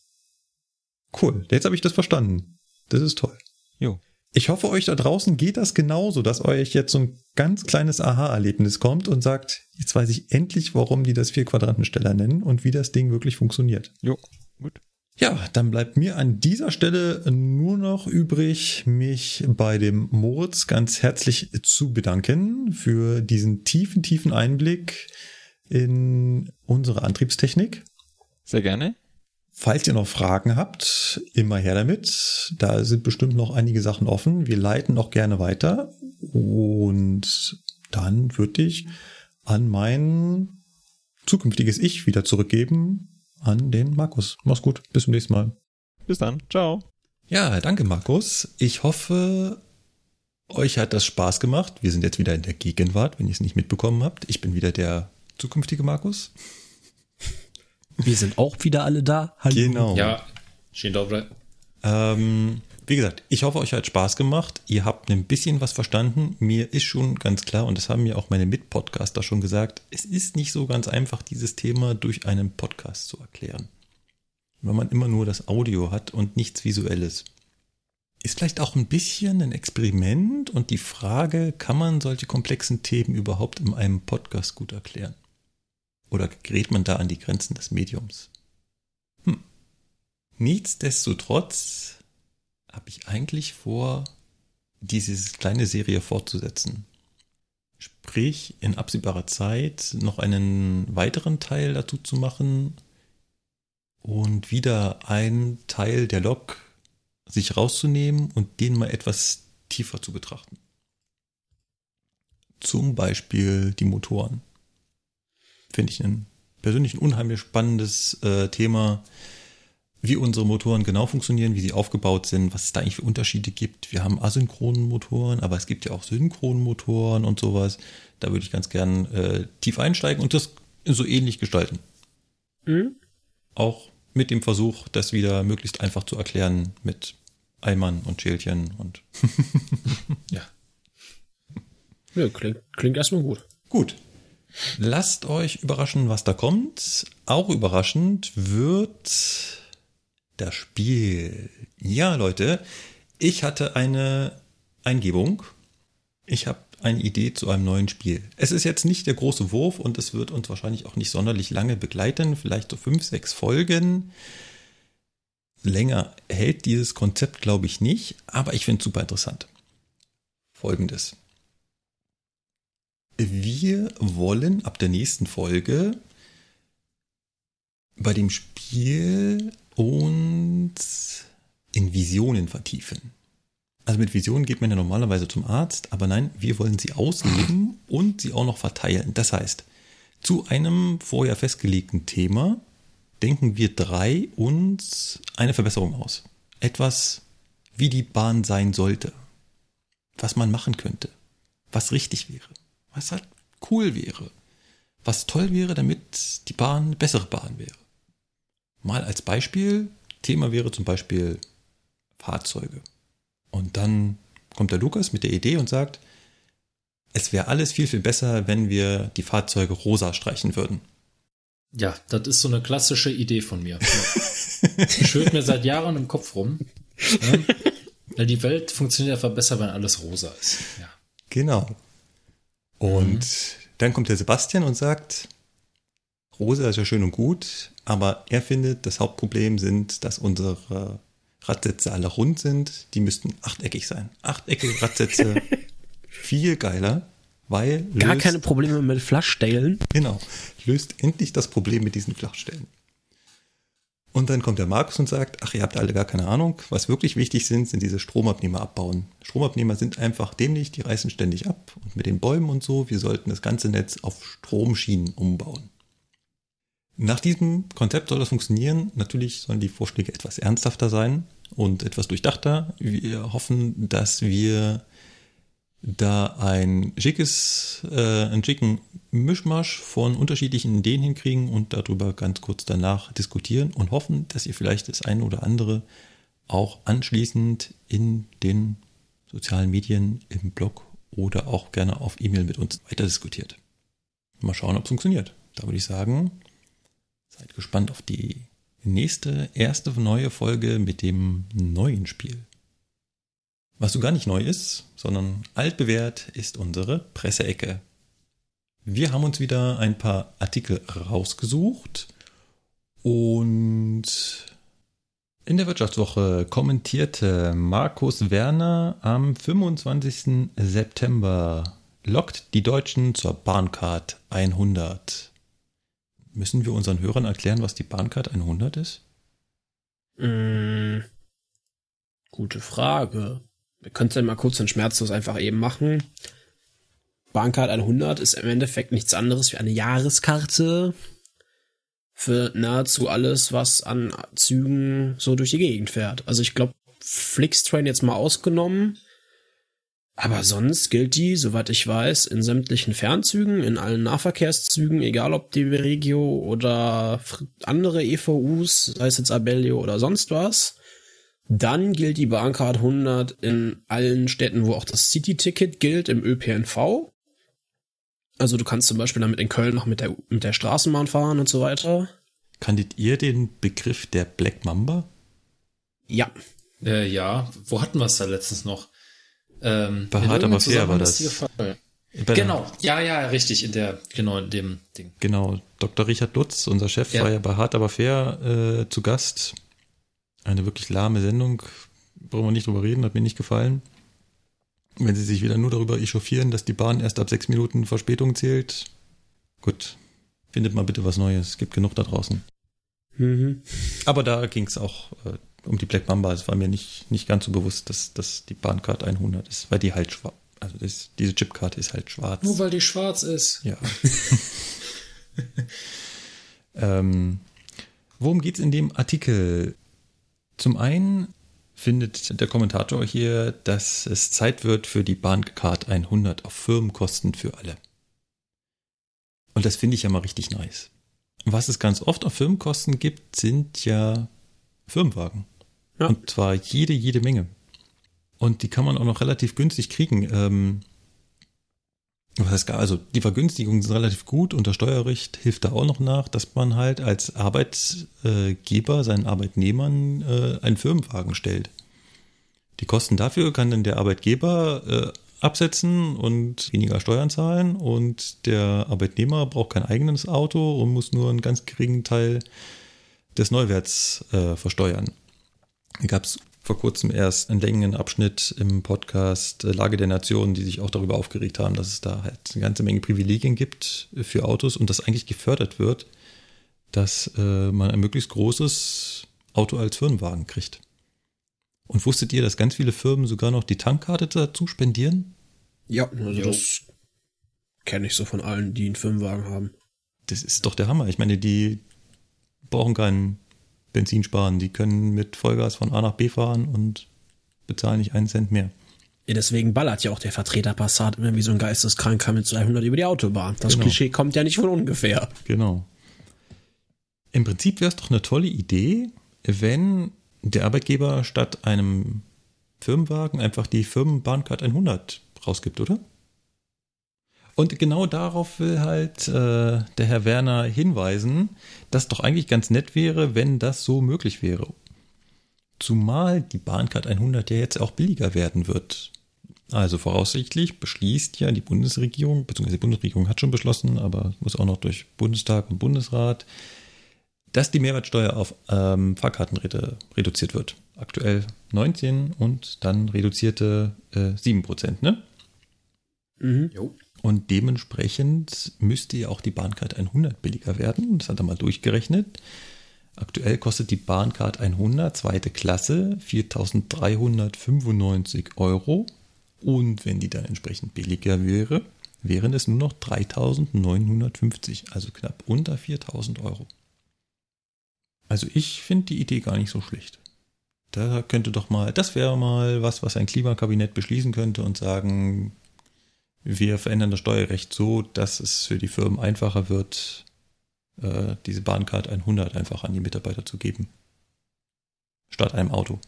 Cool. Jetzt habe ich das verstanden. Das ist toll. Jo. Ich hoffe, euch da draußen geht das genauso, dass euch jetzt so ein ganz kleines Aha-Erlebnis kommt und sagt, jetzt weiß ich endlich, warum die das Vier-Quadrantensteller nennen und wie das Ding wirklich funktioniert. Jo, gut. Ja, dann bleibt mir an dieser Stelle nur noch übrig, mich bei dem Moritz ganz herzlich zu bedanken für diesen tiefen, tiefen Einblick in unsere Antriebstechnik. Sehr gerne. Falls ihr noch Fragen habt, immer her damit. Da sind bestimmt noch einige Sachen offen. Wir leiten noch gerne weiter. Und dann würde ich an mein zukünftiges Ich wieder zurückgeben, an den Markus. Mach's gut. Bis zum nächsten Mal. Bis dann. Ciao. Ja, danke Markus. Ich hoffe, euch hat das Spaß gemacht. Wir sind jetzt wieder in der Gegenwart, wenn ihr es nicht mitbekommen habt. Ich bin wieder der zukünftige Markus. Wir sind auch wieder alle da. Hallo. Genau. Ja, Dzień dobry. Ähm, wie gesagt, ich hoffe, euch hat Spaß gemacht. Ihr habt ein bisschen was verstanden. Mir ist schon ganz klar, und das haben mir auch meine Mitpodcaster schon gesagt, es ist nicht so ganz einfach, dieses Thema durch einen Podcast zu erklären. Wenn man immer nur das Audio hat und nichts Visuelles. Ist vielleicht auch ein bisschen ein Experiment und die Frage, kann man solche komplexen Themen überhaupt in einem Podcast gut erklären? Oder gerät man da an die Grenzen des Mediums? Hm. Nichtsdestotrotz habe ich eigentlich vor, diese kleine Serie fortzusetzen. Sprich, in absehbarer Zeit noch einen weiteren Teil dazu zu machen und wieder einen Teil der Lok sich rauszunehmen und den mal etwas tiefer zu betrachten. Zum Beispiel die Motoren. Finde ich ein persönlich ein unheimlich spannendes äh, Thema. wie unsere Motoren genau funktionieren, wie sie aufgebaut sind, was es da eigentlich für Unterschiede gibt. Wir haben asynchronen Motoren, aber es gibt ja auch synchronen Motoren und sowas. Da würde ich ganz gern äh, tief einsteigen und das so ähnlich gestalten. Mhm. Auch mit dem Versuch, das wieder möglichst einfach zu erklären mit Eimern und Schälchen und [laughs] Ja. Ja, klingt, klingt erstmal gut. Gut. Lasst euch überraschen, was da kommt. Auch überraschend wird das Spiel. Ja, Leute, ich hatte eine Eingebung. Ich habe eine Idee zu einem neuen Spiel. Es ist jetzt nicht der große Wurf und es wird uns wahrscheinlich auch nicht sonderlich lange begleiten, vielleicht so fünf, sechs Folgen. Länger hält dieses Konzept, glaube ich, nicht, aber ich finde es super interessant. Folgendes. Wir wollen ab der nächsten Folge bei dem Spiel uns in Visionen vertiefen. Also mit Visionen geht man ja normalerweise zum Arzt, aber nein, wir wollen sie ausleben und sie auch noch verteilen. Das heißt, zu einem vorher festgelegten Thema denken wir drei uns eine Verbesserung aus. Etwas, wie die Bahn sein sollte. Was man machen könnte. Was richtig wäre. Was halt cool wäre. Was toll wäre, damit die Bahn eine bessere Bahn wäre. Mal als Beispiel, Thema wäre zum Beispiel Fahrzeuge. Und dann kommt der Lukas mit der Idee und sagt, es wäre alles viel, viel besser, wenn wir die Fahrzeuge rosa streichen würden. Ja, das ist so eine klassische Idee von mir. Schwirrt mir seit Jahren im Kopf rum. Ja? Die Welt funktioniert einfach besser, wenn alles rosa ist. Ja. Genau. Und dann kommt der Sebastian und sagt, rosa ist ja schön und gut, aber er findet, das Hauptproblem sind, dass unsere Radsätze alle rund sind. Die müssten achteckig sein. Achteckige Radsätze [laughs] viel geiler, weil Gar löst- keine Probleme mit Flaschstellen. Genau. Löst endlich das Problem mit diesen Flachstellen. Und dann kommt der Markus und sagt, ach, ihr habt alle gar keine Ahnung. Was wirklich wichtig sind, sind diese Stromabnehmer abbauen. Stromabnehmer sind einfach dämlich, die reißen ständig ab. Und mit den Bäumen und so, wir sollten das ganze Netz auf Stromschienen umbauen. Nach diesem Konzept soll das funktionieren. Natürlich sollen die Vorschläge etwas ernsthafter sein und etwas durchdachter. Wir hoffen, dass wir da ein schickes, äh, einen schicken Mischmasch von unterschiedlichen Ideen hinkriegen und darüber ganz kurz danach diskutieren und hoffen, dass ihr vielleicht das eine oder andere auch anschließend in den sozialen Medien, im Blog oder auch gerne auf E-Mail mit uns weiter diskutiert. Mal schauen, ob es funktioniert. Da würde ich sagen, seid gespannt auf die nächste, erste neue Folge mit dem neuen Spiel. Was so gar nicht neu ist, sondern altbewährt, ist unsere Presseecke. Wir haben uns wieder ein paar Artikel rausgesucht und in der Wirtschaftswoche kommentierte Markus Werner am 25. September lockt die Deutschen zur Bahncard 100. Müssen wir unseren Hörern erklären, was die Bahncard 100 ist? Mm, gute Frage. Wir können es ja mal kurz und schmerzlos einfach eben machen. Bahncard 100 ist im Endeffekt nichts anderes wie eine Jahreskarte für nahezu alles, was an Zügen so durch die Gegend fährt. Also ich glaube, Flixtrain jetzt mal ausgenommen. Aber sonst gilt die, soweit ich weiß, in sämtlichen Fernzügen, in allen Nahverkehrszügen, egal ob die Regio oder andere EVUs, sei es jetzt Abellio oder sonst was. Dann gilt die Bahncard 100 in allen Städten, wo auch das City-Ticket gilt, im ÖPNV. Also du kannst zum Beispiel damit in Köln noch mit der, mit der Straßenbahn fahren und so weiter. Kanntet ihr den Begriff der Black Mamba? Ja, Äh, ja, wo hatten wir es da letztens noch? Ähm, Bei Hard aber fair war das. Genau, ja, ja, richtig, in der, genau, in dem Ding. Genau, Dr. Richard Lutz, unser Chef, Ja. war ja bei Hart aber fair äh, zu Gast. Eine wirklich lahme Sendung, brauchen wir nicht drüber reden, hat mir nicht gefallen. Wenn Sie sich wieder nur darüber echauffieren, dass die Bahn erst ab sechs Minuten Verspätung zählt, gut, findet mal bitte was Neues, es gibt genug da draußen. mhm. Aber da ging es auch äh, um die Black Mamba, es war mir nicht, nicht ganz so bewusst, dass, dass die Bahncard 100 ist, weil die halt schwarz, also das, diese Chipkarte ist halt schwarz. Nur weil die schwarz ist. Ja. [laughs] ähm, worum geht's in dem Artikel? Zum einen findet der Kommentator hier, dass es Zeit wird für die Bahncard 100 auf Firmenkosten für alle. Und das finde ich ja mal richtig nice. Was es ganz oft auf Firmenkosten gibt, sind ja Firmenwagen. Ja. Und zwar jede, jede Menge. Und die kann man auch noch relativ günstig kriegen. Ähm, was heißt also die Vergünstigungen sind relativ gut und das Steuerrecht hilft da auch noch nach, dass man halt als Arbeitgeber seinen Arbeitnehmern äh, einen Firmenwagen stellt. Die Kosten dafür kann dann der Arbeitgeber äh, absetzen und weniger Steuern zahlen und der Arbeitnehmer braucht kein eigenes Auto und muss nur einen ganz geringen Teil des Neuwerts äh, versteuern. Da gab es vor kurzem erst einen längeren Abschnitt im Podcast äh, Lage der Nationen, die sich auch darüber aufgeregt haben, dass es da halt eine ganze Menge Privilegien gibt für Autos und das eigentlich gefördert wird, dass äh, man ein möglichst großes Auto als Firmenwagen kriegt. Und wusstet ihr, dass ganz viele Firmen sogar noch die Tankkarte dazu spendieren? Ja, also Jo. das kenne ich so von allen, die einen Firmenwagen haben. Das ist doch der Hammer. Ich meine, die brauchen keinen Benzin sparen. Die können mit Vollgas von A nach B fahren und bezahlen nicht einen Cent mehr. Ja, deswegen ballert ja auch der Vertreter Passat immer wie so ein Geisteskranker mit 200 über die Autobahn. Das Genau. Klischee kommt ja nicht von ungefähr. Genau. Im Prinzip wäre es doch eine tolle Idee, wenn der Arbeitgeber statt einem Firmenwagen einfach die Firmenbahncard 100 rausgibt, oder? Und genau darauf will halt äh, der Herr Werner hinweisen, dass doch eigentlich ganz nett wäre, wenn das so möglich wäre. Zumal die Bahncard 100 ja jetzt auch billiger werden wird. Also voraussichtlich beschließt ja die Bundesregierung, beziehungsweise die Bundesregierung hat schon beschlossen, aber muss auch noch durch Bundestag und Bundesrat, dass die Mehrwertsteuer auf ähm, Fahrkartenräte reduziert wird. Aktuell 19 und dann reduzierte äh, 7%, ne? Mhm. Jo. Und dementsprechend müsste ja auch die Bahncard 100 billiger werden. Das hat er mal durchgerechnet. Aktuell kostet die Bahncard 100 zweite Klasse 4.395 Euro. Und wenn die dann entsprechend billiger wäre, wären es nur noch 3.950, also knapp unter 4.000 Euro. Also ich finde die Idee gar nicht so schlecht. Da könnte doch mal, das wäre mal was, was ein Klimakabinett beschließen könnte und sagen, wir verändern das Steuerrecht so, dass es für die Firmen einfacher wird, äh, diese Bahncard 100 einfach an die Mitarbeiter zu geben. Statt einem Auto.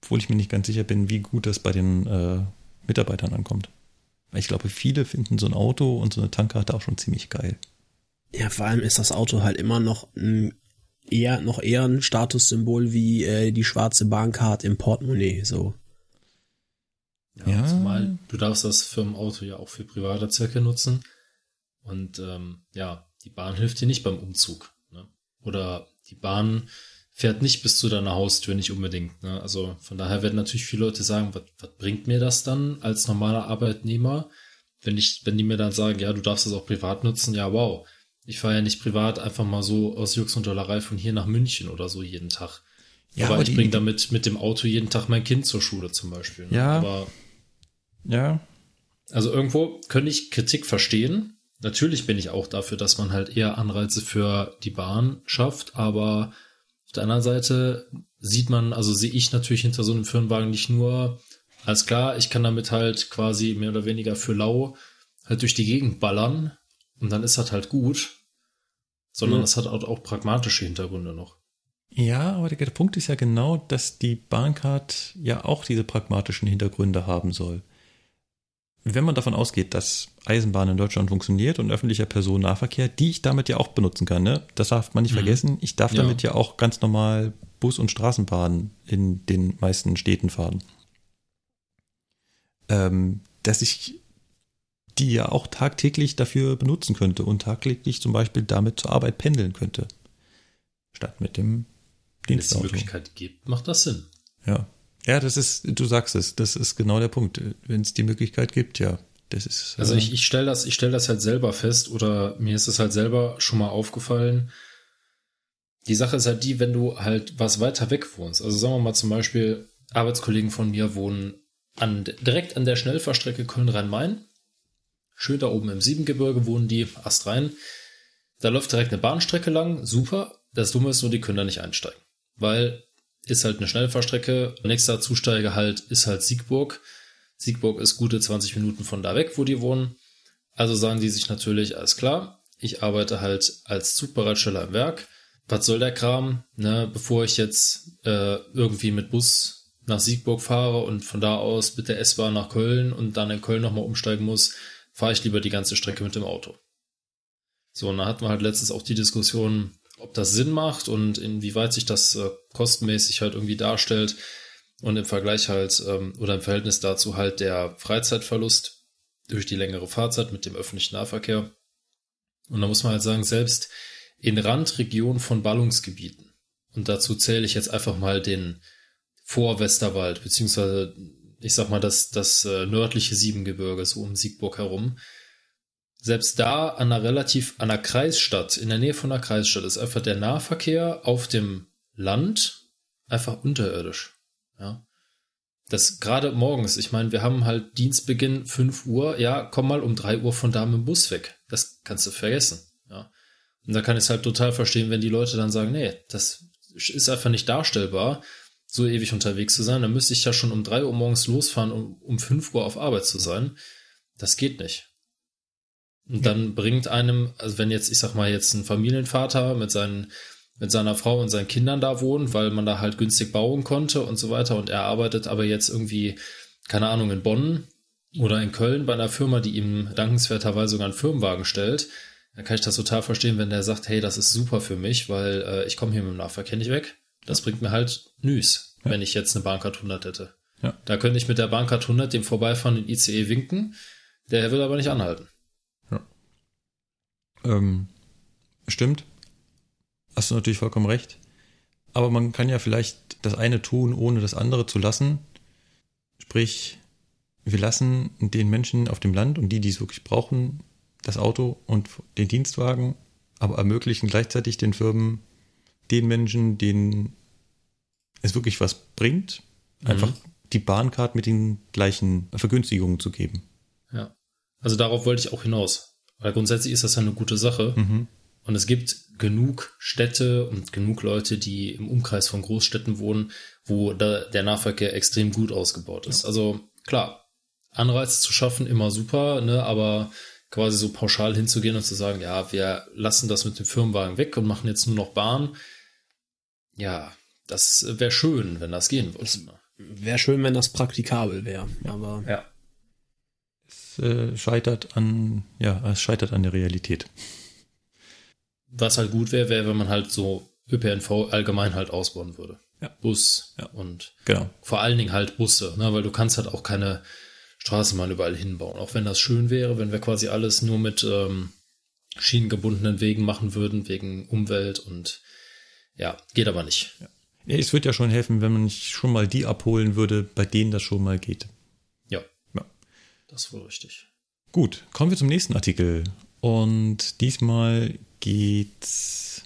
Obwohl ich mir nicht ganz sicher bin, wie gut das bei den äh, Mitarbeitern ankommt. Weil ich glaube, viele finden so ein Auto und so eine Tankkarte auch schon ziemlich geil. Ja, vor allem ist das Auto halt immer noch ein, eher, noch eher ein Statussymbol wie äh, die schwarze Bahncard im Portemonnaie, so. Ja, Ja. Zumal du darfst das Firmenauto ja auch für private Zwecke nutzen. Und ähm, ja, die Bahn hilft dir nicht beim Umzug. Ne? Oder die Bahn fährt nicht bis zu deiner Haustür, nicht unbedingt. Ne? Also von daher werden natürlich viele Leute sagen, was, was bringt mir das dann als normaler Arbeitnehmer, wenn ich, wenn die mir dann sagen, ja, du darfst das auch privat nutzen, ja, wow. Ich fahre ja nicht privat einfach mal so aus Jux und Dollerei von hier nach München oder so jeden Tag. Ja, aber, aber ich bringe damit mit dem Auto jeden Tag mein Kind zur Schule zum Beispiel. Ne? Ja. Aber Ja, also irgendwo könnte ich Kritik verstehen. Natürlich bin ich auch dafür, dass man halt eher Anreize für die Bahn schafft, aber auf der anderen Seite sieht man, also sehe ich natürlich hinter so einem Firmenwagen nicht nur, alles klar, ich kann damit halt quasi mehr oder weniger für lau halt durch die Gegend ballern und dann ist das halt gut, sondern Mhm. es hat auch, auch pragmatische Hintergründe noch. Ja, aber der, der Punkt ist ja genau, dass die Bahncard ja auch diese pragmatischen Hintergründe haben soll. Wenn man davon ausgeht, dass Eisenbahn in Deutschland funktioniert und öffentlicher Personennahverkehr, die ich damit ja auch benutzen kann, ne? das darf man nicht Mhm. vergessen, ich darf Ja. damit ja auch ganz normal Bus- und Straßenbahn in den meisten Städten fahren. Ähm, dass ich die ja auch tagtäglich dafür benutzen könnte und tagtäglich zum Beispiel damit zur Arbeit pendeln könnte. Statt mit dem Wenn es die Dienstauto. Möglichkeit gibt, macht das Sinn. Ja. Ja, das ist, du sagst es, das ist genau der Punkt. Wenn es die Möglichkeit gibt, ja. Das ist. Also äh, ich, ich stelle das, ich stell das halt selber fest oder mir ist es halt selber schon mal aufgefallen. Die Sache ist halt die, wenn du halt was weiter weg wohnst. Also sagen wir mal zum Beispiel, Arbeitskollegen von mir wohnen an, direkt an der Schnellfahrstrecke Köln-Rhein-Main. Schön da oben im Siebengebirge wohnen die, astrein. Da läuft direkt eine Bahnstrecke lang, super. Das Dumme ist nur, die können da nicht einsteigen. weil ist halt eine Schnellfahrstrecke. Nächster Zusteiger halt ist halt Siegburg. Siegburg ist gute 20 Minuten von da weg, wo die wohnen. Also sagen die sich natürlich, alles klar, ich arbeite halt als Zugbereitsteller im Werk. Was soll der Kram? Ne, bevor ich jetzt äh, irgendwie mit Bus nach Siegburg fahre und von da aus mit der S-Bahn nach Köln und dann in Köln nochmal umsteigen muss, fahre ich lieber die ganze Strecke mit dem Auto. So, und da hatten wir halt letztens auch die Diskussion, ob das Sinn macht und inwieweit sich das äh, kostenmäßig halt irgendwie darstellt und im Vergleich halt ähm, oder im Verhältnis dazu halt der Freizeitverlust durch die längere Fahrzeit mit dem öffentlichen Nahverkehr. Und da muss man halt sagen, selbst in Randregionen von Ballungsgebieten, und dazu zähle ich jetzt einfach mal den Vorwesterwald, beziehungsweise ich sag mal das, das äh, nördliche Siebengebirge, so um Siegburg herum, selbst da an einer relativ, an einer Kreisstadt, in der Nähe von einer Kreisstadt, ist einfach der Nahverkehr auf dem Land einfach unterirdisch. Ja. Das gerade morgens, ich meine, wir haben halt Dienstbeginn 5 Uhr, ja, komm mal um 3 Uhr von da mit dem Bus weg. Das kannst du vergessen. Ja. Und da kann ich es halt total verstehen, wenn die Leute dann sagen, nee, das ist einfach nicht darstellbar, so ewig unterwegs zu sein. Dann müsste ich ja schon um 3 Uhr morgens losfahren, um um 5 Uhr auf Arbeit zu sein. Das geht nicht. Und dann bringt einem, also wenn jetzt, ich sag mal, jetzt ein Familienvater mit seinen, mit seiner Frau und seinen Kindern da wohnt, weil man da halt günstig bauen konnte und so weiter und er arbeitet aber jetzt irgendwie, keine Ahnung, in Bonn oder in Köln bei einer Firma, die ihm dankenswerterweise sogar einen Firmenwagen stellt, dann kann ich das total verstehen, wenn der sagt, hey, das ist super für mich, weil äh, ich komme hier mit dem Nahverkehr nicht weg. Das bringt mir halt Nüs, ja. wenn ich jetzt eine Bahncard 100 hätte. Ja. Da könnte ich mit der Bahncard 100 dem vorbeifahrenden ICE winken, der will aber nicht anhalten. Ähm, stimmt. Hast du natürlich vollkommen recht. Aber man kann ja vielleicht das eine tun, ohne das andere zu lassen. Sprich, wir lassen den Menschen auf dem Land und die, die es wirklich brauchen, das Auto und den Dienstwagen, aber ermöglichen gleichzeitig den Firmen, den Menschen, denen es wirklich was bringt, einfach mhm. die Bahncard mit den gleichen Vergünstigungen zu geben. Ja. Also darauf wollte ich auch hinaus. Weil grundsätzlich ist das ja eine gute Sache. Mhm. Und es gibt genug Städte und genug Leute, die im Umkreis von Großstädten wohnen, wo der Nahverkehr extrem gut ausgebaut ist. Ja. Also klar, Anreize zu schaffen, immer super, ne, aber quasi so pauschal hinzugehen und zu sagen, ja, wir lassen das mit dem Firmenwagen weg und machen jetzt nur noch Bahn. Ja, das wäre schön, wenn das gehen würde. Wäre schön, wenn das praktikabel wäre, aber ja äh, scheitert an, ja, es scheitert an der Realität. Was halt gut wäre, wäre, wenn man halt so ÖPNV allgemein halt ausbauen würde. Ja. Bus ja. und genau. vor allen Dingen halt Busse, ne, weil du kannst halt auch keine Straßenbahn überall hinbauen. Auch wenn das schön wäre, wenn wir quasi alles nur mit ähm, schienengebundenen Wegen machen würden, wegen Umwelt und ja, geht aber nicht. Ja. Es wird ja schon helfen, wenn man schon mal die abholen würde, bei denen das schon mal geht. Das ist wohl richtig. Gut, kommen wir zum nächsten Artikel. Und diesmal geht's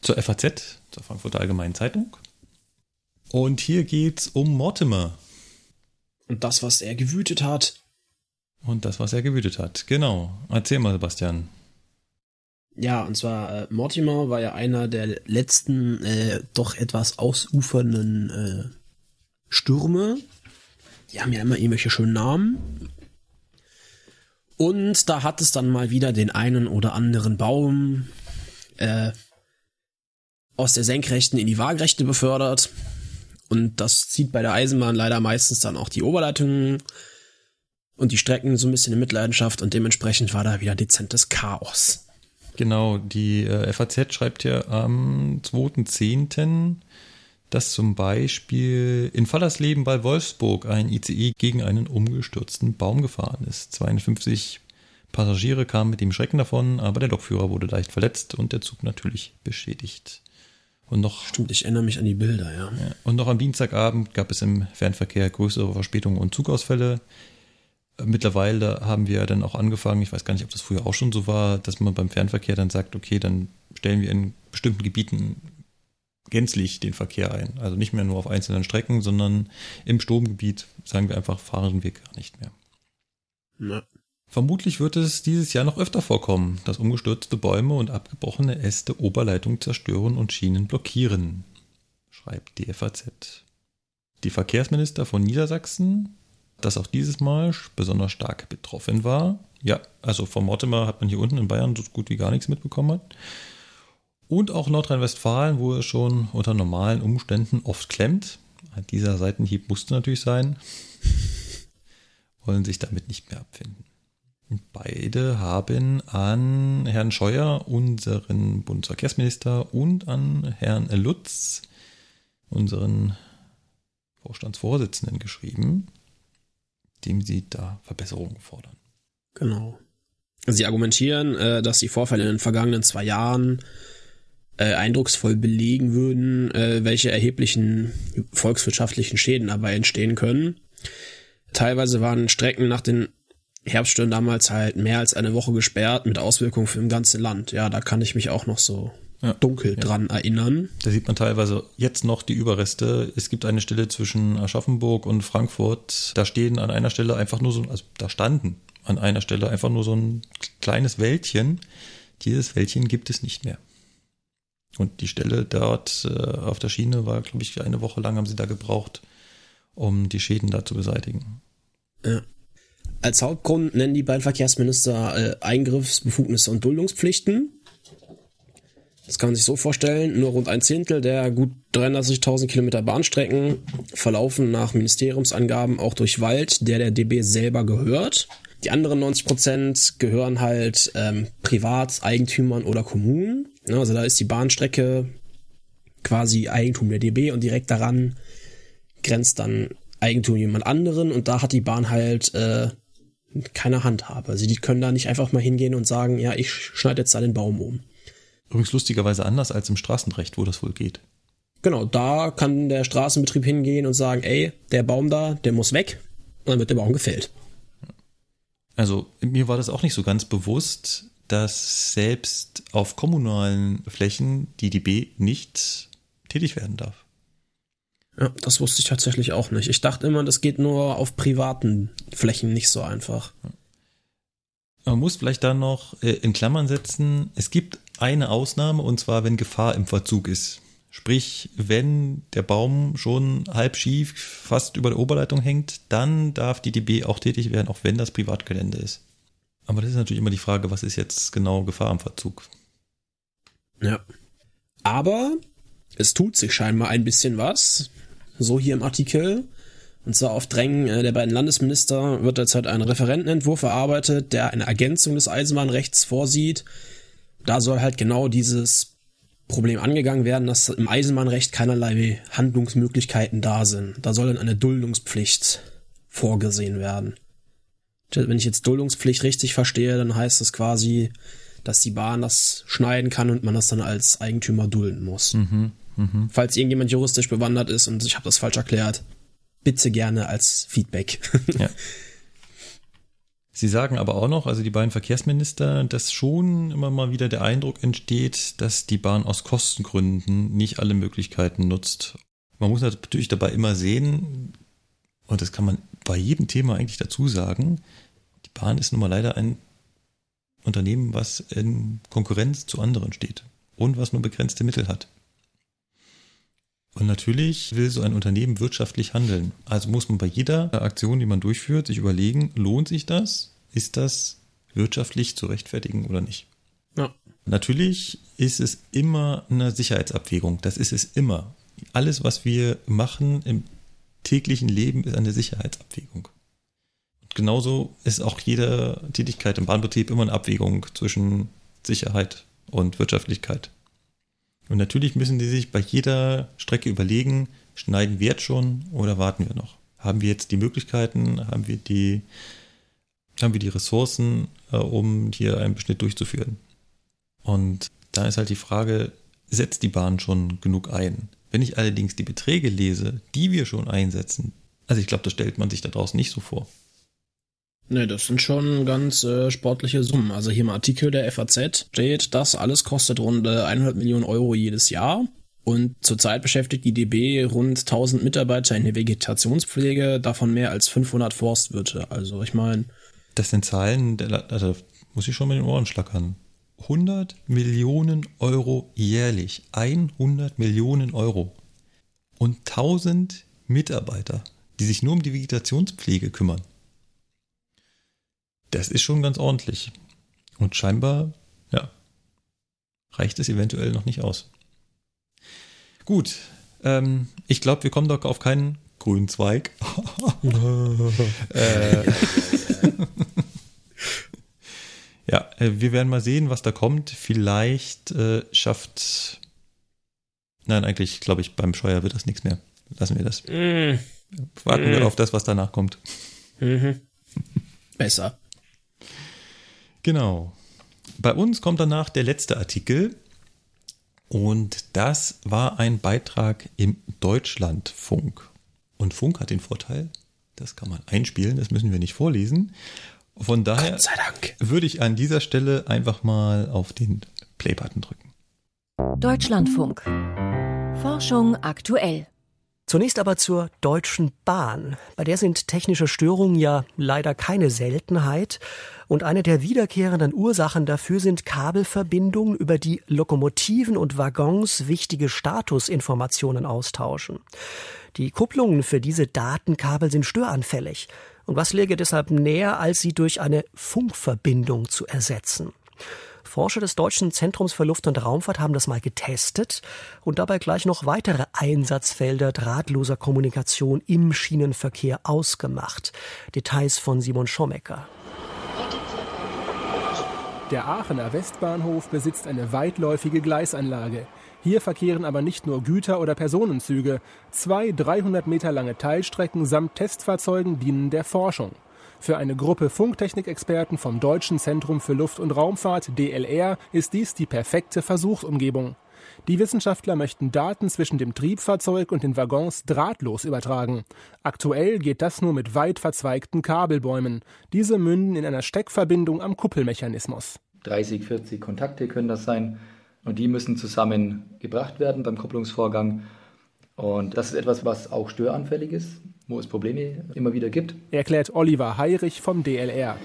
zur FAZ, zur Frankfurter Allgemeinen Zeitung. Und hier geht's um Mortimer. Und das, was er gewütet hat. Und das, was er gewütet hat. Genau. Erzähl mal, Sebastian. Ja, und zwar äh, Mortimer war ja einer der letzten äh, doch etwas ausufernden äh, Stürme die haben ja immer irgendwelche schönen Namen. Und da hat es dann mal wieder den einen oder anderen Baum äh, aus der Senkrechten in die Waagrechte befördert. Und das zieht bei der Eisenbahn leider meistens dann auch die Oberleitungen und die Strecken so ein bisschen in Mitleidenschaft und dementsprechend war da wieder dezentes Chaos. Genau, die äh, FAZ schreibt ja am 2.10 dass zum Beispiel in Fallersleben bei Wolfsburg ein ICE gegen einen umgestürzten Baum gefahren ist. 52 Passagiere kamen mit dem Schrecken davon, aber der Lokführer wurde leicht verletzt und der Zug natürlich beschädigt. Und noch, Stimmt, ich erinnere mich an die Bilder, ja. ja. Und noch am Dienstagabend gab es im Fernverkehr größere Verspätungen und Zugausfälle. Mittlerweile haben wir dann auch angefangen, ich weiß gar nicht, ob das früher auch schon so war, dass man beim Fernverkehr dann sagt, okay, dann stellen wir in bestimmten Gebieten gänzlich den Verkehr ein. Also nicht mehr nur auf einzelnen Strecken, sondern im Sturmgebiet sagen wir einfach, fahren wir gar nicht mehr. Na. Vermutlich wird es dieses Jahr noch öfter vorkommen, dass umgestürzte Bäume und abgebrochene Äste Oberleitungen zerstören und Schienen blockieren. schreibt die FAZ. Die Verkehrsminister von Niedersachsen, das auch dieses Mal besonders stark betroffen war. Ja, also vom Mortimer hat man hier unten in Bayern so gut wie gar nichts mitbekommen hat. Und auch Nordrhein-Westfalen, wo es schon unter normalen Umständen oft klemmt. Dieser Seitenhieb musste natürlich sein. Wollen sich damit nicht mehr abfinden. Beide haben an Herrn Scheuer, unseren Bundesverkehrsminister, und an Herrn Lutz, unseren Vorstandsvorsitzenden, geschrieben, dem sie da Verbesserungen fordern. Genau. Sie argumentieren, äh, dass die Vorfälle in den vergangenen zwei Jahren äh, eindrucksvoll belegen würden, äh, welche erheblichen volkswirtschaftlichen Schäden dabei entstehen können. Teilweise waren Strecken nach den Herbststürmen damals halt mehr als eine Woche gesperrt mit Auswirkungen für ein ganze Land. Ja, da kann ich mich auch noch so ja, dunkel ja. dran erinnern. Da sieht man teilweise jetzt noch die Überreste. Es gibt eine Stelle zwischen Aschaffenburg und Frankfurt. Da stehen an einer Stelle einfach nur so, also da standen an einer Stelle einfach nur so ein kleines Wäldchen. Dieses Wäldchen gibt es nicht mehr. Und die Stelle dort äh, auf der Schiene war, glaube ich, eine Woche lang haben sie da gebraucht, um die Schäden da zu beseitigen. Ja. Als Hauptgrund nennen die beiden Verkehrsminister äh, Eingriffsbefugnisse und Duldungspflichten. Das kann man sich so vorstellen, nur rund ein Zehntel der gut 360.000 Kilometer Bahnstrecken verlaufen nach Ministeriumsangaben auch durch Wald, der der DB selber gehört. Die anderen 90 Prozent gehören halt ähm, Privateigentümern oder Kommunen. Ja, also da ist die Bahnstrecke quasi Eigentum der DB und direkt daran grenzt dann Eigentum jemand anderen und da hat die Bahn halt äh, keine Handhabe. Also die können da nicht einfach mal hingehen und sagen, ja, ich schneide jetzt da den Baum um. Übrigens lustigerweise anders als im Straßenrecht, wo das wohl geht. Genau, da kann der Straßenbetrieb hingehen und sagen, ey, der Baum da, der muss weg. Und dann wird der Baum gefällt. Also mir war das auch nicht so ganz bewusst, dass selbst auf kommunalen Flächen die DB nicht tätig werden darf. Ja, das wusste ich tatsächlich auch nicht. Ich dachte immer, das geht nur auf privaten Flächen nicht so einfach. Man muss vielleicht da noch äh, in Klammern setzen, es gibt eine Ausnahme und zwar, wenn Gefahr im Verzug ist. Sprich, wenn der Baum schon halb schief fast über der Oberleitung hängt, dann darf die DB auch tätig werden, auch wenn das Privatgelände ist. Aber das ist natürlich immer die Frage, was ist jetzt genau Gefahr im Verzug? Ja. Aber es tut sich scheinbar ein bisschen was. So hier im Artikel. Und zwar auf Drängen äh, der beiden Landesminister wird derzeit ein Referentenentwurf erarbeitet, der eine Ergänzung des Eisenbahnrechts vorsieht. Da soll halt genau dieses Problem angegangen werden, dass im Eisenbahnrecht keinerlei Handlungsmöglichkeiten da sind. Da soll dann eine Duldungspflicht vorgesehen werden. Wenn ich jetzt Duldungspflicht richtig verstehe, dann heißt das quasi, dass die Bahn das schneiden kann und man das dann als Eigentümer dulden muss. Mhm, mh. Falls irgendjemand juristisch bewandert ist und ich habe das falsch erklärt, bitte gerne als Feedback. [laughs] Ja. Sie sagen aber auch noch, also die beiden Verkehrsminister, dass schon immer mal wieder der Eindruck entsteht, dass die Bahn aus Kostengründen nicht alle Möglichkeiten nutzt. Man muss natürlich dabei immer sehen, und das kann man bei jedem Thema eigentlich dazu sagen, die Bahn ist nun mal leider ein Unternehmen, was in Konkurrenz zu anderen steht und was nur begrenzte Mittel hat. Und natürlich will so ein Unternehmen wirtschaftlich handeln. Also muss man bei jeder Aktion, die man durchführt, sich überlegen, lohnt sich das? Ist das wirtschaftlich zu rechtfertigen oder nicht? Ja. Natürlich ist es immer eine Sicherheitsabwägung. Das ist es immer. Alles, was wir machen im täglichen Leben, ist eine Sicherheitsabwägung. Und genauso ist auch jede Tätigkeit im Bahnbetrieb immer eine Abwägung zwischen Sicherheit und Wirtschaftlichkeit. Und natürlich müssen die sich bei jeder Strecke überlegen, schneiden wir jetzt schon oder warten wir noch? Haben wir jetzt die Möglichkeiten, haben wir die, haben wir die Ressourcen, äh, um hier einen Beschnitt durchzuführen? Und da ist halt die Frage, setzt die Bahn schon genug ein? Wenn ich allerdings die Beträge lese, die wir schon einsetzen, also ich glaube, das stellt man sich da draußen nicht so vor. Ne, das sind schon ganz äh, sportliche Summen. Also hier im Artikel der FAZ steht, das alles kostet rund 100 Millionen Euro jedes Jahr. Und zurzeit beschäftigt die DB rund 1000 Mitarbeiter in der Vegetationspflege, davon mehr als 500 Forstwirte. Also ich meine... Das sind Zahlen, da muss ich schon mit den Ohren schlackern. 100 Millionen Euro jährlich. 100 Millionen Euro. und 1000 Mitarbeiter, die sich nur um die Vegetationspflege kümmern. Das ist schon ganz ordentlich. Und scheinbar, ja, reicht es eventuell noch nicht aus. Gut, ähm, ich glaube, wir kommen doch auf keinen grünen Zweig. [laughs] [laughs] äh, ja, äh, wir werden mal sehen, was da kommt. Vielleicht äh, schafft. Nein, eigentlich glaube ich, beim Scheuer wird das nichts mehr. Lassen wir das. Mm. Warten mm. wir auf das, was danach kommt. Mhm. Besser. Genau. Bei uns kommt danach der letzte Artikel. Und das war ein Beitrag im Deutschlandfunk. Und Funk hat den Vorteil, das kann man einspielen, das müssen wir nicht vorlesen. Von daher würde ich an dieser Stelle einfach mal auf den Play-Button drücken. Deutschlandfunk. Forschung aktuell. Zunächst aber zur Deutschen Bahn. Bei der sind technische Störungen ja leider keine Seltenheit. Und eine der wiederkehrenden Ursachen dafür sind Kabelverbindungen, über die Lokomotiven und Waggons wichtige Statusinformationen austauschen. Die Kupplungen für diese Datenkabel sind störanfällig. Und was läge deshalb näher, als sie durch eine Funkverbindung zu ersetzen? Forscher des Deutschen Zentrums für Luft- und Raumfahrt haben das mal getestet und dabei gleich noch weitere Einsatzfelder drahtloser Kommunikation im Schienenverkehr ausgemacht. Details von Simon Schommecker. Der Aachener Westbahnhof besitzt eine weitläufige Gleisanlage. Hier verkehren aber nicht nur Güter- oder Personenzüge. Zwei 300 Meter lange Teilstrecken samt Testfahrzeugen dienen der Forschung. Für eine Gruppe Funktechnikexperten vom Deutschen Zentrum für Luft- und Raumfahrt DLR ist dies die perfekte Versuchsumgebung. Die Wissenschaftler möchten Daten zwischen dem Triebfahrzeug und den Waggons drahtlos übertragen. Aktuell geht das nur mit weit verzweigten Kabelbäumen. Diese münden in einer Steckverbindung am Kuppelmechanismus. 30, 40 Kontakte können das sein. Und die müssen zusammengebracht werden beim Kopplungsvorgang. Und das ist etwas, was auch störanfällig ist, wo es Probleme immer wieder gibt. Erklärt Oliver Heirich vom DLR.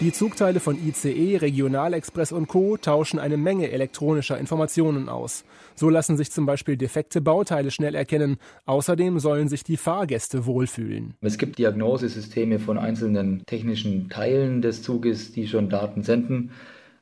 Die Zugteile von ICE, Regionalexpress und Co. tauschen eine Menge elektronischer Informationen aus. So lassen sich zum Beispiel defekte Bauteile schnell erkennen. Außerdem sollen sich die Fahrgäste wohlfühlen. Es gibt Diagnosesysteme von einzelnen technischen Teilen des Zuges, die schon Daten senden.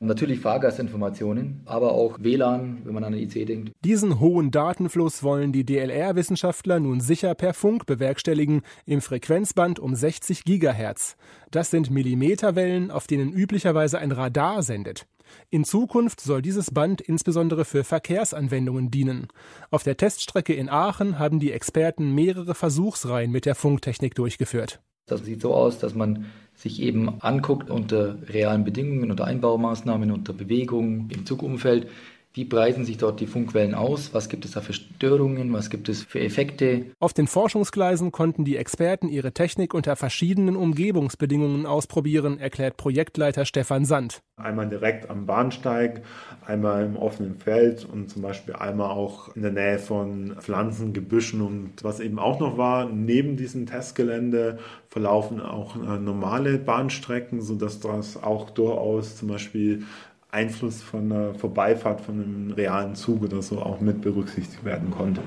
Natürlich Fahrgastinformationen, aber auch WLAN, wenn man an den IC denkt. Diesen hohen Datenfluss wollen die DLR-Wissenschaftler nun sicher per Funk bewerkstelligen im Frequenzband um 60 Gigahertz. Das sind Millimeterwellen, auf denen üblicherweise ein Radar sendet. In Zukunft soll dieses Band insbesondere für Verkehrsanwendungen dienen. Auf der Teststrecke in Aachen haben die Experten mehrere Versuchsreihen mit der Funktechnik durchgeführt. Das sieht so aus, dass man sich eben anguckt unter realen Bedingungen, unter Einbaumaßnahmen, unter Bewegungen im Zugumfeld, wie breiten sich dort die Funkwellen aus? Was gibt es da für Störungen? Was gibt es für Effekte? Auf den Forschungsgleisen konnten die Experten ihre Technik unter verschiedenen Umgebungsbedingungen ausprobieren, erklärt Projektleiter Stefan Sand. Einmal direkt am Bahnsteig, einmal im offenen Feld und zum Beispiel einmal auch in der Nähe von Pflanzen, Gebüschen und was eben auch noch war, neben diesem Testgelände verlaufen auch äh, normale Bahnstrecken, sodass das auch durchaus zum Beispiel Einfluss von der Vorbeifahrt von einem realen Zug oder so auch mit berücksichtigt werden konnte.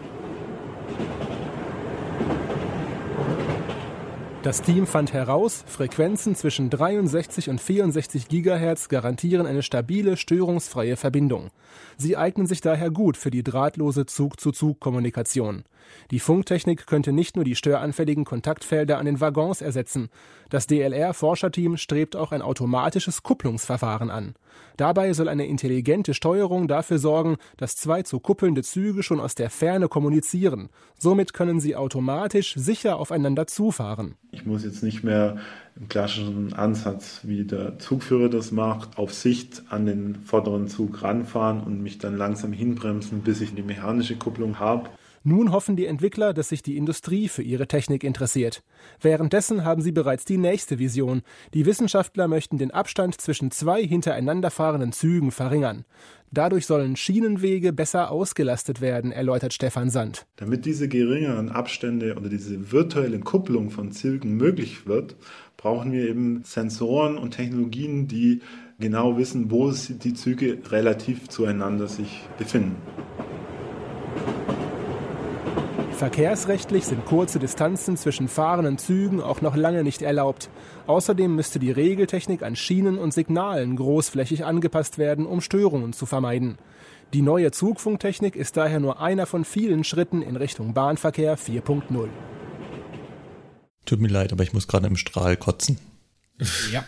Das Team fand heraus, Frequenzen zwischen 63 und 64 Gigahertz garantieren eine stabile, störungsfreie Verbindung. Sie eignen sich daher gut für die drahtlose Zug-zu-Zug-Kommunikation. Die Funktechnik könnte nicht nur die störanfälligen Kontaktfelder an den Waggons ersetzen. Das DLR-Forscherteam strebt auch ein automatisches Kupplungsverfahren an. Dabei soll eine intelligente Steuerung dafür sorgen, dass zwei zu kuppelnde Züge schon aus der Ferne kommunizieren. Somit können sie automatisch sicher aufeinander zufahren. Ich muss jetzt nicht mehr im klassischen Ansatz, wie der Zugführer das macht, auf Sicht an den vorderen Zug ranfahren und mich dann langsam hinbremsen, bis ich die mechanische Kupplung habe. Nun hoffen die Entwickler, dass sich die Industrie für ihre Technik interessiert. Währenddessen haben sie bereits die nächste Vision. Die Wissenschaftler möchten den Abstand zwischen zwei hintereinander fahrenden Zügen verringern. Dadurch sollen Schienenwege besser ausgelastet werden, erläutert Stefan Sand. Damit diese geringeren Abstände oder diese virtuelle Kupplung von Zügen möglich wird, brauchen wir eben Sensoren und Technologien, die genau wissen, wo die Züge relativ zueinander sich befinden. Verkehrsrechtlich sind kurze Distanzen zwischen fahrenden Zügen auch noch lange nicht erlaubt. Außerdem müsste die Regeltechnik an Schienen und Signalen großflächig angepasst werden, um Störungen zu vermeiden. Die neue Zugfunktechnik ist daher nur einer von vielen Schritten in Richtung Bahnverkehr 4.0. Tut mir leid, aber ich muss gerade im Strahl kotzen. Ja.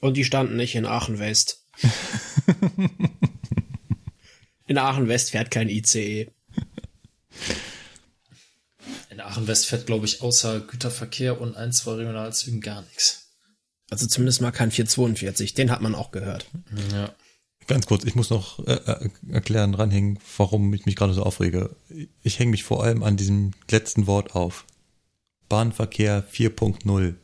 Und die standen nicht in Aachen West. [laughs] in Aachen West fährt kein ICE. In Aachen West fährt, glaube ich, außer Güterverkehr und ein, zwei Regionalzügen gar nichts. Also zumindest mal kein 442, den hat man auch gehört. Ja. Ganz kurz, ich muss noch äh, äh erklären, dranhängen, warum ich mich gerade so aufrege. Ich hänge mich vor allem an diesem letzten Wort auf. Bahnverkehr 4.0.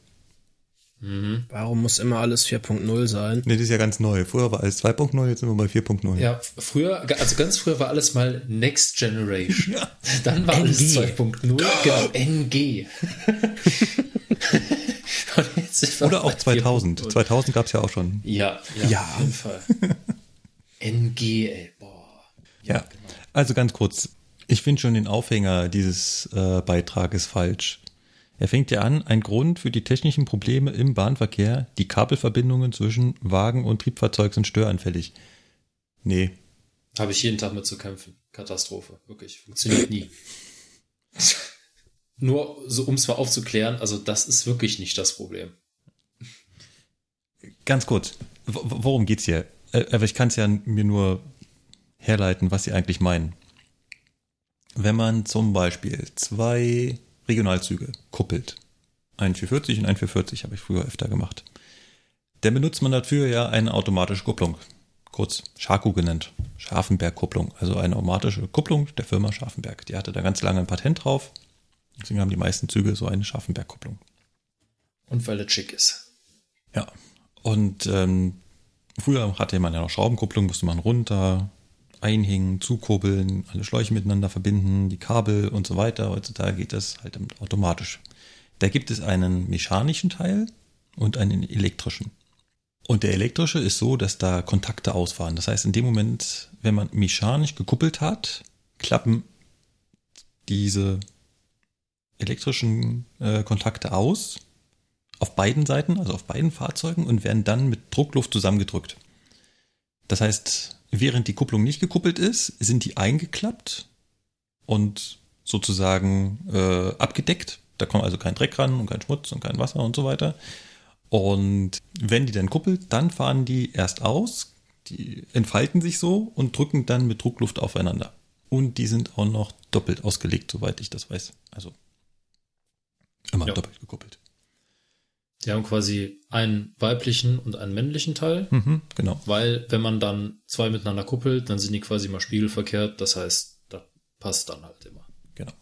Mhm. Warum muss immer alles 4.0 sein? Nee, das ist ja ganz neu. Früher war alles 2.0, jetzt sind wir bei 4.0. Ja, früher, also ganz früher war alles mal Next Generation. [laughs] ja. Dann war NG. alles 2.0. Genau, NG. [laughs] Oder auch 2000. 2000 gab es ja auch schon. Ja, ja, ja, auf jeden Fall. [laughs] NG, ey, boah. Ja, also ganz kurz. Ich finde schon den Aufhänger dieses äh, Beitrages falsch. Er fängt ja an, ein Grund für die technischen Probleme im Bahnverkehr, die Kabelverbindungen zwischen Wagen und Triebfahrzeug sind störanfällig. Nee. Habe ich jeden Tag mit zu kämpfen. Katastrophe. Wirklich. Funktioniert nie. [laughs] Nur so, um es mal aufzuklären, also das ist wirklich nicht das Problem. Ganz kurz. W worum geht's hier? Äh, aber ich kann es ja mir nur herleiten, was sie eigentlich meinen. Wenn man zum Beispiel zwei Regionalzüge kuppelt. Ein 440 und ein 440 habe ich früher öfter gemacht. Dann benutzt man dafür ja eine automatische Kupplung. Kurz Schaku genannt. Scharfenberg-Kupplung. Also eine automatische Kupplung der Firma Scharfenberg. Die hatte da ganz lange ein Patent drauf. Deswegen haben die meisten Züge so eine Scharfenberg-Kupplung. Und weil es schick ist. Ja. Und ähm, früher hatte man ja noch Schraubenkupplung, musste man runter, einhängen, zukurbeln, alle Schläuche miteinander verbinden, die Kabel und so weiter. Heutzutage geht das halt automatisch. Da gibt es einen mechanischen Teil und einen elektrischen. Und der elektrische ist so, dass da Kontakte ausfahren. Das heißt, in dem Moment, wenn man mechanisch gekuppelt hat, klappen diese elektrischen äh, Kontakte aus auf beiden Seiten, also auf beiden Fahrzeugen und werden dann mit Druckluft zusammengedrückt. Das heißt, Während die Kupplung nicht gekuppelt ist, sind die eingeklappt und sozusagen äh, abgedeckt. Da kommt also kein Dreck ran und kein Schmutz und kein Wasser und so weiter. Und wenn die dann kuppelt, dann fahren die erst aus, die entfalten sich so und drücken dann mit Druckluft aufeinander. Und die sind auch noch doppelt ausgelegt, soweit ich das weiß. Also immer ja. doppelt gekuppelt. Die haben quasi einen weiblichen und einen männlichen Teil. Mhm, genau. Weil, wenn man dann zwei miteinander kuppelt, dann sind die quasi mal spiegelverkehrt. Das heißt, das passt dann halt immer. Genau.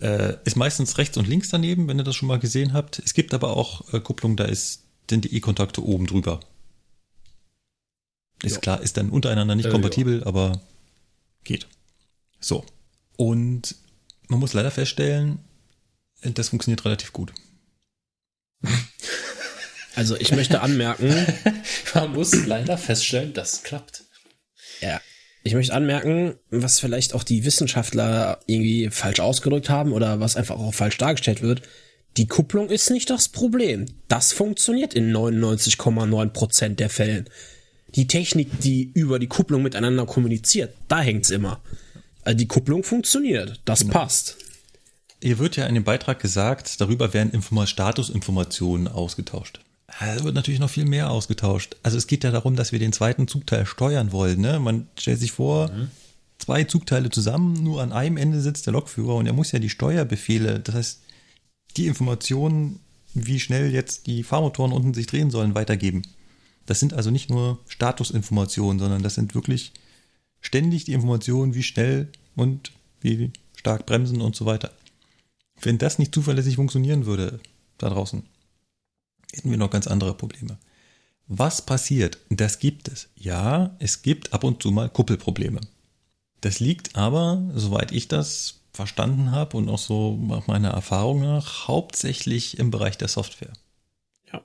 Äh, ist meistens rechts und links daneben, wenn ihr das schon mal gesehen habt. Es gibt aber auch äh, Kupplungen, da ist, sind die E-Kontakte oben drüber. Ist ja. klar, ist dann untereinander nicht äh, kompatibel, ja. aber geht. So. Und man muss leider feststellen, das funktioniert relativ gut. [laughs] Also ich möchte anmerken. [laughs] Man muss leider feststellen, das klappt. Ja. Ich möchte anmerken, was vielleicht auch die Wissenschaftler irgendwie falsch ausgedrückt haben oder was einfach auch falsch dargestellt wird. Die Kupplung ist nicht das Problem. Das funktioniert in 99,9 Prozent der Fällen. Die Technik, die über die Kupplung miteinander kommuniziert, da hängt's immer. Also die Kupplung funktioniert. Das genau. passt. Hier wird ja in dem Beitrag gesagt, darüber werden Inform Statusinformationen ausgetauscht. Da wird natürlich noch viel mehr ausgetauscht. Also es geht ja darum, dass wir den zweiten Zugteil steuern wollen. Ne? Man stellt sich vor, mhm. zwei Zugteile zusammen, nur an einem Ende sitzt der Lokführer und er muss ja die Steuerbefehle, das heißt, die Informationen, wie schnell jetzt die Fahrmotoren unten sich drehen sollen, weitergeben. Das sind also nicht nur Statusinformationen, sondern das sind wirklich ständig die Informationen, wie schnell und wie stark bremsen und so weiter. Wenn das nicht zuverlässig funktionieren würde da draußen, hätten wir noch ganz andere Probleme. Was passiert? Das gibt es. Ja, es gibt ab und zu mal Kuppelprobleme. Das liegt aber, soweit ich das verstanden habe und auch so nach meiner Erfahrung nach, hauptsächlich im Bereich der Software. Ja.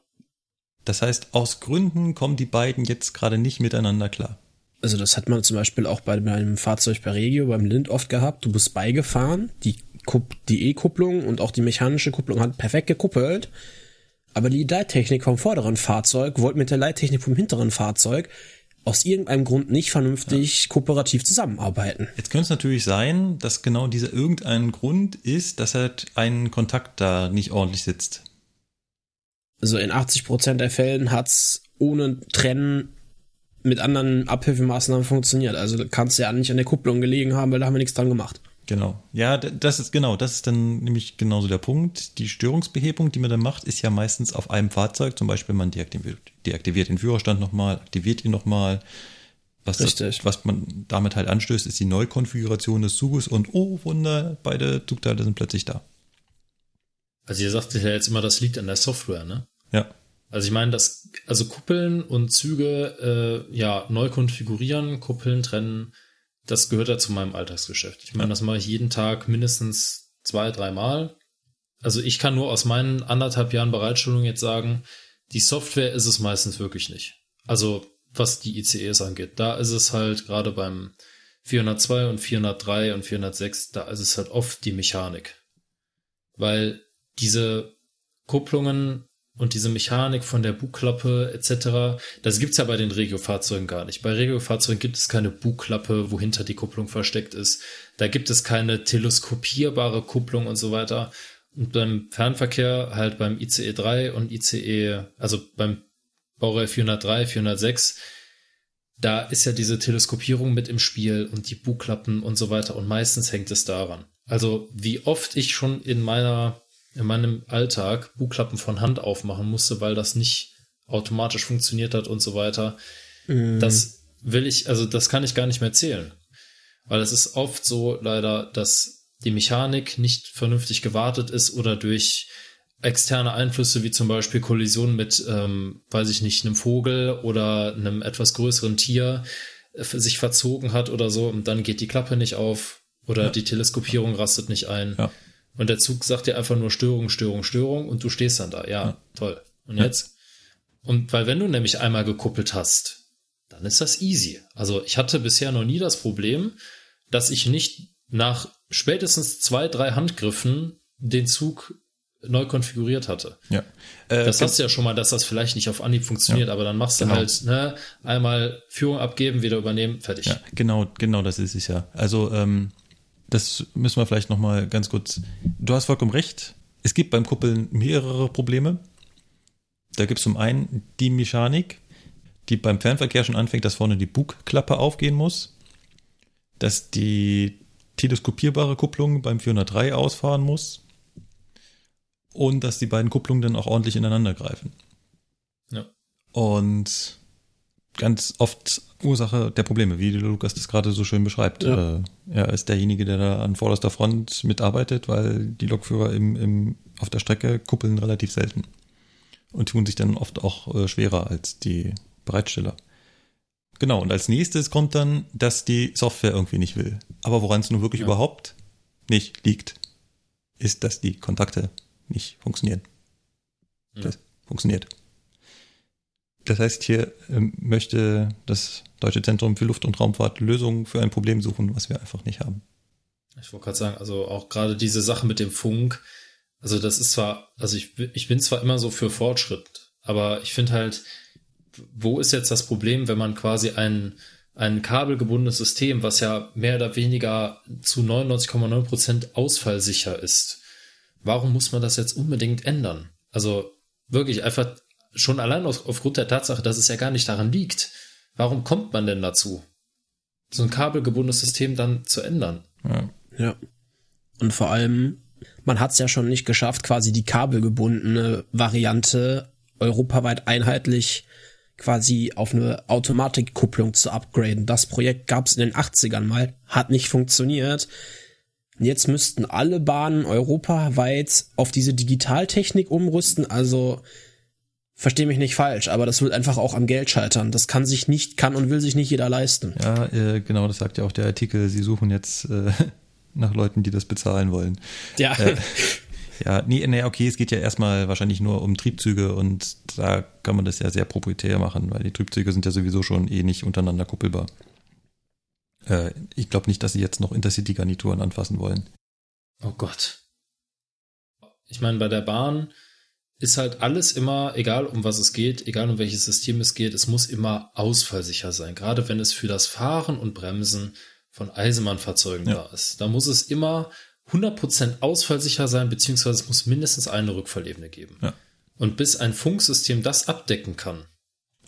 Das heißt, aus Gründen kommen die beiden jetzt gerade nicht miteinander klar. Also das hat man zum Beispiel auch bei meinem Fahrzeug bei Regio, beim Lind oft gehabt. Du bist beigefahren, die die E-Kupplung und auch die mechanische Kupplung hat perfekt gekuppelt. Aber die Leittechnik vom vorderen Fahrzeug wollte mit der Leittechnik vom hinteren Fahrzeug aus irgendeinem Grund nicht vernünftig ja. kooperativ zusammenarbeiten. Jetzt könnte es natürlich sein, dass genau dieser irgendein Grund ist, dass halt ein Kontakt da nicht ordentlich sitzt. Also in 80 Prozent der Fällen hat's ohne Trennen mit anderen Abhilfemaßnahmen funktioniert. Also kannst du ja nicht an der Kupplung gelegen haben, weil da haben wir nichts dran gemacht. Genau. Ja, das ist genau, das ist dann nämlich genauso der Punkt. Die Störungsbehebung, die man dann macht, ist ja meistens auf einem Fahrzeug. Zum Beispiel man deaktiviert, deaktiviert den Führerstand nochmal, aktiviert ihn nochmal. Was, Richtig. Das, was man damit halt anstößt, ist die Neukonfiguration des Zuges und oh Wunder, beide Zugteile sind plötzlich da. Also ihr sagt ja jetzt immer, das liegt an der Software, ne? Ja. Also ich meine, das, also Kuppeln und Züge, äh, ja, neu konfigurieren, Kuppeln, trennen, das gehört ja zu meinem Alltagsgeschäft. Ich meine, das mache ich jeden Tag mindestens zwei, dreimal. Also ich kann nur aus meinen anderthalb Jahren Bereitstellung jetzt sagen, die Software ist es meistens wirklich nicht. Also was die ICEs angeht. Da ist es halt gerade beim 402 und 403 und 406, da ist es halt oft die Mechanik. Weil diese Kupplungen und diese Mechanik von der Bugklappe etc., das gibt's ja bei den Regio-Fahrzeugen gar nicht. Bei Regio-Fahrzeugen gibt es keine Bugklappe, wohinter die Kupplung versteckt ist. Da gibt es keine teleskopierbare Kupplung und so weiter. Und beim Fernverkehr, halt beim ICE 3 und ICE, also beim Baureihe 403, 406, da ist ja diese Teleskopierung mit im Spiel und die Bugklappen und so weiter. Und meistens hängt es daran. Also wie oft ich schon in meiner in meinem Alltag Buchklappen von Hand aufmachen musste, weil das nicht automatisch funktioniert hat und so weiter. Mm. Das will ich, also das kann ich gar nicht mehr zählen. Weil es ist oft so leider, dass die Mechanik nicht vernünftig gewartet ist oder durch externe Einflüsse wie zum Beispiel Kollisionen mit, ähm, weiß ich nicht, einem Vogel oder einem etwas größeren Tier äh, sich verzogen hat oder so und dann geht die Klappe nicht auf oder ja. die Teleskopierung rastet nicht ein. Ja. Und der Zug sagt dir einfach nur Störung, Störung, Störung und du stehst dann da. Ja, ja. toll. Und ja. jetzt? Und weil wenn du nämlich einmal gekuppelt hast, dann ist das easy. Also ich hatte bisher noch nie das Problem, dass ich nicht nach spätestens zwei, drei Handgriffen den Zug neu konfiguriert hatte. Ja. Äh, das hast du ja schon mal, dass das vielleicht nicht auf Anhieb funktioniert, ja, aber dann machst du genau. halt ne, einmal Führung abgeben, wieder übernehmen, fertig. Ja, genau, genau, das ist es ja. Also ähm, das müssen wir vielleicht nochmal ganz kurz. Du hast vollkommen recht. Es gibt beim Kuppeln mehrere Probleme. Da gibt es zum einen die Mechanik, die beim Fernverkehr schon anfängt, dass vorne die Bugklappe aufgehen muss, dass die teleskopierbare Kupplung beim 403 ausfahren muss und dass die beiden Kupplungen dann auch ordentlich ineinander greifen. Ja. Und ganz oft Ursache der Probleme, wie Lukas das gerade so schön beschreibt. Ja. Äh, er ist derjenige, der da an vorderster Front mitarbeitet, weil die Lokführer im, im, auf der Strecke kuppeln relativ selten und tun sich dann oft auch äh, schwerer als die Bereitsteller. Genau, und als nächstes kommt dann, dass die Software irgendwie nicht will. Aber woran es nun wirklich ja. überhaupt nicht liegt, ist, dass die Kontakte nicht funktionieren. Ja. Das funktioniert. Das heißt, hier ähm, möchte das Deutsche Zentrum für Luft- und Raumfahrt Lösungen für ein Problem suchen, was wir einfach nicht haben. Ich wollte gerade sagen, also auch gerade diese Sache mit dem Funk, also das ist zwar, also ich, ich bin zwar immer so für Fortschritt, aber ich finde halt, wo ist jetzt das Problem, wenn man quasi ein, ein kabelgebundenes System, was ja mehr oder weniger zu 99,9 Prozent ausfallsicher ist, warum muss man das jetzt unbedingt ändern? Also wirklich einfach schon allein aus, aufgrund der Tatsache, dass es ja gar nicht daran liegt. Warum kommt man denn dazu, so ein kabelgebundenes System dann zu ändern? Ja. ja. Und vor allem, man hat es ja schon nicht geschafft, quasi die kabelgebundene Variante europaweit einheitlich quasi auf eine Automatikkupplung zu upgraden. Das Projekt gab es in den 80ern mal, hat nicht funktioniert. Jetzt müssten alle Bahnen europaweit auf diese Digitaltechnik umrüsten. Also Verstehe mich nicht falsch, aber das wird einfach auch am Geld scheitern. Das kann sich nicht, kann und will sich nicht jeder leisten. Ja, äh, genau, das sagt ja auch der Artikel. Sie suchen jetzt äh, [laughs] nach Leuten, die das bezahlen wollen. Ja. Äh, [laughs] Ja, nee, nee, okay, es geht ja erstmal wahrscheinlich nur um Triebzüge und da kann man das ja sehr proprietär machen, weil die Triebzüge sind ja sowieso schon eh nicht untereinander kuppelbar. Äh, ich glaube nicht, dass sie jetzt noch Intercity-Garnituren anfassen wollen. Oh Gott. Ich meine, bei der Bahn ist halt alles immer, egal um was es geht, egal um welches System es geht, es muss immer ausfallsicher sein. Gerade wenn es für das Fahren und Bremsen von Eisenbahnfahrzeugen ja. da ist. Da muss es immer 100% ausfallsicher sein, beziehungsweise es muss mindestens eine Rückfallebene geben. Ja. Und bis ein Funksystem das abdecken kann,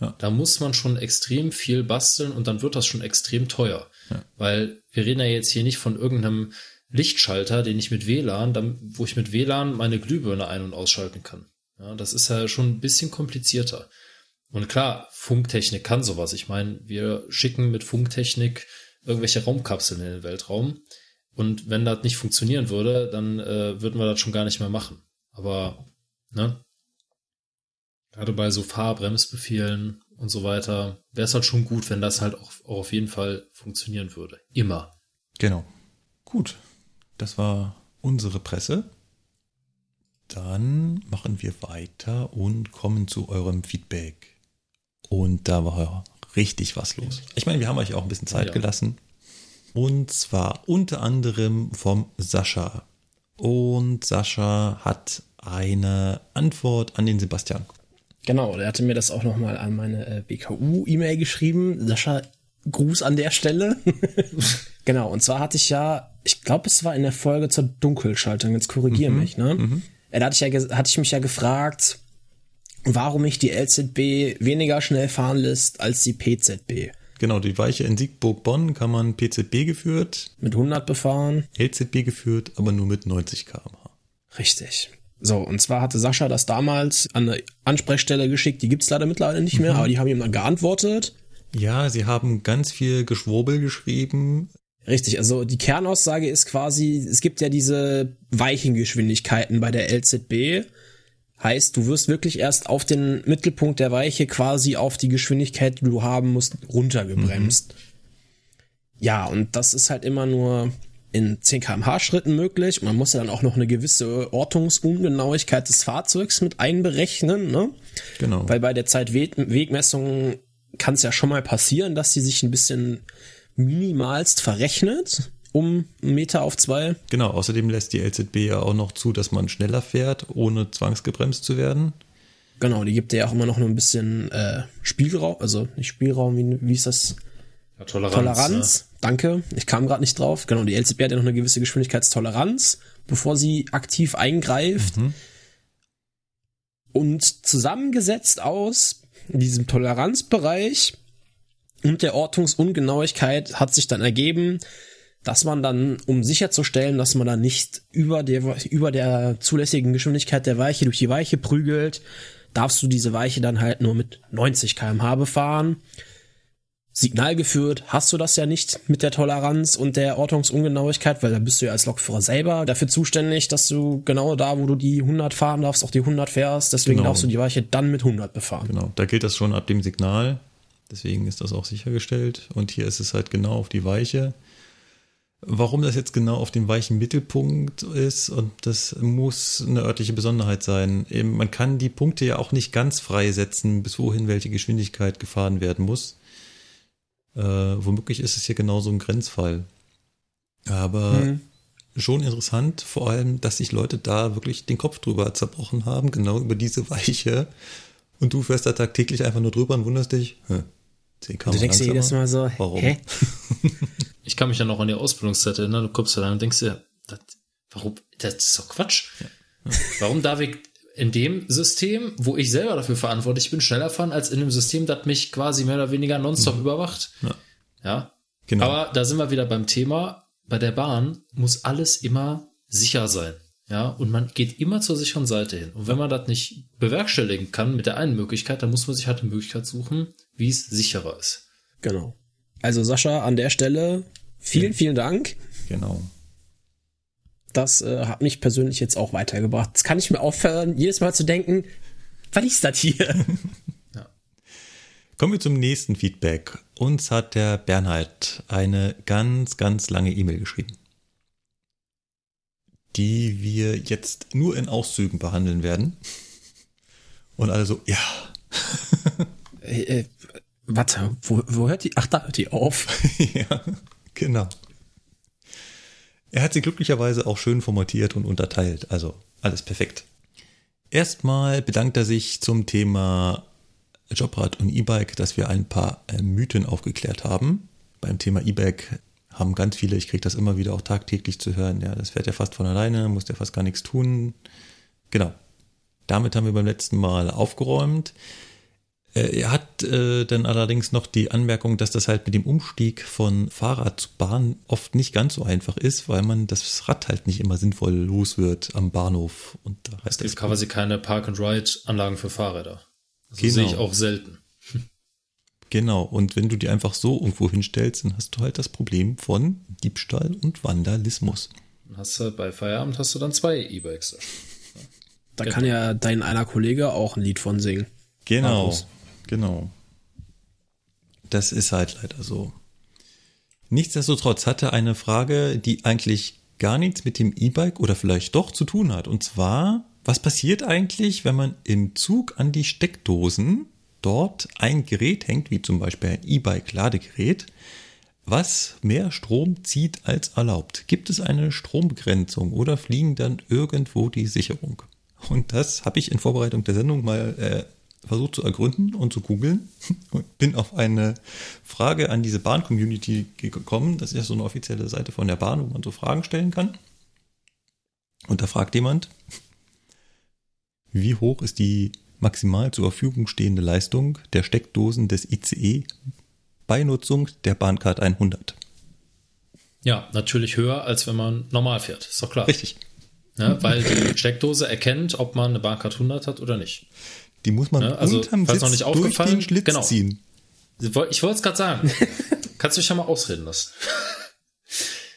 ja. da muss man schon extrem viel basteln und dann wird das schon extrem teuer. Weil wir reden ja jetzt hier nicht von irgendeinem Lichtschalter, den ich mit WLAN, wo ich mit WLAN meine Glühbirne ein- und ausschalten kann. Ja, das ist ja schon ein bisschen komplizierter. Und klar, Funktechnik kann sowas. Ich meine, wir schicken mit Funktechnik irgendwelche Raumkapseln in den Weltraum. Und wenn das nicht funktionieren würde, dann äh, würden wir das schon gar nicht mehr machen. Aber, ne? Gerade bei so Fahrbremsbefehlen und so weiter, wäre es halt schon gut, wenn das halt auch, auch auf jeden Fall funktionieren würde. Immer. Genau. Gut. Das war unsere Presse. Dann machen wir weiter und kommen zu eurem Feedback. Und da war richtig was los. Ich meine, wir haben euch auch ein bisschen Zeit ja. gelassen. Und zwar unter anderem vom Sascha. Und Sascha hat eine Antwort an den Sebastian. Genau, der hatte mir das auch nochmal an meine äh, BKU-E-Mail geschrieben. Sascha, Gruß an der Stelle. [laughs] genau, und zwar hatte ich ja, ich glaube, es war in der Folge zur Dunkelschaltung, jetzt korrigiere mhm, mich, ne? Mhm. Da hatte ich, ja, hatte ich mich ja gefragt, warum mich die LZB weniger schnell fahren lässt als die PZB. Genau, die Weiche in Siegburg-Bonn kann man PZB geführt. Mit 100 befahren. LZB geführt, aber nur mit 90 km/h. Richtig. So, und zwar hatte Sascha das damals an eine Ansprechstelle geschickt, die gibt's leider mittlerweile nicht mehr, mhm. aber die haben ihm dann geantwortet. Ja, sie haben ganz viel Geschwurbel geschrieben. Richtig, also die Kernaussage ist quasi, es gibt ja diese Weichengeschwindigkeiten bei der LZB. Heißt, du wirst wirklich erst auf den Mittelpunkt der Weiche quasi auf die Geschwindigkeit, die du haben musst, runtergebremst. Mhm. Ja, und das ist halt immer nur in 10 kmh Schritten möglich. Man muss ja dann auch noch eine gewisse Ortungsungenauigkeit des Fahrzeugs mit einberechnen, ne? Genau. Weil bei der Zeitwegmessung kann es ja schon mal passieren, dass sie sich ein bisschen minimalst verrechnet um einen Meter auf zwei. Genau, außerdem lässt die LZB ja auch noch zu, dass man schneller fährt, ohne zwangsgebremst zu werden. Genau, die gibt ja auch immer noch ein bisschen äh, Spielraum, also nicht Spielraum, wie, wie ist das? Ja, Toleranz. Toleranz, ja. danke. Ich kam gerade nicht drauf. Genau, die LZB hat ja noch eine gewisse Geschwindigkeitstoleranz, bevor sie aktiv eingreift. Mhm. Und zusammengesetzt aus diesem Toleranzbereich und der Ortungsungenauigkeit hat sich dann ergeben, dass man dann, um sicherzustellen, dass man dann nicht über der, über der zulässigen Geschwindigkeit der Weiche durch die Weiche prügelt, darfst du diese Weiche dann halt nur mit 90 kmh befahren. Signal geführt hast du das ja nicht mit der Toleranz und der Ortungsungenauigkeit, weil da bist du ja als Lokführer selber dafür zuständig, dass du genau da, wo du die 100 fahren darfst, auch die 100 fährst. Deswegen genau. darfst du die Weiche dann mit 100 befahren. Genau, da gilt das schon ab dem Signal. Deswegen ist das auch sichergestellt. Und hier ist es halt genau auf die Weiche. Warum das jetzt genau auf dem weichen Mittelpunkt ist und das muss eine örtliche Besonderheit sein. Man kann die Punkte ja auch nicht ganz freisetzen, bis wohin welche Geschwindigkeit gefahren werden muss. Äh, womöglich ist es hier genauso ein Grenzfall. Aber mhm. schon interessant, vor allem, dass sich Leute da wirklich den Kopf drüber zerbrochen haben, genau über diese Weiche. Und du fährst da tagtäglich einfach nur drüber und wunderst dich, hä, 10 km Du denkst dir jedes Mal so, warum? Hä? [laughs] ich kann mich ja noch an die Ausbildungszeit erinnern, du kommst da rein und denkst dir, das, warum, das ist doch Quatsch. Ja. Warum darf ich in dem System, wo ich selber dafür verantwortlich bin, schneller fahren, als in einem System, das mich quasi mehr oder weniger nonstop mhm. überwacht? Ja. ja. Genau. Aber da sind wir wieder beim Thema, bei der Bahn muss alles immer sicher sein. Ja, und man geht immer zur sicheren Seite hin. Und wenn man das nicht bewerkstelligen kann mit der einen Möglichkeit, dann muss man sich halt eine Möglichkeit suchen, wie es sicherer ist. Genau. Also Sascha, an der Stelle vielen, vielen Dank. Genau. Das äh, hat mich persönlich jetzt auch weitergebracht. Das kann ich mir aufhören, jedes Mal zu denken, was ist das hier? [laughs] ja. Kommen wir zum nächsten Feedback. Uns hat der Bernhard eine ganz, ganz lange E-Mail geschrieben. Die wir jetzt nur in Auszügen behandeln werden. Und alle so, ja. [laughs] Äh, äh, warte, wo, wo hört die? Ach, da hört die auf. [laughs] ja, genau. Er hat sie glücklicherweise auch schön formatiert und unterteilt, also alles perfekt. Erstmal bedankt er sich zum Thema Jobrad und E-Bike, dass wir ein paar Mythen aufgeklärt haben. Beim Thema E-Bike haben ganz viele, ich kriege das immer wieder auch tagtäglich zu hören, ja, das fährt ja fast von alleine, muss ja fast gar nichts tun. Genau. Damit haben wir beim letzten Mal aufgeräumt. Äh, er hat äh, dann allerdings noch die Anmerkung, dass das halt mit dem Umstieg von Fahrrad zu Bahn oft nicht ganz so einfach ist, weil man das Rad halt nicht immer sinnvoll los wird am Bahnhof. Und da es gibt quasi keine Park-and-Ride-Anlagen für Fahrräder. Das Genau. sehe ich auch selten. Genau, und wenn du die einfach so irgendwo hinstellst, dann hast du halt das Problem von Diebstahl und Vandalismus. Dann hast du bei Feierabend hast du dann zwei E-Bikes. [laughs] Da kann ja dein einer Kollege auch ein Lied von singen. Genau, genau. Das ist halt leider so. Nichtsdestotrotz hatte eine Frage, die eigentlich gar nichts mit dem E-Bike oder vielleicht doch zu tun hat. Und zwar, was passiert eigentlich, wenn man im Zug an die Steckdosen dort ein Gerät hängt, wie zum Beispiel ein E-Bike-Ladegerät, was mehr Strom zieht als erlaubt? Gibt es eine Strombegrenzung oder fliegen dann irgendwo die Sicherung? Und das habe ich in Vorbereitung der Sendung mal äh, versucht zu ergründen und zu googeln [laughs] und bin auf eine Frage an diese Bahn-Community gekommen. Das ist ja so eine offizielle Seite von der Bahn, wo man so Fragen stellen kann. Und da fragt jemand, wie hoch ist die maximal zur Verfügung stehende Leistung der Steckdosen des ICE bei Nutzung der Bahncard 100? Ja, natürlich höher, als wenn man normal fährt. Ist doch klar. Richtig. Ja, weil die Steckdose erkennt, ob man eine Bahncard 100 hat oder nicht. Die muss man Ja, also, unterm falls Sitz noch nicht durch aufgefallen, den Schlitz genau. ziehen. Ich wollte es gerade sagen. [laughs] Kannst du dich ja mal ausreden lassen.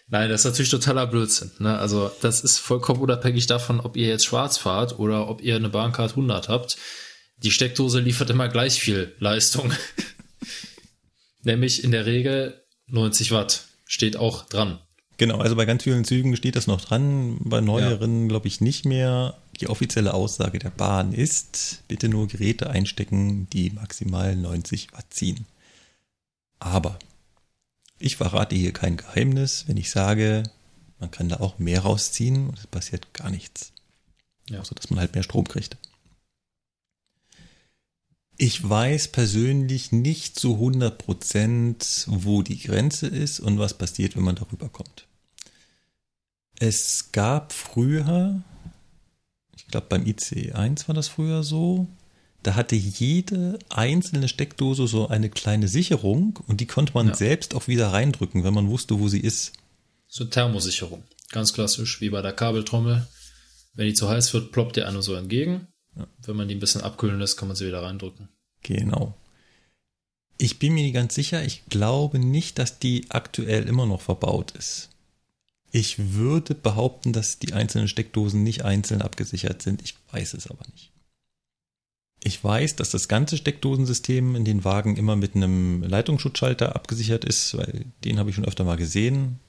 Nein, das ist natürlich totaler Blödsinn. Ne? Also das ist vollkommen unabhängig davon, ob ihr jetzt schwarz fahrt oder ob ihr eine Bahncard 100 habt. Die Steckdose liefert immer gleich viel Leistung. [laughs] Nämlich in der Regel 90 Watt. Steht auch dran. Genau, also bei ganz vielen Zügen steht das noch dran, bei neueren glaube ich nicht mehr. Die offizielle Aussage der Bahn ist, bitte nur Geräte einstecken, die maximal 90 Watt ziehen. Aber ich verrate hier kein Geheimnis, wenn ich sage, man kann da auch mehr rausziehen und es passiert gar nichts. Ja. Außer dass man halt mehr Strom kriegt. Ich weiß persönlich nicht zu 100 Prozent, wo die Grenze ist und was passiert, wenn man darüber kommt. Es gab früher, ich glaube beim ICE1 war das früher so, da hatte jede einzelne Steckdose so eine kleine Sicherung und die konnte man Ja. selbst auch wieder reindrücken, wenn man wusste, wo sie ist. So Thermosicherung. Ganz klassisch, wie bei der Kabeltrommel. Wenn die zu heiß wird, ploppt die eine so entgegen. Wenn man die ein bisschen abkühlen lässt, kann man sie wieder reindrücken. Genau. Ich bin mir nicht ganz sicher, ich glaube nicht, dass die aktuell immer noch verbaut ist. Ich würde behaupten, dass die einzelnen Steckdosen nicht einzeln abgesichert sind. Ich weiß es aber nicht. Ich weiß, dass das ganze Steckdosensystem in den Wagen immer mit einem Leitungsschutzschalter abgesichert ist, weil den habe ich schon öfter mal gesehen.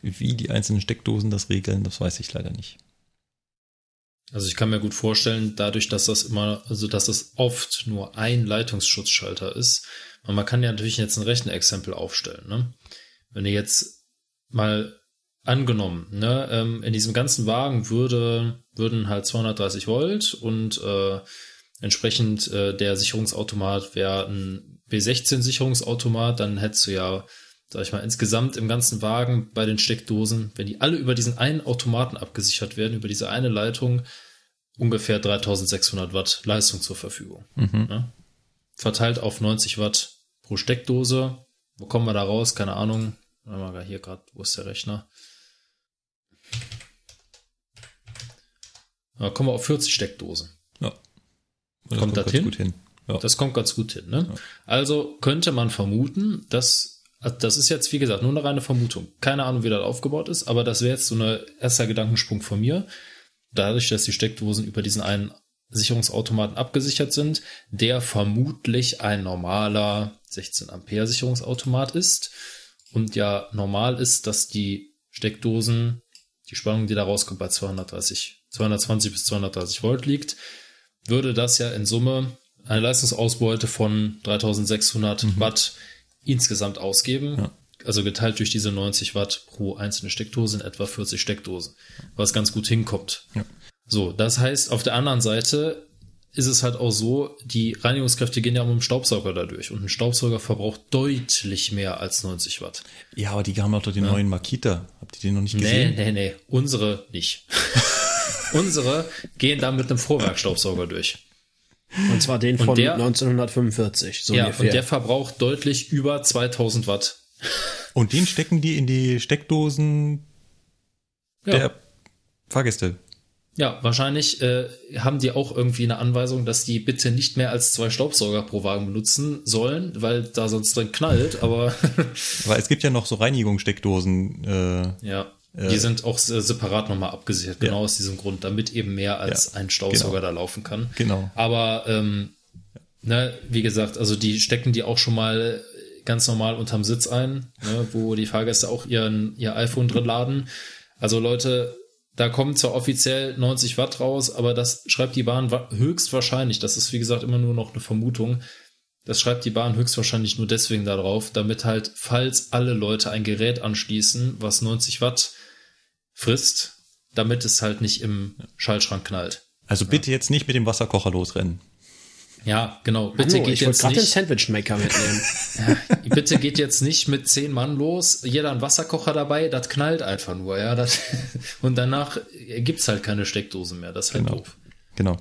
Wie die einzelnen Steckdosen das regeln, das weiß ich leider nicht. Also ich kann mir gut vorstellen, dadurch, dass das immer, also dass das oft nur ein Leitungsschutzschalter ist, und man kann ja natürlich jetzt ein Rechenexempel aufstellen. Ne? Wenn ihr jetzt mal angenommen, ne, ähm, in diesem ganzen Wagen würde, würden halt 230 Volt und äh, entsprechend äh, der Sicherungsautomat wäre ein B16-Sicherungsautomat, dann hättest du ja, sag ich mal, insgesamt im ganzen Wagen bei den Steckdosen, wenn die alle über diesen einen Automaten abgesichert werden, über diese eine Leitung, ungefähr 3600 Watt Leistung zur Verfügung. Ne? Verteilt auf 90 Watt pro Steckdose. Wo kommen wir da raus? Keine Ahnung. Hier gerade, wo ist der Rechner? Da kommen wir auf 40 Steckdosen. Ja. Das Kommt das ganz hin? gut hin. Ja. Das kommt ganz gut hin. Ne? Also könnte man vermuten, dass das ist jetzt, wie gesagt, nur eine reine Vermutung. Keine Ahnung, wie das aufgebaut ist, aber das wäre jetzt so ein erster Gedankensprung von mir. Dadurch, dass die Steckdosen über diesen einen Sicherungsautomaten abgesichert sind, der vermutlich ein normaler 16 Ampere Sicherungsautomat ist und ja normal ist, dass die Steckdosen die Spannung, die da rauskommt, bei 230, 220 bis 230 Volt liegt, würde das ja in Summe eine Leistungsausbeute von 3600 mhm. Watt insgesamt ausgeben. Ja. Also geteilt durch diese 90 Watt pro einzelne Steckdose in etwa 40 Steckdosen, was ganz gut hinkommt. Ja. So, das heißt, auf der anderen Seite ist es halt auch so, die Reinigungskräfte gehen ja um den Staubsauger dadurch und ein Staubsauger verbraucht deutlich mehr als 90 Watt. Ja, aber die haben auch doch den ja. neuen Makita. Habt ihr den noch nicht gesehen? Nee, nee, nee. Unsere nicht. [laughs] Unsere gehen da mit einem Vorwerkstaubsauger durch. Und zwar den von der, 1945. So ja, ungefähr. und der verbraucht deutlich über 2000 Watt. Und den stecken die in die Steckdosen ja. der Fahrgäste. Ja, wahrscheinlich äh, haben die auch irgendwie eine Anweisung, dass die bitte nicht mehr als zwei Staubsauger pro Wagen benutzen sollen, weil da sonst drin knallt, aber. aber es gibt ja noch so Reinigungssteckdosen. Äh, ja. Äh, die sind auch separat nochmal abgesichert, genau ja. aus diesem Grund, damit eben mehr als ja, ein Staubsauger genau. da laufen kann. Genau. Aber ähm, ne, wie gesagt, also die stecken die auch schon mal ganz normal unterm Sitz ein, ne, wo die Fahrgäste auch ihren, ihr iPhone drin laden. Also Leute, da kommen zwar offiziell 90 Watt raus, aber das schreibt die Bahn höchstwahrscheinlich, das ist wie gesagt immer nur noch eine Vermutung, das schreibt die Bahn höchstwahrscheinlich nur deswegen darauf, damit halt, falls alle Leute ein Gerät anschließen, was 90 Watt frisst, damit es halt nicht im Schaltschrank knallt. Also bitte ja. jetzt nicht mit dem Wasserkocher losrennen. Ja, genau. Bitte Hallo, geht ich jetzt nicht. den Sandwich-Maker mitnehmen. [laughs] ja, bitte geht jetzt nicht mit zehn Mann los, jeder einen Wasserkocher dabei, das knallt einfach nur, ja. Das, [laughs] und danach gibt's halt keine Steckdosen mehr. Das ist halt genau. doof. Genau.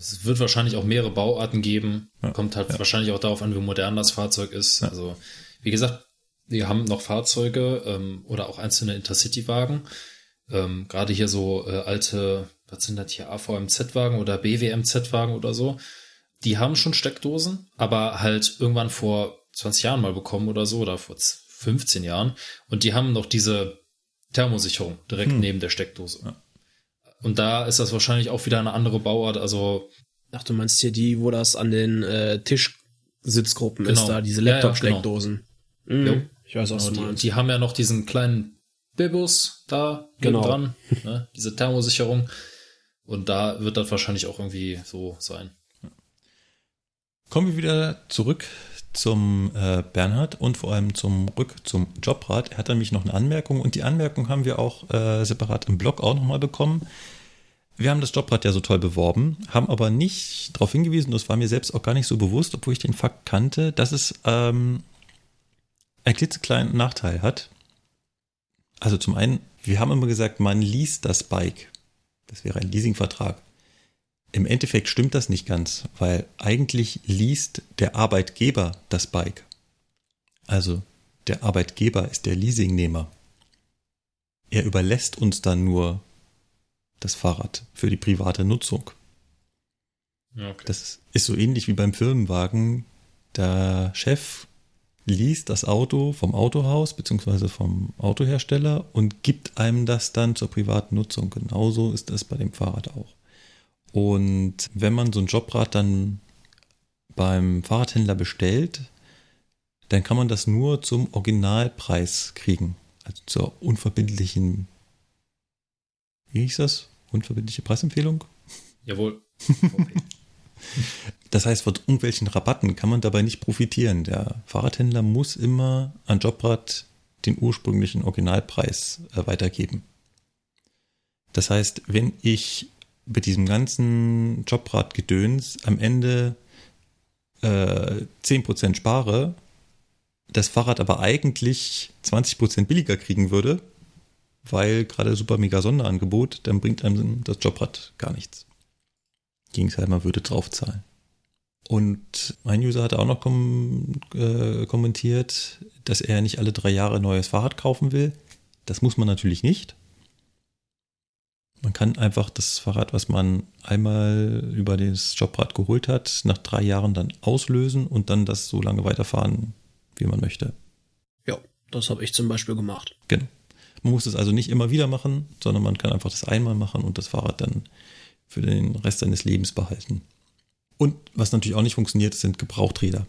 Es wird wahrscheinlich auch mehrere Bauarten geben. Ja, Kommt halt ja. wahrscheinlich auch darauf an, wie modern das Fahrzeug ist. Ja. Also, wie gesagt, wir haben noch Fahrzeuge ähm, oder auch einzelne Intercity-Wagen. Ähm, Gerade hier so äh, alte, was sind das hier, AVMZ-Wagen oder BWMZ-Wagen oder so die haben schon Steckdosen, aber halt irgendwann vor 20 Jahren mal bekommen oder so oder vor 15 Jahren. Und die haben noch diese Thermosicherung direkt hm. neben der Steckdose. Ja. Und da ist das wahrscheinlich auch wieder eine andere Bauart. Also Ach, du meinst hier die, wo das an den äh, Tischsitzgruppen genau. ist, da diese Laptop-Steckdosen. Ja, genau. mhm. Ich weiß auch, genau, die, meinst. die haben ja noch diesen kleinen Bibus da genau. dran, [laughs] ne? diese Thermosicherung. Und da wird das wahrscheinlich auch irgendwie so sein. Kommen wir wieder zurück zum äh, Bernhard und vor allem zum Rück zum Jobrat. Er hat nämlich noch eine Anmerkung und die Anmerkung haben wir auch äh, separat im Blog auch nochmal bekommen. Wir haben das Jobrad ja so toll beworben, haben aber nicht darauf hingewiesen, das war mir selbst auch gar nicht so bewusst, obwohl ich den Fakt kannte, dass es ähm, einen klitzekleinen Nachteil hat. Also zum einen, wir haben immer gesagt, man liest das Bike. Das wäre ein Leasingvertrag. Im Endeffekt stimmt das nicht ganz, weil eigentlich liest der Arbeitgeber das Bike. Also der Arbeitgeber ist der Leasingnehmer. Er überlässt uns dann nur das Fahrrad für die private Nutzung. Okay. Das ist so ähnlich wie beim Firmenwagen. Der Chef liest das Auto vom Autohaus bzw. vom Autohersteller und gibt einem das dann zur privaten Nutzung. Genauso ist das bei dem Fahrrad auch. Und wenn man so ein Jobrad dann beim Fahrradhändler bestellt, dann kann man das nur zum Originalpreis kriegen. Also zur unverbindlichen, wie hieß das? Unverbindliche Preisempfehlung? Jawohl. [laughs] Das heißt, von irgendwelchen Rabatten kann man dabei nicht profitieren. Der Fahrradhändler muss immer an Jobrad den ursprünglichen Originalpreis äh, weitergeben. Das heißt, wenn ich bei diesem ganzen Jobrad-Gedöns am Ende äh, 10% spare, das Fahrrad aber eigentlich 20% billiger kriegen würde, weil gerade super mega Sonderangebot, dann bringt einem das Jobrad gar nichts. Gegenteil, man würde draufzahlen. Und ein User hat auch noch kom äh, kommentiert, dass er nicht alle drei Jahre ein neues Fahrrad kaufen will. Das muss man natürlich nicht. Man kann einfach das Fahrrad, was man einmal über das Jobrad geholt hat, nach drei Jahren dann auslösen und dann das so lange weiterfahren, wie man möchte. Ja, das habe ich zum Beispiel gemacht. Genau. Man muss es also nicht immer wieder machen, sondern man kann einfach das einmal machen und das Fahrrad dann für den Rest seines Lebens behalten. Und was natürlich auch nicht funktioniert, sind Gebrauchträder.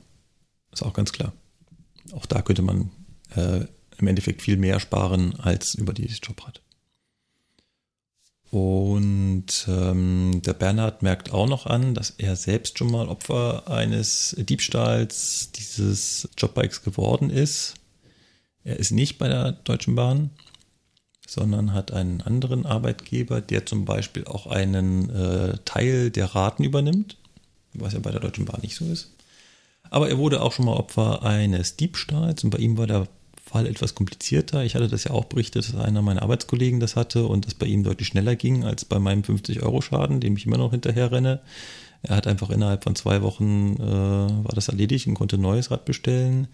Ist auch ganz klar. Auch da könnte man äh, im Endeffekt viel mehr sparen als über dieses Jobrad. Und ähm, der Bernhard merkt auch noch an, dass er selbst schon mal Opfer eines Diebstahls dieses Jobbikes geworden ist. Er ist nicht bei der Deutschen Bahn, sondern hat einen anderen Arbeitgeber, der zum Beispiel auch einen äh, Teil der Raten übernimmt, was ja bei der Deutschen Bahn nicht so ist. Aber er wurde auch schon mal Opfer eines Diebstahls und bei ihm war der Fall etwas komplizierter. Ich hatte das ja auch berichtet, dass einer meiner Arbeitskollegen das hatte und das bei ihm deutlich schneller ging als bei meinem 50-Euro-Schaden, dem ich immer noch hinterher renne. Er hat einfach innerhalb von zwei Wochen äh, war das erledigt und konnte ein neues Rad bestellen.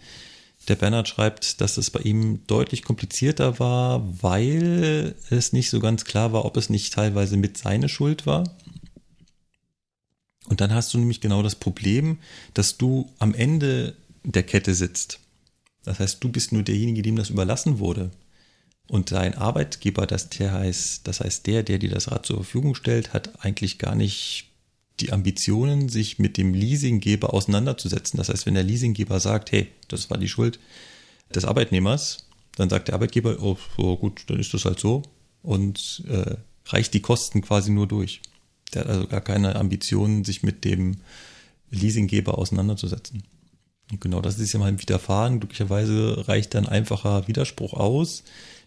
Der Bernhard schreibt, dass es bei ihm deutlich komplizierter war, weil es nicht so ganz klar war, ob es nicht teilweise mit seiner Schuld war. Und dann hast du nämlich genau das Problem, dass du am Ende der Kette sitzt. Das heißt, du bist nur derjenige, dem das überlassen wurde. Und dein Arbeitgeber, das der heißt, das heißt der, der dir das Rad zur Verfügung stellt, hat eigentlich gar nicht die Ambitionen, sich mit dem Leasinggeber auseinanderzusetzen. Das heißt, wenn der Leasinggeber sagt, hey, das war die Schuld des Arbeitnehmers, dann sagt der Arbeitgeber, oh, oh gut, dann ist das halt so und äh, reicht die Kosten quasi nur durch. Der hat also gar keine Ambitionen, sich mit dem Leasinggeber auseinanderzusetzen. Genau das ist ja mal Widerfahren. Glücklicherweise reicht dann einfacher Widerspruch aus.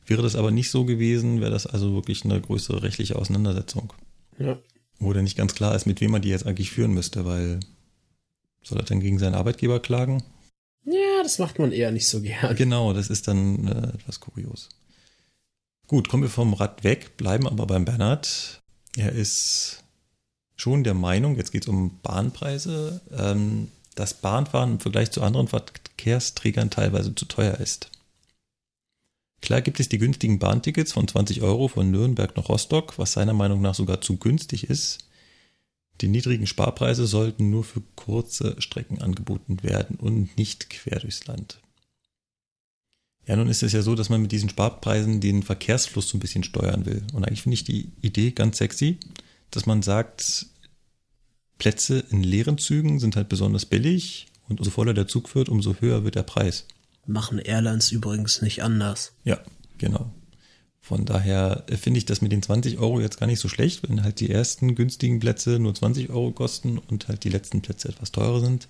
Wäre das aber nicht so gewesen, wäre das also wirklich eine größere rechtliche Auseinandersetzung. Ja. Wo dann nicht ganz klar ist, mit wem man die jetzt eigentlich führen müsste, weil soll er dann gegen seinen Arbeitgeber klagen? Ja, das macht man eher nicht so gern. Genau, das ist dann äh, etwas kurios. Gut, kommen wir vom Rad weg, bleiben aber beim Bernhard. Er ist schon der Meinung, jetzt geht es um Bahnpreise, ähm, dass Bahnfahren im Vergleich zu anderen Verkehrsträgern teilweise zu teuer ist. Klar gibt es die günstigen Bahntickets von 20 Euro von Nürnberg nach Rostock, was seiner Meinung nach sogar zu günstig ist. Die niedrigen Sparpreise sollten nur für kurze Strecken angeboten werden und nicht quer durchs Land. Ja, nun ist es ja so, dass man mit diesen Sparpreisen den Verkehrsfluss so ein bisschen steuern will. Und eigentlich finde ich die Idee ganz sexy, dass man sagt, Plätze in leeren Zügen sind halt besonders billig und umso voller der Zug wird, umso höher wird der Preis. Machen Airlines übrigens nicht anders. Ja, genau. Von daher finde ich das mit den 20 Euro jetzt gar nicht so schlecht, wenn halt die ersten günstigen Plätze nur 20 Euro kosten und halt die letzten Plätze etwas teurer sind.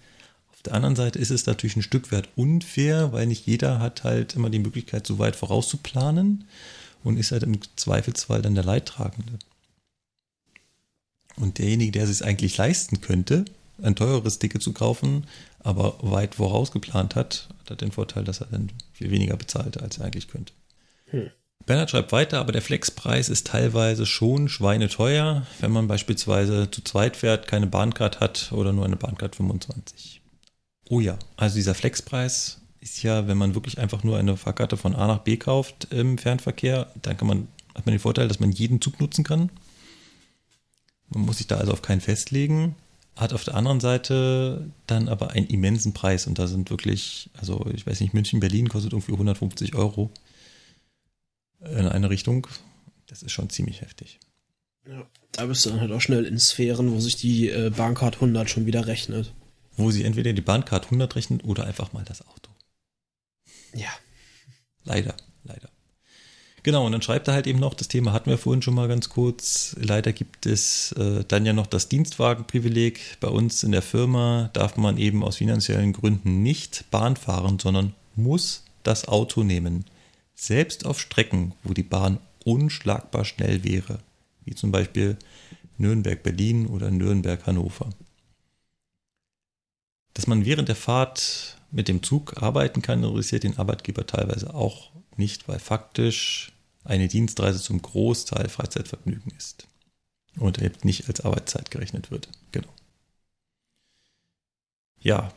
Auf der anderen Seite ist es natürlich ein Stück weit unfair, weil nicht jeder hat halt immer die Möglichkeit, so weit vorauszuplanen und ist halt im Zweifelsfall dann der Leidtragende. Und derjenige, der es eigentlich leisten könnte, ein teureres Ticket zu kaufen, aber weit vorausgeplant hat, hat den Vorteil, dass er dann viel weniger bezahlt, als er eigentlich könnte. Hm. Bernhard schreibt weiter, aber der Flexpreis ist teilweise schon schweineteuer, wenn man beispielsweise zu zweit fährt, keine Bahncard hat oder nur eine Bahncard 25. Oh ja, also dieser Flexpreis ist ja, wenn man wirklich einfach nur eine Fahrkarte von A nach B kauft im Fernverkehr, dann kann man, hat man den Vorteil, dass man jeden Zug nutzen kann. Man muss sich da also auf keinen festlegen, hat auf der anderen Seite dann aber einen immensen Preis und da sind wirklich, also ich weiß nicht, München, Berlin kostet irgendwie 150 Euro in eine Richtung. Das ist schon ziemlich heftig. Ja, da bist du dann halt auch schnell in Sphären, wo sich die äh, Bahncard 100 schon wieder rechnet. Wo sie entweder die Bahncard 100 rechnet oder einfach mal das Auto. Ja. Leider, leider. Genau, und dann schreibt er halt eben noch, das Thema hatten wir vorhin schon mal ganz kurz. Leider gibt es äh, dann ja noch das Dienstwagenprivileg. Bei uns in der Firma darf man eben aus finanziellen Gründen nicht Bahn fahren, sondern muss das Auto nehmen. Selbst auf Strecken, wo die Bahn unschlagbar schnell wäre, wie zum Beispiel Nürnberg-Berlin oder Nürnberg-Hannover. Dass man während der Fahrt mit dem Zug arbeiten kann, interessiert den Arbeitgeber teilweise auch nicht, weil faktisch eine Dienstreise zum Großteil Freizeitvergnügen ist und eben nicht als Arbeitszeit gerechnet wird. Genau. Ja,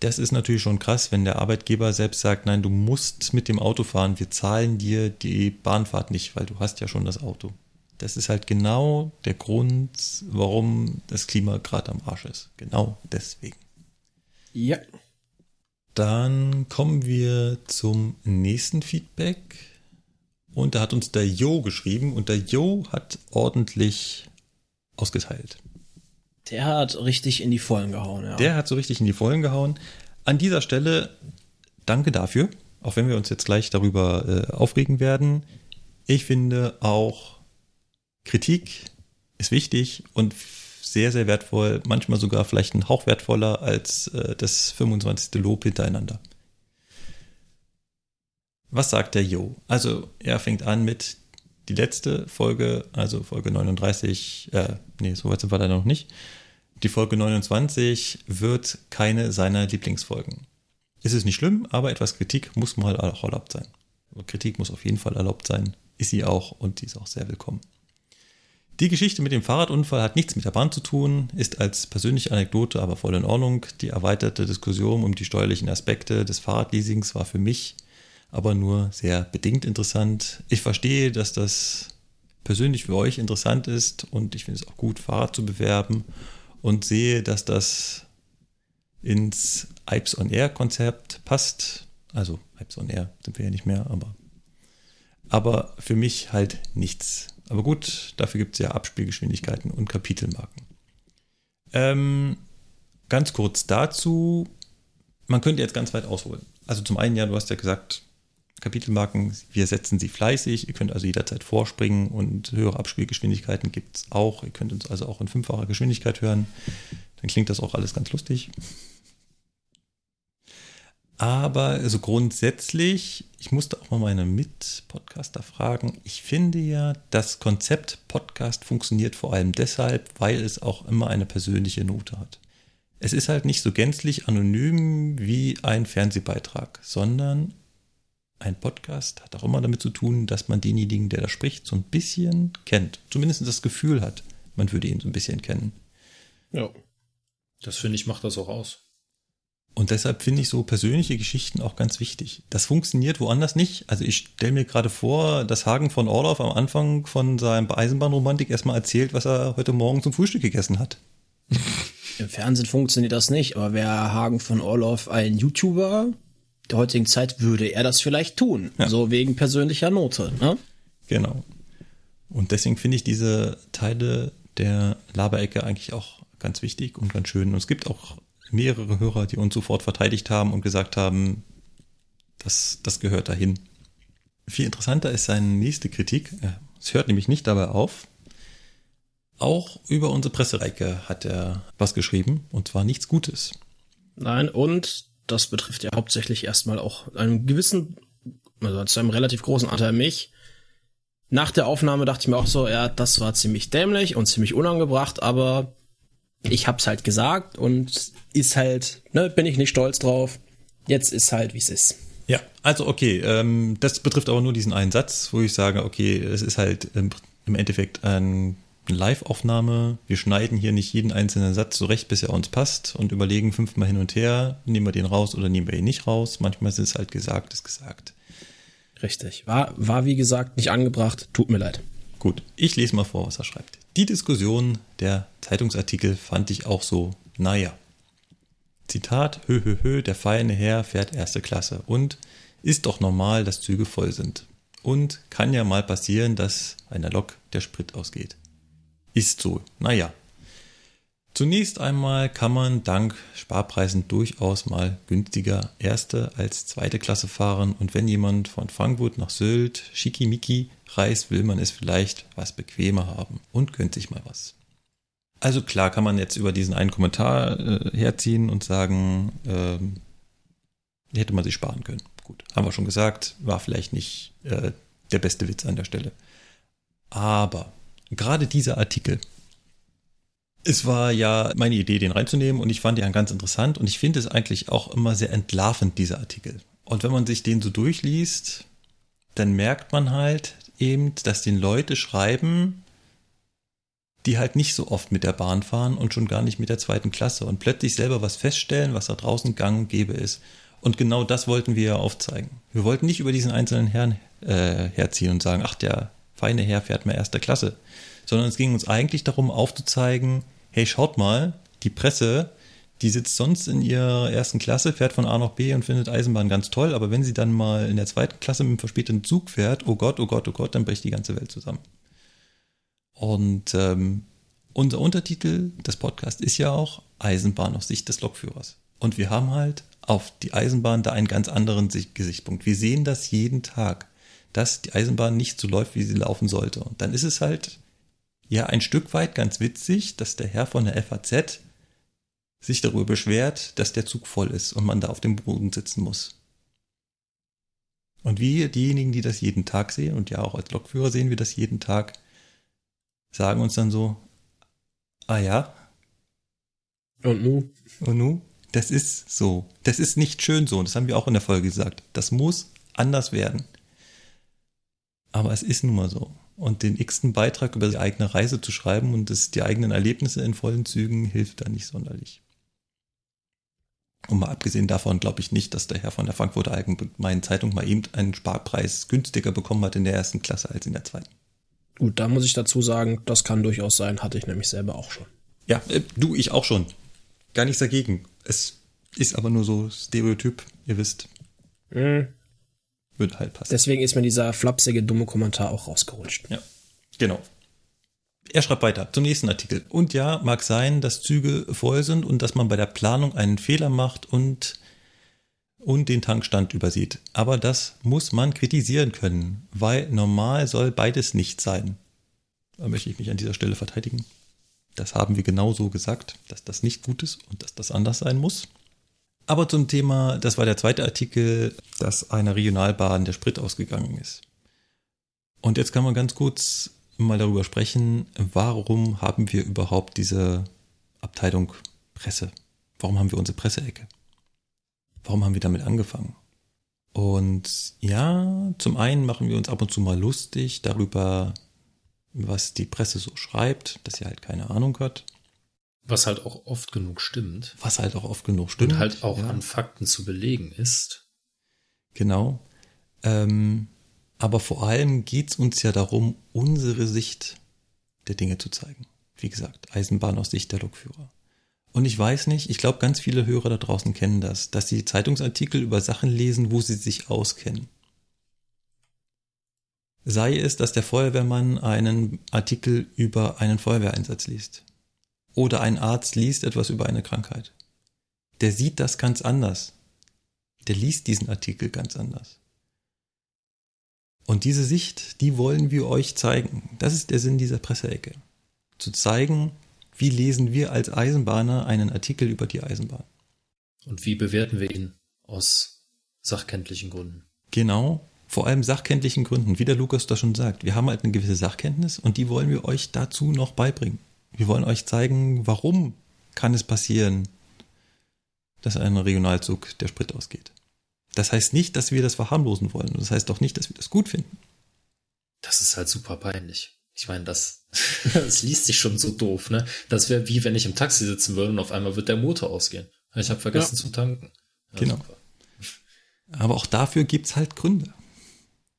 das ist natürlich schon krass, wenn der Arbeitgeber selbst sagt, nein, du musst mit dem Auto fahren, wir zahlen dir die Bahnfahrt nicht, weil du hast ja schon das Auto. Das ist halt genau der Grund, warum das Klima gerade am Arsch ist. Genau deswegen. Ja. Dann kommen wir zum nächsten Feedback. Und da hat uns der Jo geschrieben und der Jo hat ordentlich ausgeteilt. Der hat richtig in die Vollen gehauen, ja. Der hat so richtig in die Vollen gehauen. An dieser Stelle danke dafür, auch wenn wir uns jetzt gleich darüber äh, aufregen werden. Ich finde auch Kritik ist wichtig und sehr, sehr wertvoll, manchmal sogar vielleicht ein Hauch wertvoller als äh, das 25. Lob hintereinander. Was sagt der Jo? Also er fängt an mit die letzte Folge, also Folge 39, äh, nee, so weit sind wir da noch nicht. Die Folge 29 wird keine seiner Lieblingsfolgen. Ist es nicht schlimm, aber etwas Kritik muss mal auch erlaubt sein. Kritik muss auf jeden Fall erlaubt sein. Ist sie auch und die ist auch sehr willkommen. Die Geschichte mit dem Fahrradunfall hat nichts mit der Bahn zu tun, ist als persönliche Anekdote aber voll in Ordnung. Die erweiterte Diskussion um die steuerlichen Aspekte des Fahrradleasings war für mich aber nur sehr bedingt interessant. Ich verstehe, dass das persönlich für euch interessant ist und ich finde es auch gut, Fahrrad zu bewerben und sehe, dass das ins Ipes on Air Konzept passt. Also Ipes on Air sind wir ja nicht mehr, aber, aber für mich halt nichts. Aber gut, dafür gibt es ja Abspielgeschwindigkeiten und Kapitelmarken. Ähm, ganz kurz dazu, man könnte jetzt ganz weit ausholen. Also zum einen, ja, du hast ja gesagt, Kapitelmarken, wir setzen sie fleißig. Ihr könnt also jederzeit vorspringen und höhere Abspielgeschwindigkeiten gibt es auch. Ihr könnt uns also auch in fünffacher Geschwindigkeit hören. Dann klingt das auch alles ganz lustig. Aber also grundsätzlich, ich musste auch mal meine Mit-Podcaster fragen. Ich finde ja, das Konzept Podcast funktioniert vor allem deshalb, weil es auch immer eine persönliche Note hat. Es ist halt nicht so gänzlich anonym wie ein Fernsehbeitrag, sondern ein Podcast hat auch immer damit zu tun, dass man denjenigen, der da spricht, so ein bisschen kennt. Zumindest das Gefühl hat, man würde ihn so ein bisschen kennen. Ja. Das finde ich, macht das auch aus. Und deshalb finde ich so persönliche Geschichten auch ganz wichtig. Das funktioniert woanders nicht. Also ich stelle mir gerade vor, dass Hagen von Orloff am Anfang von seinem Eisenbahnromantik erstmal erzählt, was er heute Morgen zum Frühstück gegessen hat. [laughs] Im Fernsehen funktioniert das nicht, aber wäre Hagen von Orloff ein YouTuber der heutigen Zeit, würde er das vielleicht tun. Ja. So wegen persönlicher Note. Ne? Genau. Und deswegen finde ich diese Teile der Laberecke eigentlich auch ganz wichtig und ganz schön. Und es gibt auch mehrere Hörer, die uns sofort verteidigt haben und gesagt haben, das, das gehört dahin. Viel interessanter ist seine nächste Kritik. Es hört nämlich nicht dabei auf. Auch über unsere Pressereiche hat er was geschrieben und zwar nichts Gutes. Nein, und das betrifft ja hauptsächlich erstmal auch einen gewissen, also zu einem relativ großen Anteil mich. Nach der Aufnahme dachte ich mir auch so, ja, das war ziemlich dämlich und ziemlich unangebracht, aber ich hab's halt gesagt und ist halt, ne, bin ich nicht stolz drauf. Jetzt ist halt, wie es ist. Ja, also okay, ähm, das betrifft aber nur diesen einen Satz, wo ich sage, okay, es ist halt im, im Endeffekt ein Live-Aufnahme. Wir schneiden hier nicht jeden einzelnen Satz so recht, bis er uns passt und überlegen fünfmal hin und her, nehmen wir den raus oder nehmen wir ihn nicht raus. Manchmal ist es halt gesagt, ist gesagt. Richtig. War, war wie gesagt nicht angebracht. Tut mir leid. Gut, ich lese mal vor, was er schreibt. Die Diskussion der Zeitungsartikel fand ich auch so, naja. Zitat, hö, hö, hö, der feine Herr fährt erste Klasse und ist doch normal, dass Züge voll sind. Und kann ja mal passieren, dass einer Lok der Sprit ausgeht. Ist so, naja. Zunächst einmal kann man dank Sparpreisen durchaus mal günstiger erste als zweite Klasse fahren und wenn jemand von Frankfurt nach Sylt schickimicki reist, will man es vielleicht was bequemer haben und gönnt sich mal was. Also klar kann man jetzt über diesen einen Kommentar äh, herziehen und sagen, ähm, hätte man sich sparen können. Gut, haben wir schon gesagt, war vielleicht nicht äh, der beste Witz an der Stelle. Aber gerade dieser Artikel, es war ja meine Idee, den reinzunehmen und ich fand ihn ganz interessant und ich finde es eigentlich auch immer sehr entlarvend, dieser Artikel. Und wenn man sich den so durchliest, dann merkt man halt eben, dass den Leute schreiben, die halt nicht so oft mit der Bahn fahren und schon gar nicht mit der zweiten Klasse und plötzlich selber was feststellen, was da draußen gang und gäbe ist. Und genau das wollten wir ja aufzeigen. Wir wollten nicht über diesen einzelnen Herrn äh, herziehen und sagen, ach, der feine Herr fährt mal erster Klasse, sondern es ging uns eigentlich darum aufzuzeigen, hey, schaut mal, die Presse, die sitzt sonst in ihrer ersten Klasse, fährt von A nach B und findet Eisenbahn ganz toll, aber wenn sie dann mal in der zweiten Klasse mit einem verspäteten Zug fährt, oh Gott, oh Gott, oh Gott, dann bricht die ganze Welt zusammen. Und ähm, unser Untertitel des Podcasts ist ja auch Eisenbahn aus Sicht des Lokführers. Und wir haben halt auf die Eisenbahn da einen ganz anderen Gesichtspunkt. Wir sehen das jeden Tag, dass die Eisenbahn nicht so läuft, wie sie laufen sollte. Und dann ist es halt ja ein Stück weit ganz witzig, dass der Herr von der FAZ sich darüber beschwert, dass der Zug voll ist und man da auf dem Boden sitzen muss. Und wir, diejenigen, die das jeden Tag sehen, und ja auch als Lokführer sehen wir das jeden Tag, sagen uns dann so, ah ja. Und nu? Und nu? Das ist so. Das ist nicht schön so. Und das haben wir auch in der Folge gesagt. Das muss anders werden. Aber es ist nun mal so. Und den x-ten Beitrag über die eigene Reise zu schreiben und das, die eigenen Erlebnisse in vollen Zügen hilft da nicht sonderlich. Und mal abgesehen davon glaube ich nicht, dass der Herr von der Frankfurter Allgemeinen Zeitung mal eben einen Sparpreis günstiger bekommen hat in der ersten Klasse als in der zweiten. Gut, da muss ich dazu sagen, das kann durchaus sein, hatte ich nämlich selber auch schon. Ja, äh, du, ich auch schon. Gar nichts dagegen. Es ist aber nur so Stereotyp, ihr wisst. Mhm. Würde halt passen. Deswegen ist mir dieser flapsige, dumme Kommentar auch rausgerutscht. Ja, genau. Er schreibt weiter zum nächsten Artikel. Und ja, mag sein, dass Züge voll sind und dass man bei der Planung einen Fehler macht und, und den Tankstand übersieht. Aber das muss man kritisieren können, weil normal soll beides nicht sein. Da möchte ich mich an dieser Stelle verteidigen. Das haben wir genau so gesagt, dass das nicht gut ist und dass das anders sein muss. Aber zum Thema, das war der zweite Artikel, dass einer Regionalbahn der Sprit ausgegangen ist. Und jetzt kann man ganz kurz mal darüber sprechen, warum haben wir überhaupt diese Abteilung Presse? Warum haben wir unsere Presseecke? Warum haben wir damit angefangen? Und ja, zum einen machen wir uns ab und zu mal lustig darüber, was die Presse so schreibt, dass sie halt keine Ahnung hat. Was halt auch oft genug stimmt. Was halt auch oft genug stimmt. Und halt auch ja. an Fakten zu belegen ist. Genau. Ähm, aber vor allem geht's uns ja darum, unsere Sicht der Dinge zu zeigen. Wie gesagt, Eisenbahn aus Sicht der Lokführer. Und ich weiß nicht, ich glaube, ganz viele Hörer da draußen kennen das, dass sie Zeitungsartikel über Sachen lesen, wo sie sich auskennen. Sei es, dass der Feuerwehrmann einen Artikel über einen Feuerwehreinsatz liest. Oder ein Arzt liest etwas über eine Krankheit. Der sieht das ganz anders. Der liest diesen Artikel ganz anders. Und diese Sicht, die wollen wir euch zeigen. Das ist der Sinn dieser Presseecke. Zu zeigen, wie lesen wir als Eisenbahner einen Artikel über die Eisenbahn. Und wie bewerten wir ihn aus sachkenntlichen Gründen. Genau, vor allem sachkenntlichen Gründen, wie der Lukas da schon sagt. Wir haben halt eine gewisse Sachkenntnis und die wollen wir euch dazu noch beibringen. Wir wollen euch zeigen, warum kann es passieren, dass ein Regionalzug der Sprit ausgeht. Das heißt nicht, dass wir das verharmlosen wollen. Das heißt doch nicht, dass wir das gut finden. Das ist halt super peinlich. Ich meine, das, [laughs] das liest sich schon so doof, ne? Das wäre wie wenn ich im Taxi sitzen würde und auf einmal wird der Motor ausgehen. Ich habe vergessen ja. zu tanken. Ja, genau. Super. Aber auch dafür gibt's halt Gründe.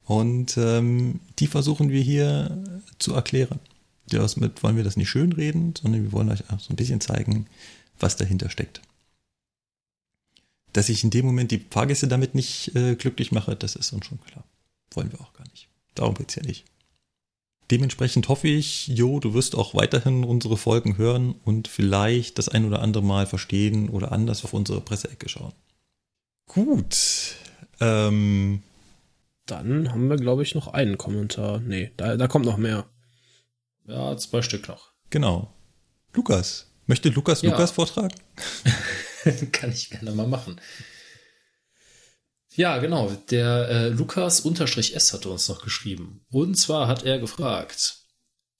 Und ähm, die versuchen wir hier zu erklären. Damit wollen wir das nicht schönreden, sondern wir wollen euch auch so ein bisschen zeigen, was dahinter steckt. Dass ich in dem Moment die Fahrgäste damit nicht äh, glücklich mache, das ist uns schon klar. Wollen wir auch gar nicht. Darum geht's ja nicht. Dementsprechend hoffe ich, Jo, du wirst auch weiterhin unsere Folgen hören und vielleicht das ein oder andere Mal verstehen oder anders auf unsere Presseecke schauen. Gut. Ähm, dann haben wir, glaube ich, noch einen Kommentar. Nee, da, da kommt noch mehr. Ja, zwei Stück noch. Genau. Lukas. Möchte Lukas ja. Lukas vortragen? [laughs] Kann ich gerne mal machen. Ja, genau. Der äh, Lukas-S hatte uns noch geschrieben. Und zwar hat er gefragt,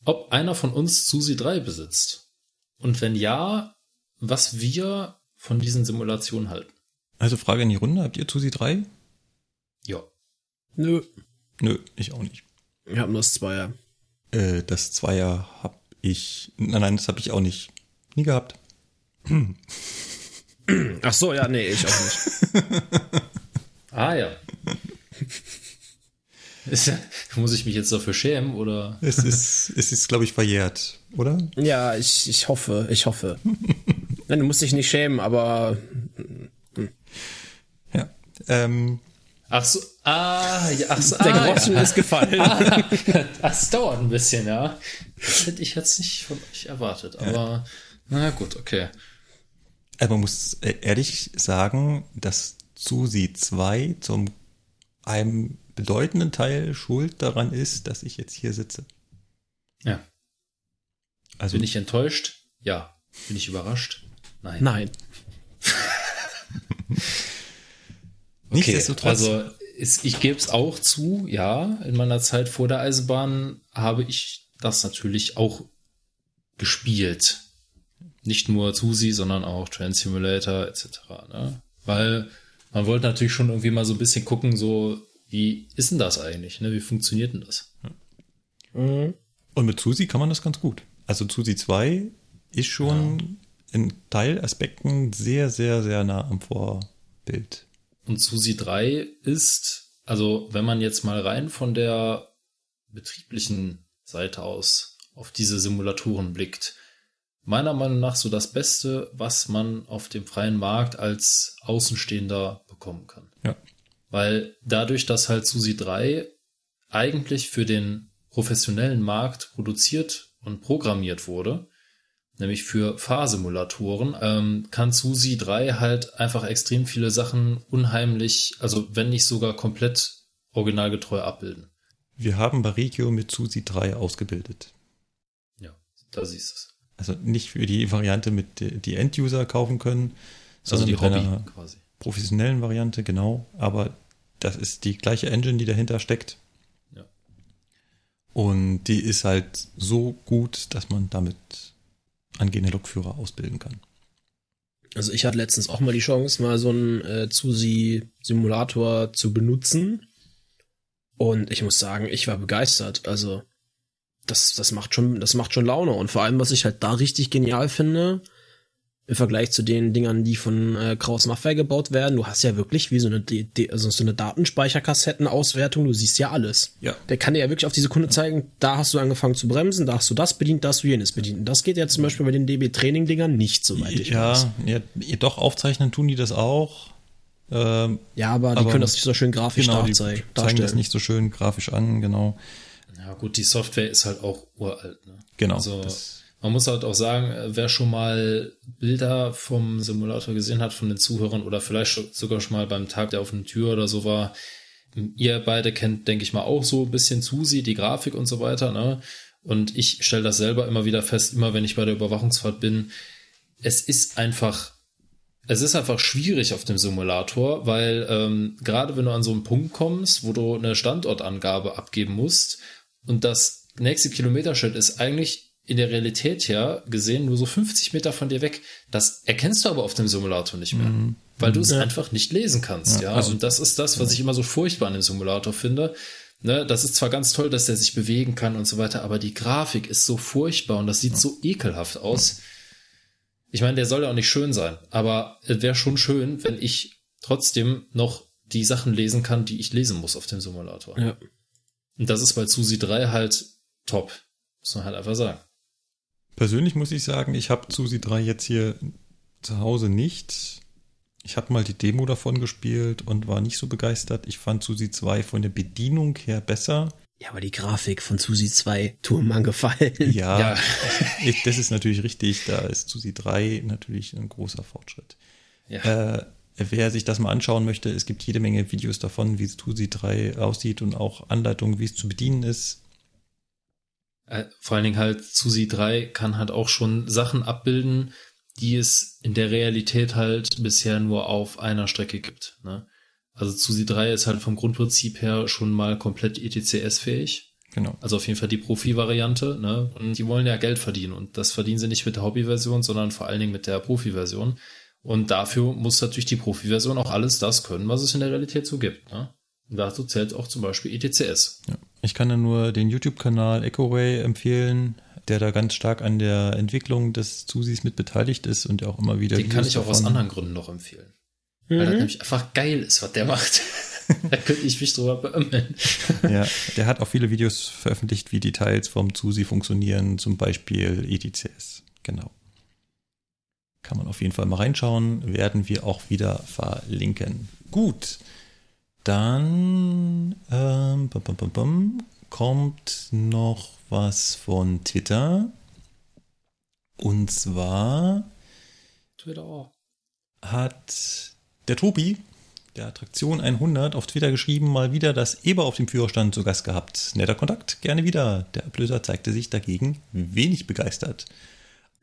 ob einer von uns Susi 3 besitzt. Und wenn ja, was wir von diesen Simulationen halten. Also Frage in die Runde, habt ihr Susi 3? Ja. Nö. Nö, ich auch nicht. Wir haben das Zweier. Äh, das Zweier hab ich. Nein, nein, das habe ich auch nicht. Nie gehabt. [clears throat] Ach so, ja, nee, ich auch nicht. [laughs] ah ja. Ist, muss ich mich jetzt dafür schämen oder? Es ist, es ist, glaube ich, verjährt, oder? Ja, ich, ich hoffe, ich hoffe. [laughs] Nein, du musst dich nicht schämen, aber. Hm. Ja. Ähm, Ach so, ah, ja, ach so, Der ah, Groschen ja. ist gefallen. [laughs] Ah, das dauert ein bisschen, ja. Das hätte ich jetzt nicht von euch erwartet, aber ja. na gut, okay. Also man muss äh, ehrlich sagen, dass Susi 2 zum einem bedeutenden Teil schuld daran ist, dass ich jetzt hier sitze. Ja. Also bin ich enttäuscht? Ja. Bin ich überrascht? Nein. Nein. [laughs] okay, also ist, ich gebe es auch zu, ja, in meiner Zeit vor der Eisenbahn habe ich das natürlich auch gespielt. Nicht nur Susi, sondern auch Train Simulator etc. Ne? Weil man wollte natürlich schon irgendwie mal so ein bisschen gucken, so wie ist denn das eigentlich? Ne? Wie funktioniert denn das? Mhm. Und mit Susi kann man das ganz gut. Also Susi 2 ist schon ja. in Teilaspekten sehr, sehr, sehr nah am Vorbild. Und Susi 3 ist, also wenn man jetzt mal rein von der betrieblichen Seite aus auf diese Simulatoren blickt, meiner Meinung nach so das Beste, was man auf dem freien Markt als Außenstehender bekommen kann. Ja. Weil dadurch, dass halt Susi 3 eigentlich für den professionellen Markt produziert und programmiert wurde, nämlich für Fahrsimulatoren, ähm, kann SUSI 3 halt einfach extrem viele Sachen unheimlich, also wenn nicht sogar komplett originalgetreu abbilden. Wir haben Barikio mit SUSI 3 ausgebildet. Ja, da siehst du es. Also nicht für die Variante, mit die End-User kaufen können, sondern also mit Hobby einer quasi. professionellen Variante, genau. Aber das ist die gleiche Engine, die dahinter steckt. Ja. Und die ist halt so gut, dass man damit angehende Lokführer ausbilden kann. Also ich hatte letztens auch mal die Chance, mal so einen äh, Zusi-Simulator zu benutzen. Und ich muss sagen, ich war begeistert. Also das, das macht schon, das macht schon Laune. Und vor allem, was ich halt da richtig genial finde, im Vergleich zu den Dingern, die von äh, Kraus Maffei gebaut werden. Du hast ja wirklich wie so eine, D D also so eine Datenspeicherkassettenauswertung. Du siehst ja alles. Ja. Der kann dir ja wirklich auf die Sekunde zeigen, da hast du angefangen zu bremsen, da hast du das bedient, da hast du jenes bedient. Und das geht ja zum Beispiel bei den DB-Training-Dingern nicht, soweit ich ja, weiß. Ja, doch, aufzeichnen tun die das auch. Ähm, ja, aber die aber können das nicht so schön grafisch genau, darzeigen. Die zeigen das nicht so schön grafisch an, genau. Ja, gut, die Software ist halt auch uralt, ne? Genau. Also, man muss halt auch sagen, äh, wer schon mal Bilder vom Simulator gesehen hat von den Zuhörern oder vielleicht sogar schon mal beim Tag der offenen Tür oder so war, ihr beide kennt, denke ich mal, auch so ein bisschen Susi, die Grafik und so weiter, ne? Und ich stelle das selber immer wieder fest, immer wenn ich bei der Überwachungsfahrt bin, es ist einfach, es ist einfach schwierig auf dem Simulator, weil ähm, gerade wenn du an so einen Punkt kommst, wo du eine Standortangabe abgeben musst und das nächste Kilometerschild ist eigentlich in der Realität ja gesehen nur so 50 Meter von dir weg. Das erkennst du aber auf dem Simulator nicht mehr, mhm. weil du es ja. einfach nicht lesen kannst. Ja, ja? Also, und das ist das, was ich immer so furchtbar an dem Simulator finde. Ne, das ist zwar ganz toll, dass der sich bewegen kann und so weiter, aber die Grafik ist so furchtbar und das sieht ja. so ekelhaft aus. Ich meine, der soll ja auch nicht schön sein, aber es wäre schon schön, wenn ich trotzdem noch die Sachen lesen kann, die ich lesen muss auf dem Simulator. Ja. Und das ist bei Susi 3 halt top. Muss man halt einfach sagen. Persönlich muss ich sagen, ich habe Susi 3 jetzt hier zu Hause nicht. Ich habe mal die Demo davon gespielt und war nicht so begeistert. Ich fand Susi 2 von der Bedienung her besser. Ja, aber die Grafik von Susi 2 tut mir gefallen. Ja, ja. [laughs] Ich, das ist natürlich richtig. Da ist Susi 3 natürlich ein großer Fortschritt. Ja. Äh, wer sich das mal anschauen möchte, es gibt jede Menge Videos davon, wie Susi 3 aussieht und auch Anleitungen, wie es zu bedienen ist. Äh, vor allen Dingen halt Susi 3 kann halt auch schon Sachen abbilden, die es in der Realität halt bisher nur auf einer Strecke gibt. Ne? Also Susi 3 ist halt vom Grundprinzip her schon mal komplett ETCS-fähig. Genau. Also auf jeden Fall die Profi-Variante. Ne? Und die wollen ja Geld verdienen. Und das verdienen sie nicht mit der Hobby-Version, sondern vor allen Dingen mit der Profi-Version. Und dafür muss natürlich die Profi-Version auch alles das können, was es in der Realität so gibt. Ne? Und dazu zählt auch zum Beispiel ETCS. Ja. Ich kann da nur den YouTube-Kanal EchoWay empfehlen, der da ganz stark an der Entwicklung des Zusis mit beteiligt ist und auch immer wieder. Den Videos kann ich auch aus anderen Gründen noch empfehlen. Mhm. Weil das nämlich einfach geil ist, was der macht. [laughs] da könnte ich mich drüber beömmeln. ja, der hat auch viele Videos veröffentlicht, wie Details vom Zusi funktionieren, zum Beispiel ETCS. Genau. Kann man auf jeden Fall mal reinschauen, werden wir auch wieder verlinken. Gut. Dann ähm, bum, bum, bum, kommt noch was von Twitter. Und zwar Twitter hat der Tobi der Attraktion 100 auf Twitter geschrieben, mal wieder das Eber auf dem Führerstand zu Gast gehabt. Netter Kontakt, gerne wieder. Der Ablöser zeigte sich dagegen wenig begeistert.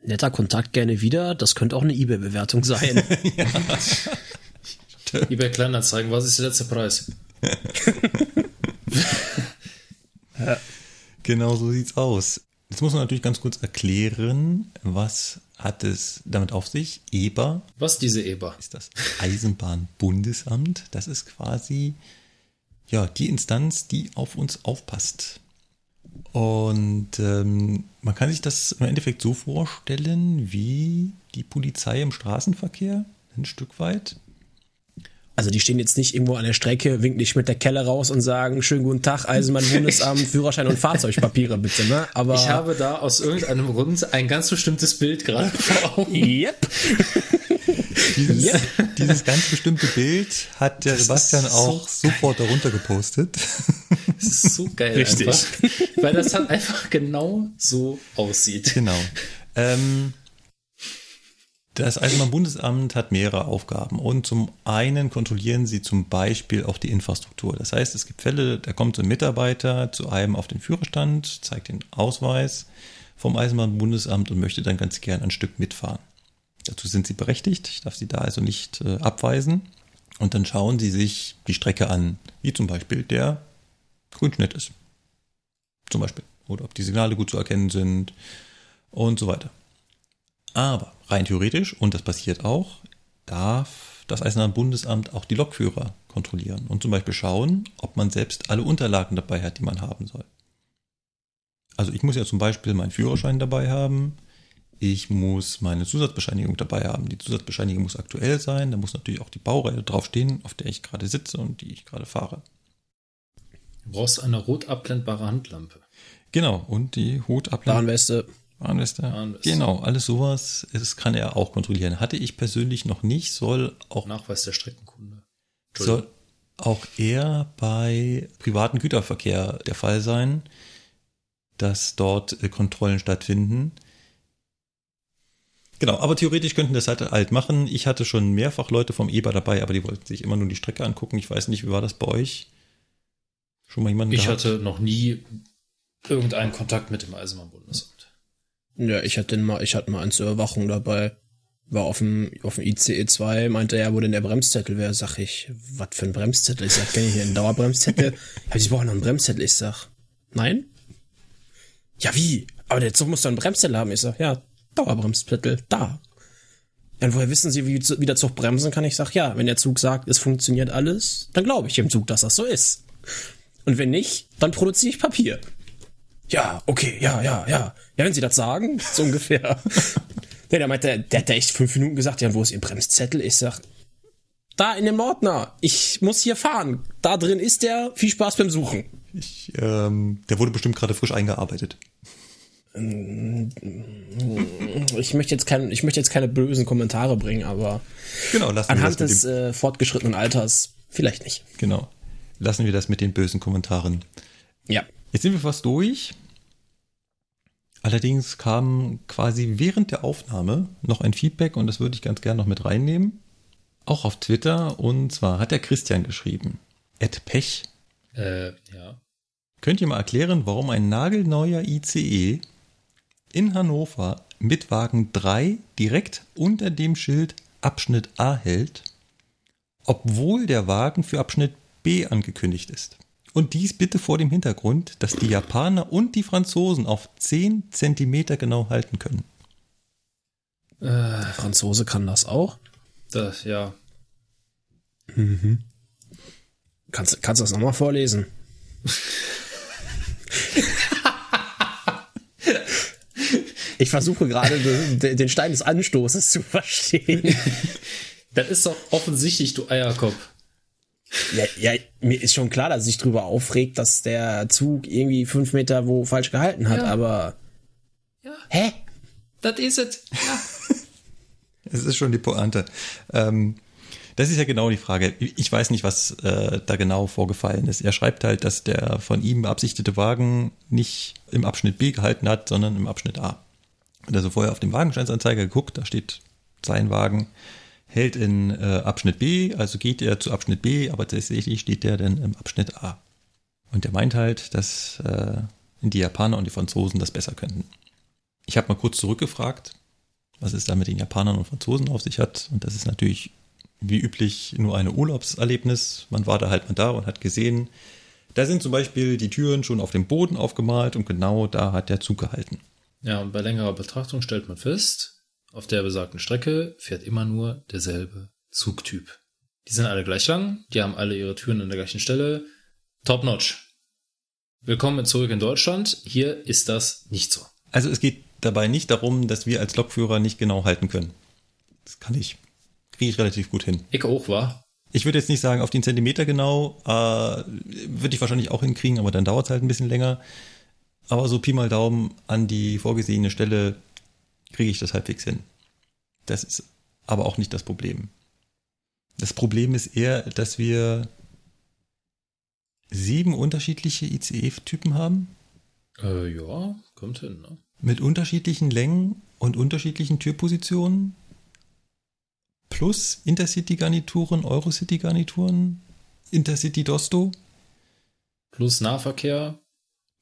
Netter Kontakt gerne wieder. Das könnte auch eine eBay-Bewertung sein. [laughs] [laughs] ja. eBay Kleinanzeigen, was ist der letzte Preis? [laughs] ja. Genau so sieht's aus. Jetzt muss man natürlich ganz kurz erklären, was hat es damit auf sich? EBA. Was diese EBA? Ist das Eisenbahnbundesamt. Das ist quasi ja die Instanz, die auf uns aufpasst. Und ähm, man kann sich das im Endeffekt so vorstellen wie die Polizei im Straßenverkehr, ein Stück weit. Also die stehen jetzt nicht irgendwo an der Strecke, winken dich mit der Kelle raus und sagen, schönen guten Tag, Eisenbahnbundesamt, [laughs] Führerschein und Fahrzeugpapiere bitte, ne? Aber ich habe da aus irgendeinem Grund ein ganz bestimmtes Bild gerade vor Augen. Yep. [laughs] dieses, yep. dieses ganz bestimmte Bild hat der das Sebastian auch so sofort darunter gepostet. Das ist so geil Richtig. Einfach, weil das halt einfach genau so aussieht. Genau. Ähm, das Eisenbahnbundesamt hat mehrere Aufgaben und zum einen kontrollieren sie zum Beispiel auch die Infrastruktur. Das heißt, es gibt Fälle, da kommt so ein Mitarbeiter zu einem auf den Führerstand, zeigt den Ausweis vom Eisenbahnbundesamt und möchte dann ganz gern ein Stück mitfahren. Dazu sind sie berechtigt, ich darf sie da also nicht äh, abweisen. Und dann schauen sie sich die Strecke an, wie zum Beispiel der Grünschnitt ist. Zum Beispiel. Oder ob die Signale gut zu erkennen sind und so weiter. Aber rein theoretisch, und das passiert auch, darf das Eisenbahnbundesamt auch die Lokführer kontrollieren und zum Beispiel schauen, ob man selbst alle Unterlagen dabei hat, die man haben soll. Also ich muss ja zum Beispiel meinen Führerschein dabei haben, ich muss meine Zusatzbescheinigung dabei haben. Die Zusatzbescheinigung muss aktuell sein, da muss natürlich auch die Baureihe draufstehen, auf der ich gerade sitze und die ich gerade fahre. Du brauchst eine rot abblendbare Handlampe. Genau, und die rot abblendbare Warnweste. Warnweste. Warnweste. Genau, alles sowas, das kann er auch kontrollieren. Hatte ich persönlich noch nicht, soll auch. Nachweis der Streckenkunde. Soll auch eher bei privaten Güterverkehr der Fall sein, dass dort äh, Kontrollen stattfinden. Genau, aber theoretisch könnten das halt alt machen. Ich hatte schon mehrfach Leute vom EBA dabei, aber die wollten sich immer nur die Strecke angucken. Ich weiß nicht, wie war das bei euch? Schon mal jemanden Ich gehabt? hatte noch nie irgendeinen Kontakt mit dem Eisenbahnbundesamt. Ja, ich hatte mal, ich hatte mal einen zur Überwachung dabei. War auf dem, auf dem ICE 2, meinte er, wo denn der Bremszettel wäre. Sag ich, was für ein Bremszettel? Ich sag, kenn ich hier einen Dauerbremszettel? [laughs] ja, ich brauche noch einen Bremszettel. Ich sag, nein? Ja, wie? Aber der Zug muss doch einen Bremszettel haben. Ich sag, ja, Dauerbremszettel, da. Und woher wissen Sie, wie, wie der Zug bremsen kann? Ich sag, ja, wenn der Zug sagt, es funktioniert alles, dann glaube ich im Zug, dass das so ist. Und wenn nicht, dann produziere ich Papier. Ja, okay, ja, ja, ja. Ja, wenn Sie das sagen, [laughs] so ungefähr. nee, der meinte, der hat da echt fünf Minuten gesagt, ja, wo ist Ihr Bremszettel? Ich sag, da in dem Ordner. Ich muss hier fahren. Da drin ist der. Viel Spaß beim Suchen. Ich, ähm, der wurde bestimmt gerade frisch eingearbeitet. Ich möchte jetzt kein, ich möchte jetzt keine bösen Kommentare bringen, aber genau, lassen anhand wir das des äh, fortgeschrittenen Alters vielleicht nicht. Genau. Lassen wir das mit den bösen Kommentaren. Ja. Jetzt sind wir fast durch. Allerdings kam quasi während der Aufnahme noch ein Feedback und das würde ich ganz gerne noch mit reinnehmen. Auch auf Twitter und zwar hat der Christian geschrieben. Ed Pech. Äh, ja. Könnt ihr mal erklären, warum ein nagelneuer ICE in Hannover mit Wagen 3 direkt unter dem Schild Abschnitt A hält, obwohl der Wagen für Abschnitt B angekündigt ist? Und dies bitte vor dem Hintergrund, dass die Japaner und die Franzosen auf 10 Zentimeter genau halten können. Äh, der Franzose kann das auch? Das, ja. Mhm. Kannst, kannst du das nochmal vorlesen? ich versuche gerade den, den Stein des Anstoßes zu verstehen. Das ist doch offensichtlich, du Eierkopf. Ja, ja, mir ist schon klar, dass sich drüber aufregt, dass der Zug irgendwie fünf Meter wo falsch gehalten hat, Ja. aber. Ja. Hä? Das ist es. Ja. [laughs] Es ist schon die Pointe. Ähm, das ist ja genau die Frage. Ich weiß nicht, was äh, da genau vorgefallen ist. Er schreibt halt, dass der von ihm beabsichtigte Wagen nicht im Abschnitt B gehalten hat, sondern im Abschnitt A. Hat also vorher auf dem Wagenscheinsanzeiger geguckt, da steht sein Wagen. Hält in äh, Abschnitt B, also geht er zu Abschnitt B, aber tatsächlich steht der dann im Abschnitt A. Und der meint halt, dass äh, die Japaner und die Franzosen das besser könnten. Ich habe mal kurz zurückgefragt, was es da mit den Japanern und Franzosen auf sich hat. Und das ist natürlich wie üblich nur ein Urlaubserlebnis. Man war da halt mal da und hat gesehen, da sind zum Beispiel die Türen schon auf dem Boden aufgemalt und genau da hat der Zug gehalten. Ja, und bei längerer Betrachtung stellt man fest, auf der besagten Strecke fährt immer nur derselbe Zugtyp. Die sind alle gleich lang, die haben alle ihre Türen an der gleichen Stelle. Top notch. Willkommen zurück in Deutschland. Hier ist das nicht so. Also es geht dabei nicht darum, dass wir als Lokführer nicht genau halten können. Das kann ich. Kriege ich relativ gut hin. Ich auch, war. Ich würde jetzt nicht sagen, auf den Zentimeter genau, äh, würde ich wahrscheinlich auch hinkriegen, aber dann dauert es halt ein bisschen länger. Aber so Pi mal Daumen an die vorgesehene Stelle kriege ich das halbwegs hin. Das ist aber auch nicht das Problem. Das Problem ist eher, dass wir sieben unterschiedliche ICE-Typen haben. Äh, ja, kommt hin, ne? Mit unterschiedlichen Längen und unterschiedlichen Türpositionen. Plus Intercity-Garnituren, Eurocity-Garnituren, Intercity-Dosto. Plus Nahverkehr,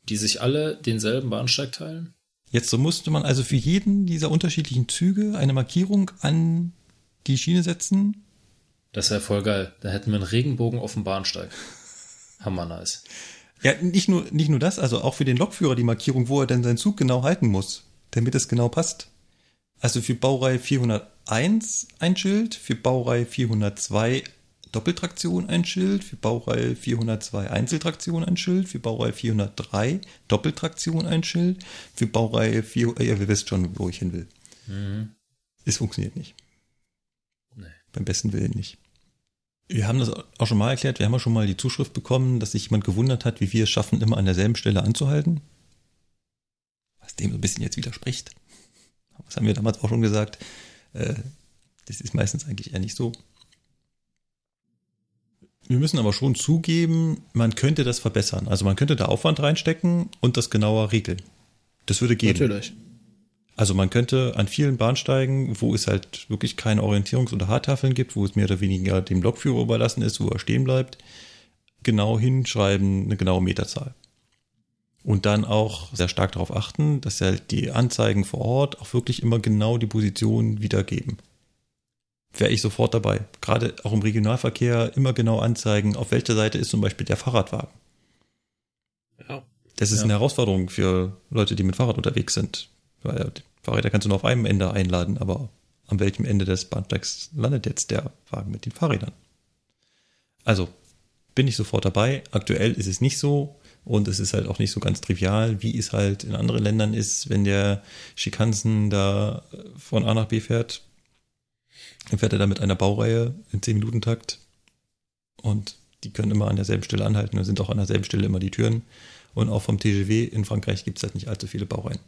die sich alle denselben Bahnsteig teilen. Jetzt so musste man also für jeden dieser unterschiedlichen Züge eine Markierung an die Schiene setzen. Das wäre voll geil. Da hätten wir einen Regenbogen auf dem Bahnsteig. [laughs] Hammer nice. Ja, nicht nur, nicht nur das, also auch für den Lokführer die Markierung, wo er denn seinen Zug genau halten muss, damit es genau passt. Also für Baureihe 401 ein Schild, für Baureihe 402 Doppeltraktion ein Schild, für Baureihe 402 Einzeltraktion ein Schild, für Baureihe 403 Doppeltraktion ein Schild, für Baureihe 4, ja, ihr wisst schon, wo ich hin will. Mhm. Es funktioniert nicht. Nee. Beim besten Willen nicht. Wir haben das auch schon mal erklärt, wir haben ja schon mal die Zuschrift bekommen, dass sich jemand gewundert hat, wie wir es schaffen, immer an derselben Stelle anzuhalten. Was dem so ein bisschen jetzt widerspricht. Das haben wir damals auch schon gesagt. Äh, das ist meistens eigentlich eher nicht so. Wir müssen aber schon zugeben, man könnte das verbessern. Also man könnte da Aufwand reinstecken und das genauer regeln. Das würde gehen. Natürlich. Also man könnte an vielen Bahnsteigen, wo es halt wirklich keine Orientierungs- oder Haartafeln gibt, wo es mehr oder weniger dem Lokführer überlassen ist, wo er stehen bleibt, genau hinschreiben, eine genaue Meterzahl. Und dann auch sehr stark darauf achten, dass halt die Anzeigen vor Ort auch wirklich immer genau die Position wiedergeben. Wäre ich sofort dabei. Gerade auch im Regionalverkehr immer genau anzeigen, auf welcher Seite ist zum Beispiel der Fahrradwagen. Ja. Das ist ja. eine Herausforderung für Leute, die mit Fahrrad unterwegs sind. Weil Fahrräder kannst du nur auf einem Ende einladen, aber an welchem Ende des Bahnsteigs landet jetzt der Wagen mit den Fahrrädern? Also, bin ich sofort dabei. Aktuell ist es nicht so und es ist halt auch nicht so ganz trivial, wie es halt in anderen Ländern ist, wenn der Schikanzen da von A nach B fährt. Dann fährt er da mit einer Baureihe in 10-Minuten-Takt und die können immer an derselben Stelle anhalten. Da sind auch an derselben Stelle immer die Türen. Und auch vom TGW in Frankreich gibt es halt nicht allzu viele Baureihen.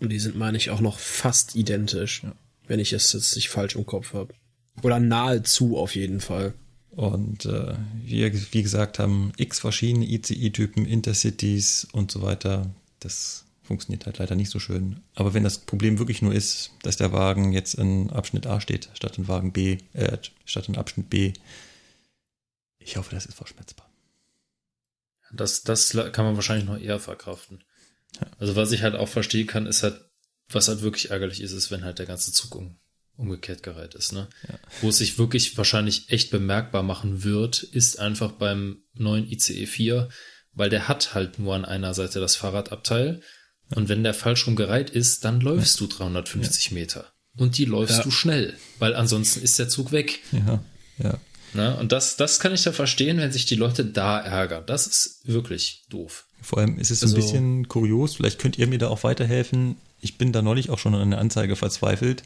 Und die sind, meine ich, auch noch fast identisch, ja. wenn ich es jetzt nicht falsch im Kopf habe. Oder nahezu auf jeden Fall. Und äh, wir, wie gesagt, haben x verschiedene ICI-Typen, Intercities und so weiter. Das funktioniert halt leider nicht so schön. Aber wenn das Problem wirklich nur ist, dass der Wagen jetzt in Abschnitt A steht, statt in Wagen B, äh, statt in Abschnitt B, ich hoffe, das ist verschmerzbar. Das, das kann man wahrscheinlich noch eher verkraften. Also was ich halt auch verstehen kann, ist halt, was halt wirklich ärgerlich ist, ist, wenn halt der ganze Zug um, umgekehrt gereiht ist. Ne? Ja. Wo es sich wirklich wahrscheinlich echt bemerkbar machen wird, ist einfach beim neuen ICE 4, weil der hat halt nur an einer Seite das Fahrradabteil. Ja. Und wenn der falsch rumgereiht ist, dann läufst ja. du 350 Meter. Und die läufst du schnell, weil ansonsten ist der Zug weg. Ja, ja. Na, und das, das kann ich da verstehen, wenn sich die Leute da ärgern. Das ist wirklich doof. Vor allem ist es also, ein bisschen kurios, vielleicht könnt ihr mir da auch weiterhelfen. Ich bin da neulich auch schon an der Anzeige verzweifelt.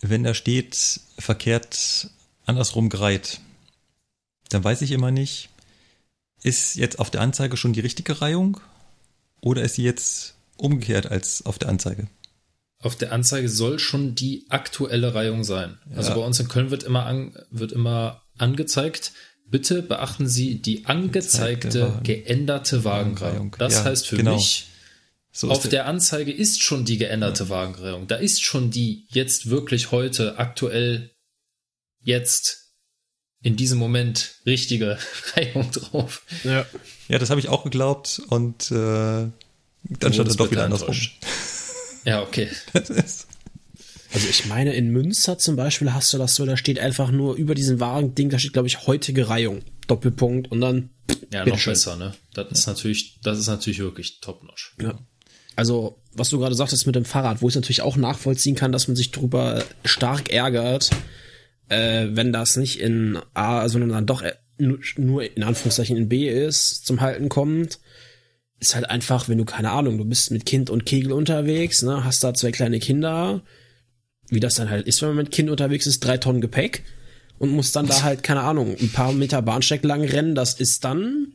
Wenn da steht, verkehrt andersrum gereiht, dann weiß ich immer nicht, ist jetzt auf der Anzeige schon die richtige Reihung oder ist sie jetzt umgekehrt als auf der Anzeige? Auf der Anzeige soll schon die aktuelle Reihung sein. Also ja. Also bei uns in Köln wird immer, an, wird immer angezeigt, Bitte beachten Sie die angezeigte, geänderte Wagenreihung. Das ja, heißt für genau. mich, So Auf der Anzeige ist schon die geänderte Wagenreihung. Da ist schon die jetzt wirklich heute aktuell jetzt in diesem Moment richtige [laughs] Reihung drauf. Ja. Ja, das habe ich auch geglaubt und äh, dann stand es doch wieder andersrum. Ja, okay. [laughs] Also ich meine, in Münster zum Beispiel hast du das so, da steht einfach nur über diesen Wagen-Ding, da steht, glaube ich, heutige Reihung. Doppelpunkt und dann. Ja, noch Bitteschön. besser, ne? Das ist natürlich, das ist natürlich wirklich top-notch. Ja. Also, was du gerade sagtest mit dem Fahrrad, wo ich natürlich auch nachvollziehen kann, dass man sich drüber stark ärgert, äh, wenn das nicht in A, sondern dann doch äh, nur, nur in Anführungszeichen in B ist, zum Halten kommt, ist halt einfach, wenn du keine Ahnung, du bist mit Kind und Kegel unterwegs, ne, hast da zwei kleine Kinder, wie das dann halt ist, wenn man mit Kind unterwegs ist, drei Tonnen Gepäck und muss dann da halt, keine Ahnung, ein paar Meter Bahnsteig lang rennen, das ist dann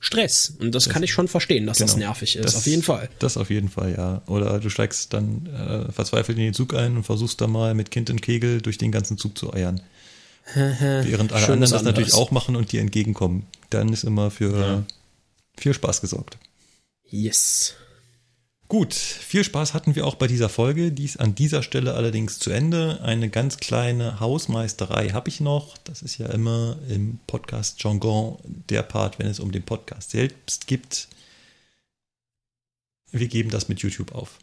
Stress. Und das, kann ich schon verstehen, dass das Genau. nervig ist, Das- auf jeden Fall. Das auf jeden Fall, ja. Oder du steigst dann äh, verzweifelt in den Zug ein und versuchst dann mal mit Kind und Kegel durch den ganzen Zug zu eiern. [laughs] Während alle anderen das natürlich auch machen und dir entgegenkommen. Dann ist immer für viel Spaß gesorgt. Yes. Gut, viel Spaß hatten wir auch bei dieser Folge. Dies an dieser Stelle allerdings zu Ende. Eine ganz kleine Hausmeisterei habe ich noch. Das ist ja immer im Podcast Jargon der Part, wenn es um den Podcast selbst gibt. Wir geben das mit YouTube auf.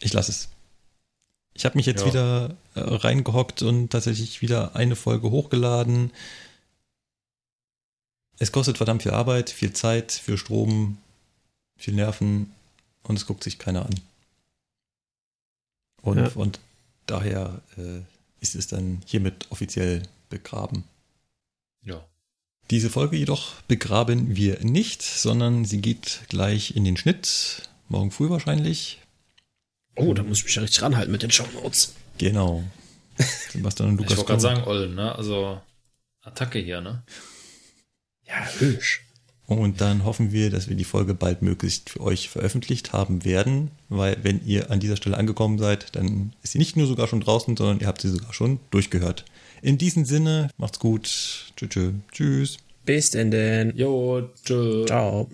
Ich lasse es. Ich habe mich jetzt Ja. wieder äh, reingehockt und tatsächlich wieder eine Folge hochgeladen. Es kostet verdammt viel Arbeit, viel Zeit, viel Strom, viel Nerven und es guckt sich keiner an. Und, Ja. und daher äh, ist es dann hiermit offiziell begraben. Ja. Diese Folge jedoch begraben wir nicht, sondern sie geht gleich in den Schnitt. Morgen früh wahrscheinlich. Oh, da muss ich mich ja richtig ranhalten mit den Shownotes. Genau. [laughs] Sebastian und Ich Lukas. wollte gerade sagen, Ollen, ne? Also Attacke hier, ne? [laughs] Ja, hübsch. Und dann hoffen wir, dass wir die Folge bald möglichst für euch veröffentlicht haben werden, weil wenn ihr an dieser Stelle angekommen seid, dann ist sie nicht nur sogar schon draußen, sondern ihr habt sie sogar schon durchgehört. In diesem Sinne, macht's gut. Tschüss. Tschüss. Bis denn denn. Jo, tschö. Ciao.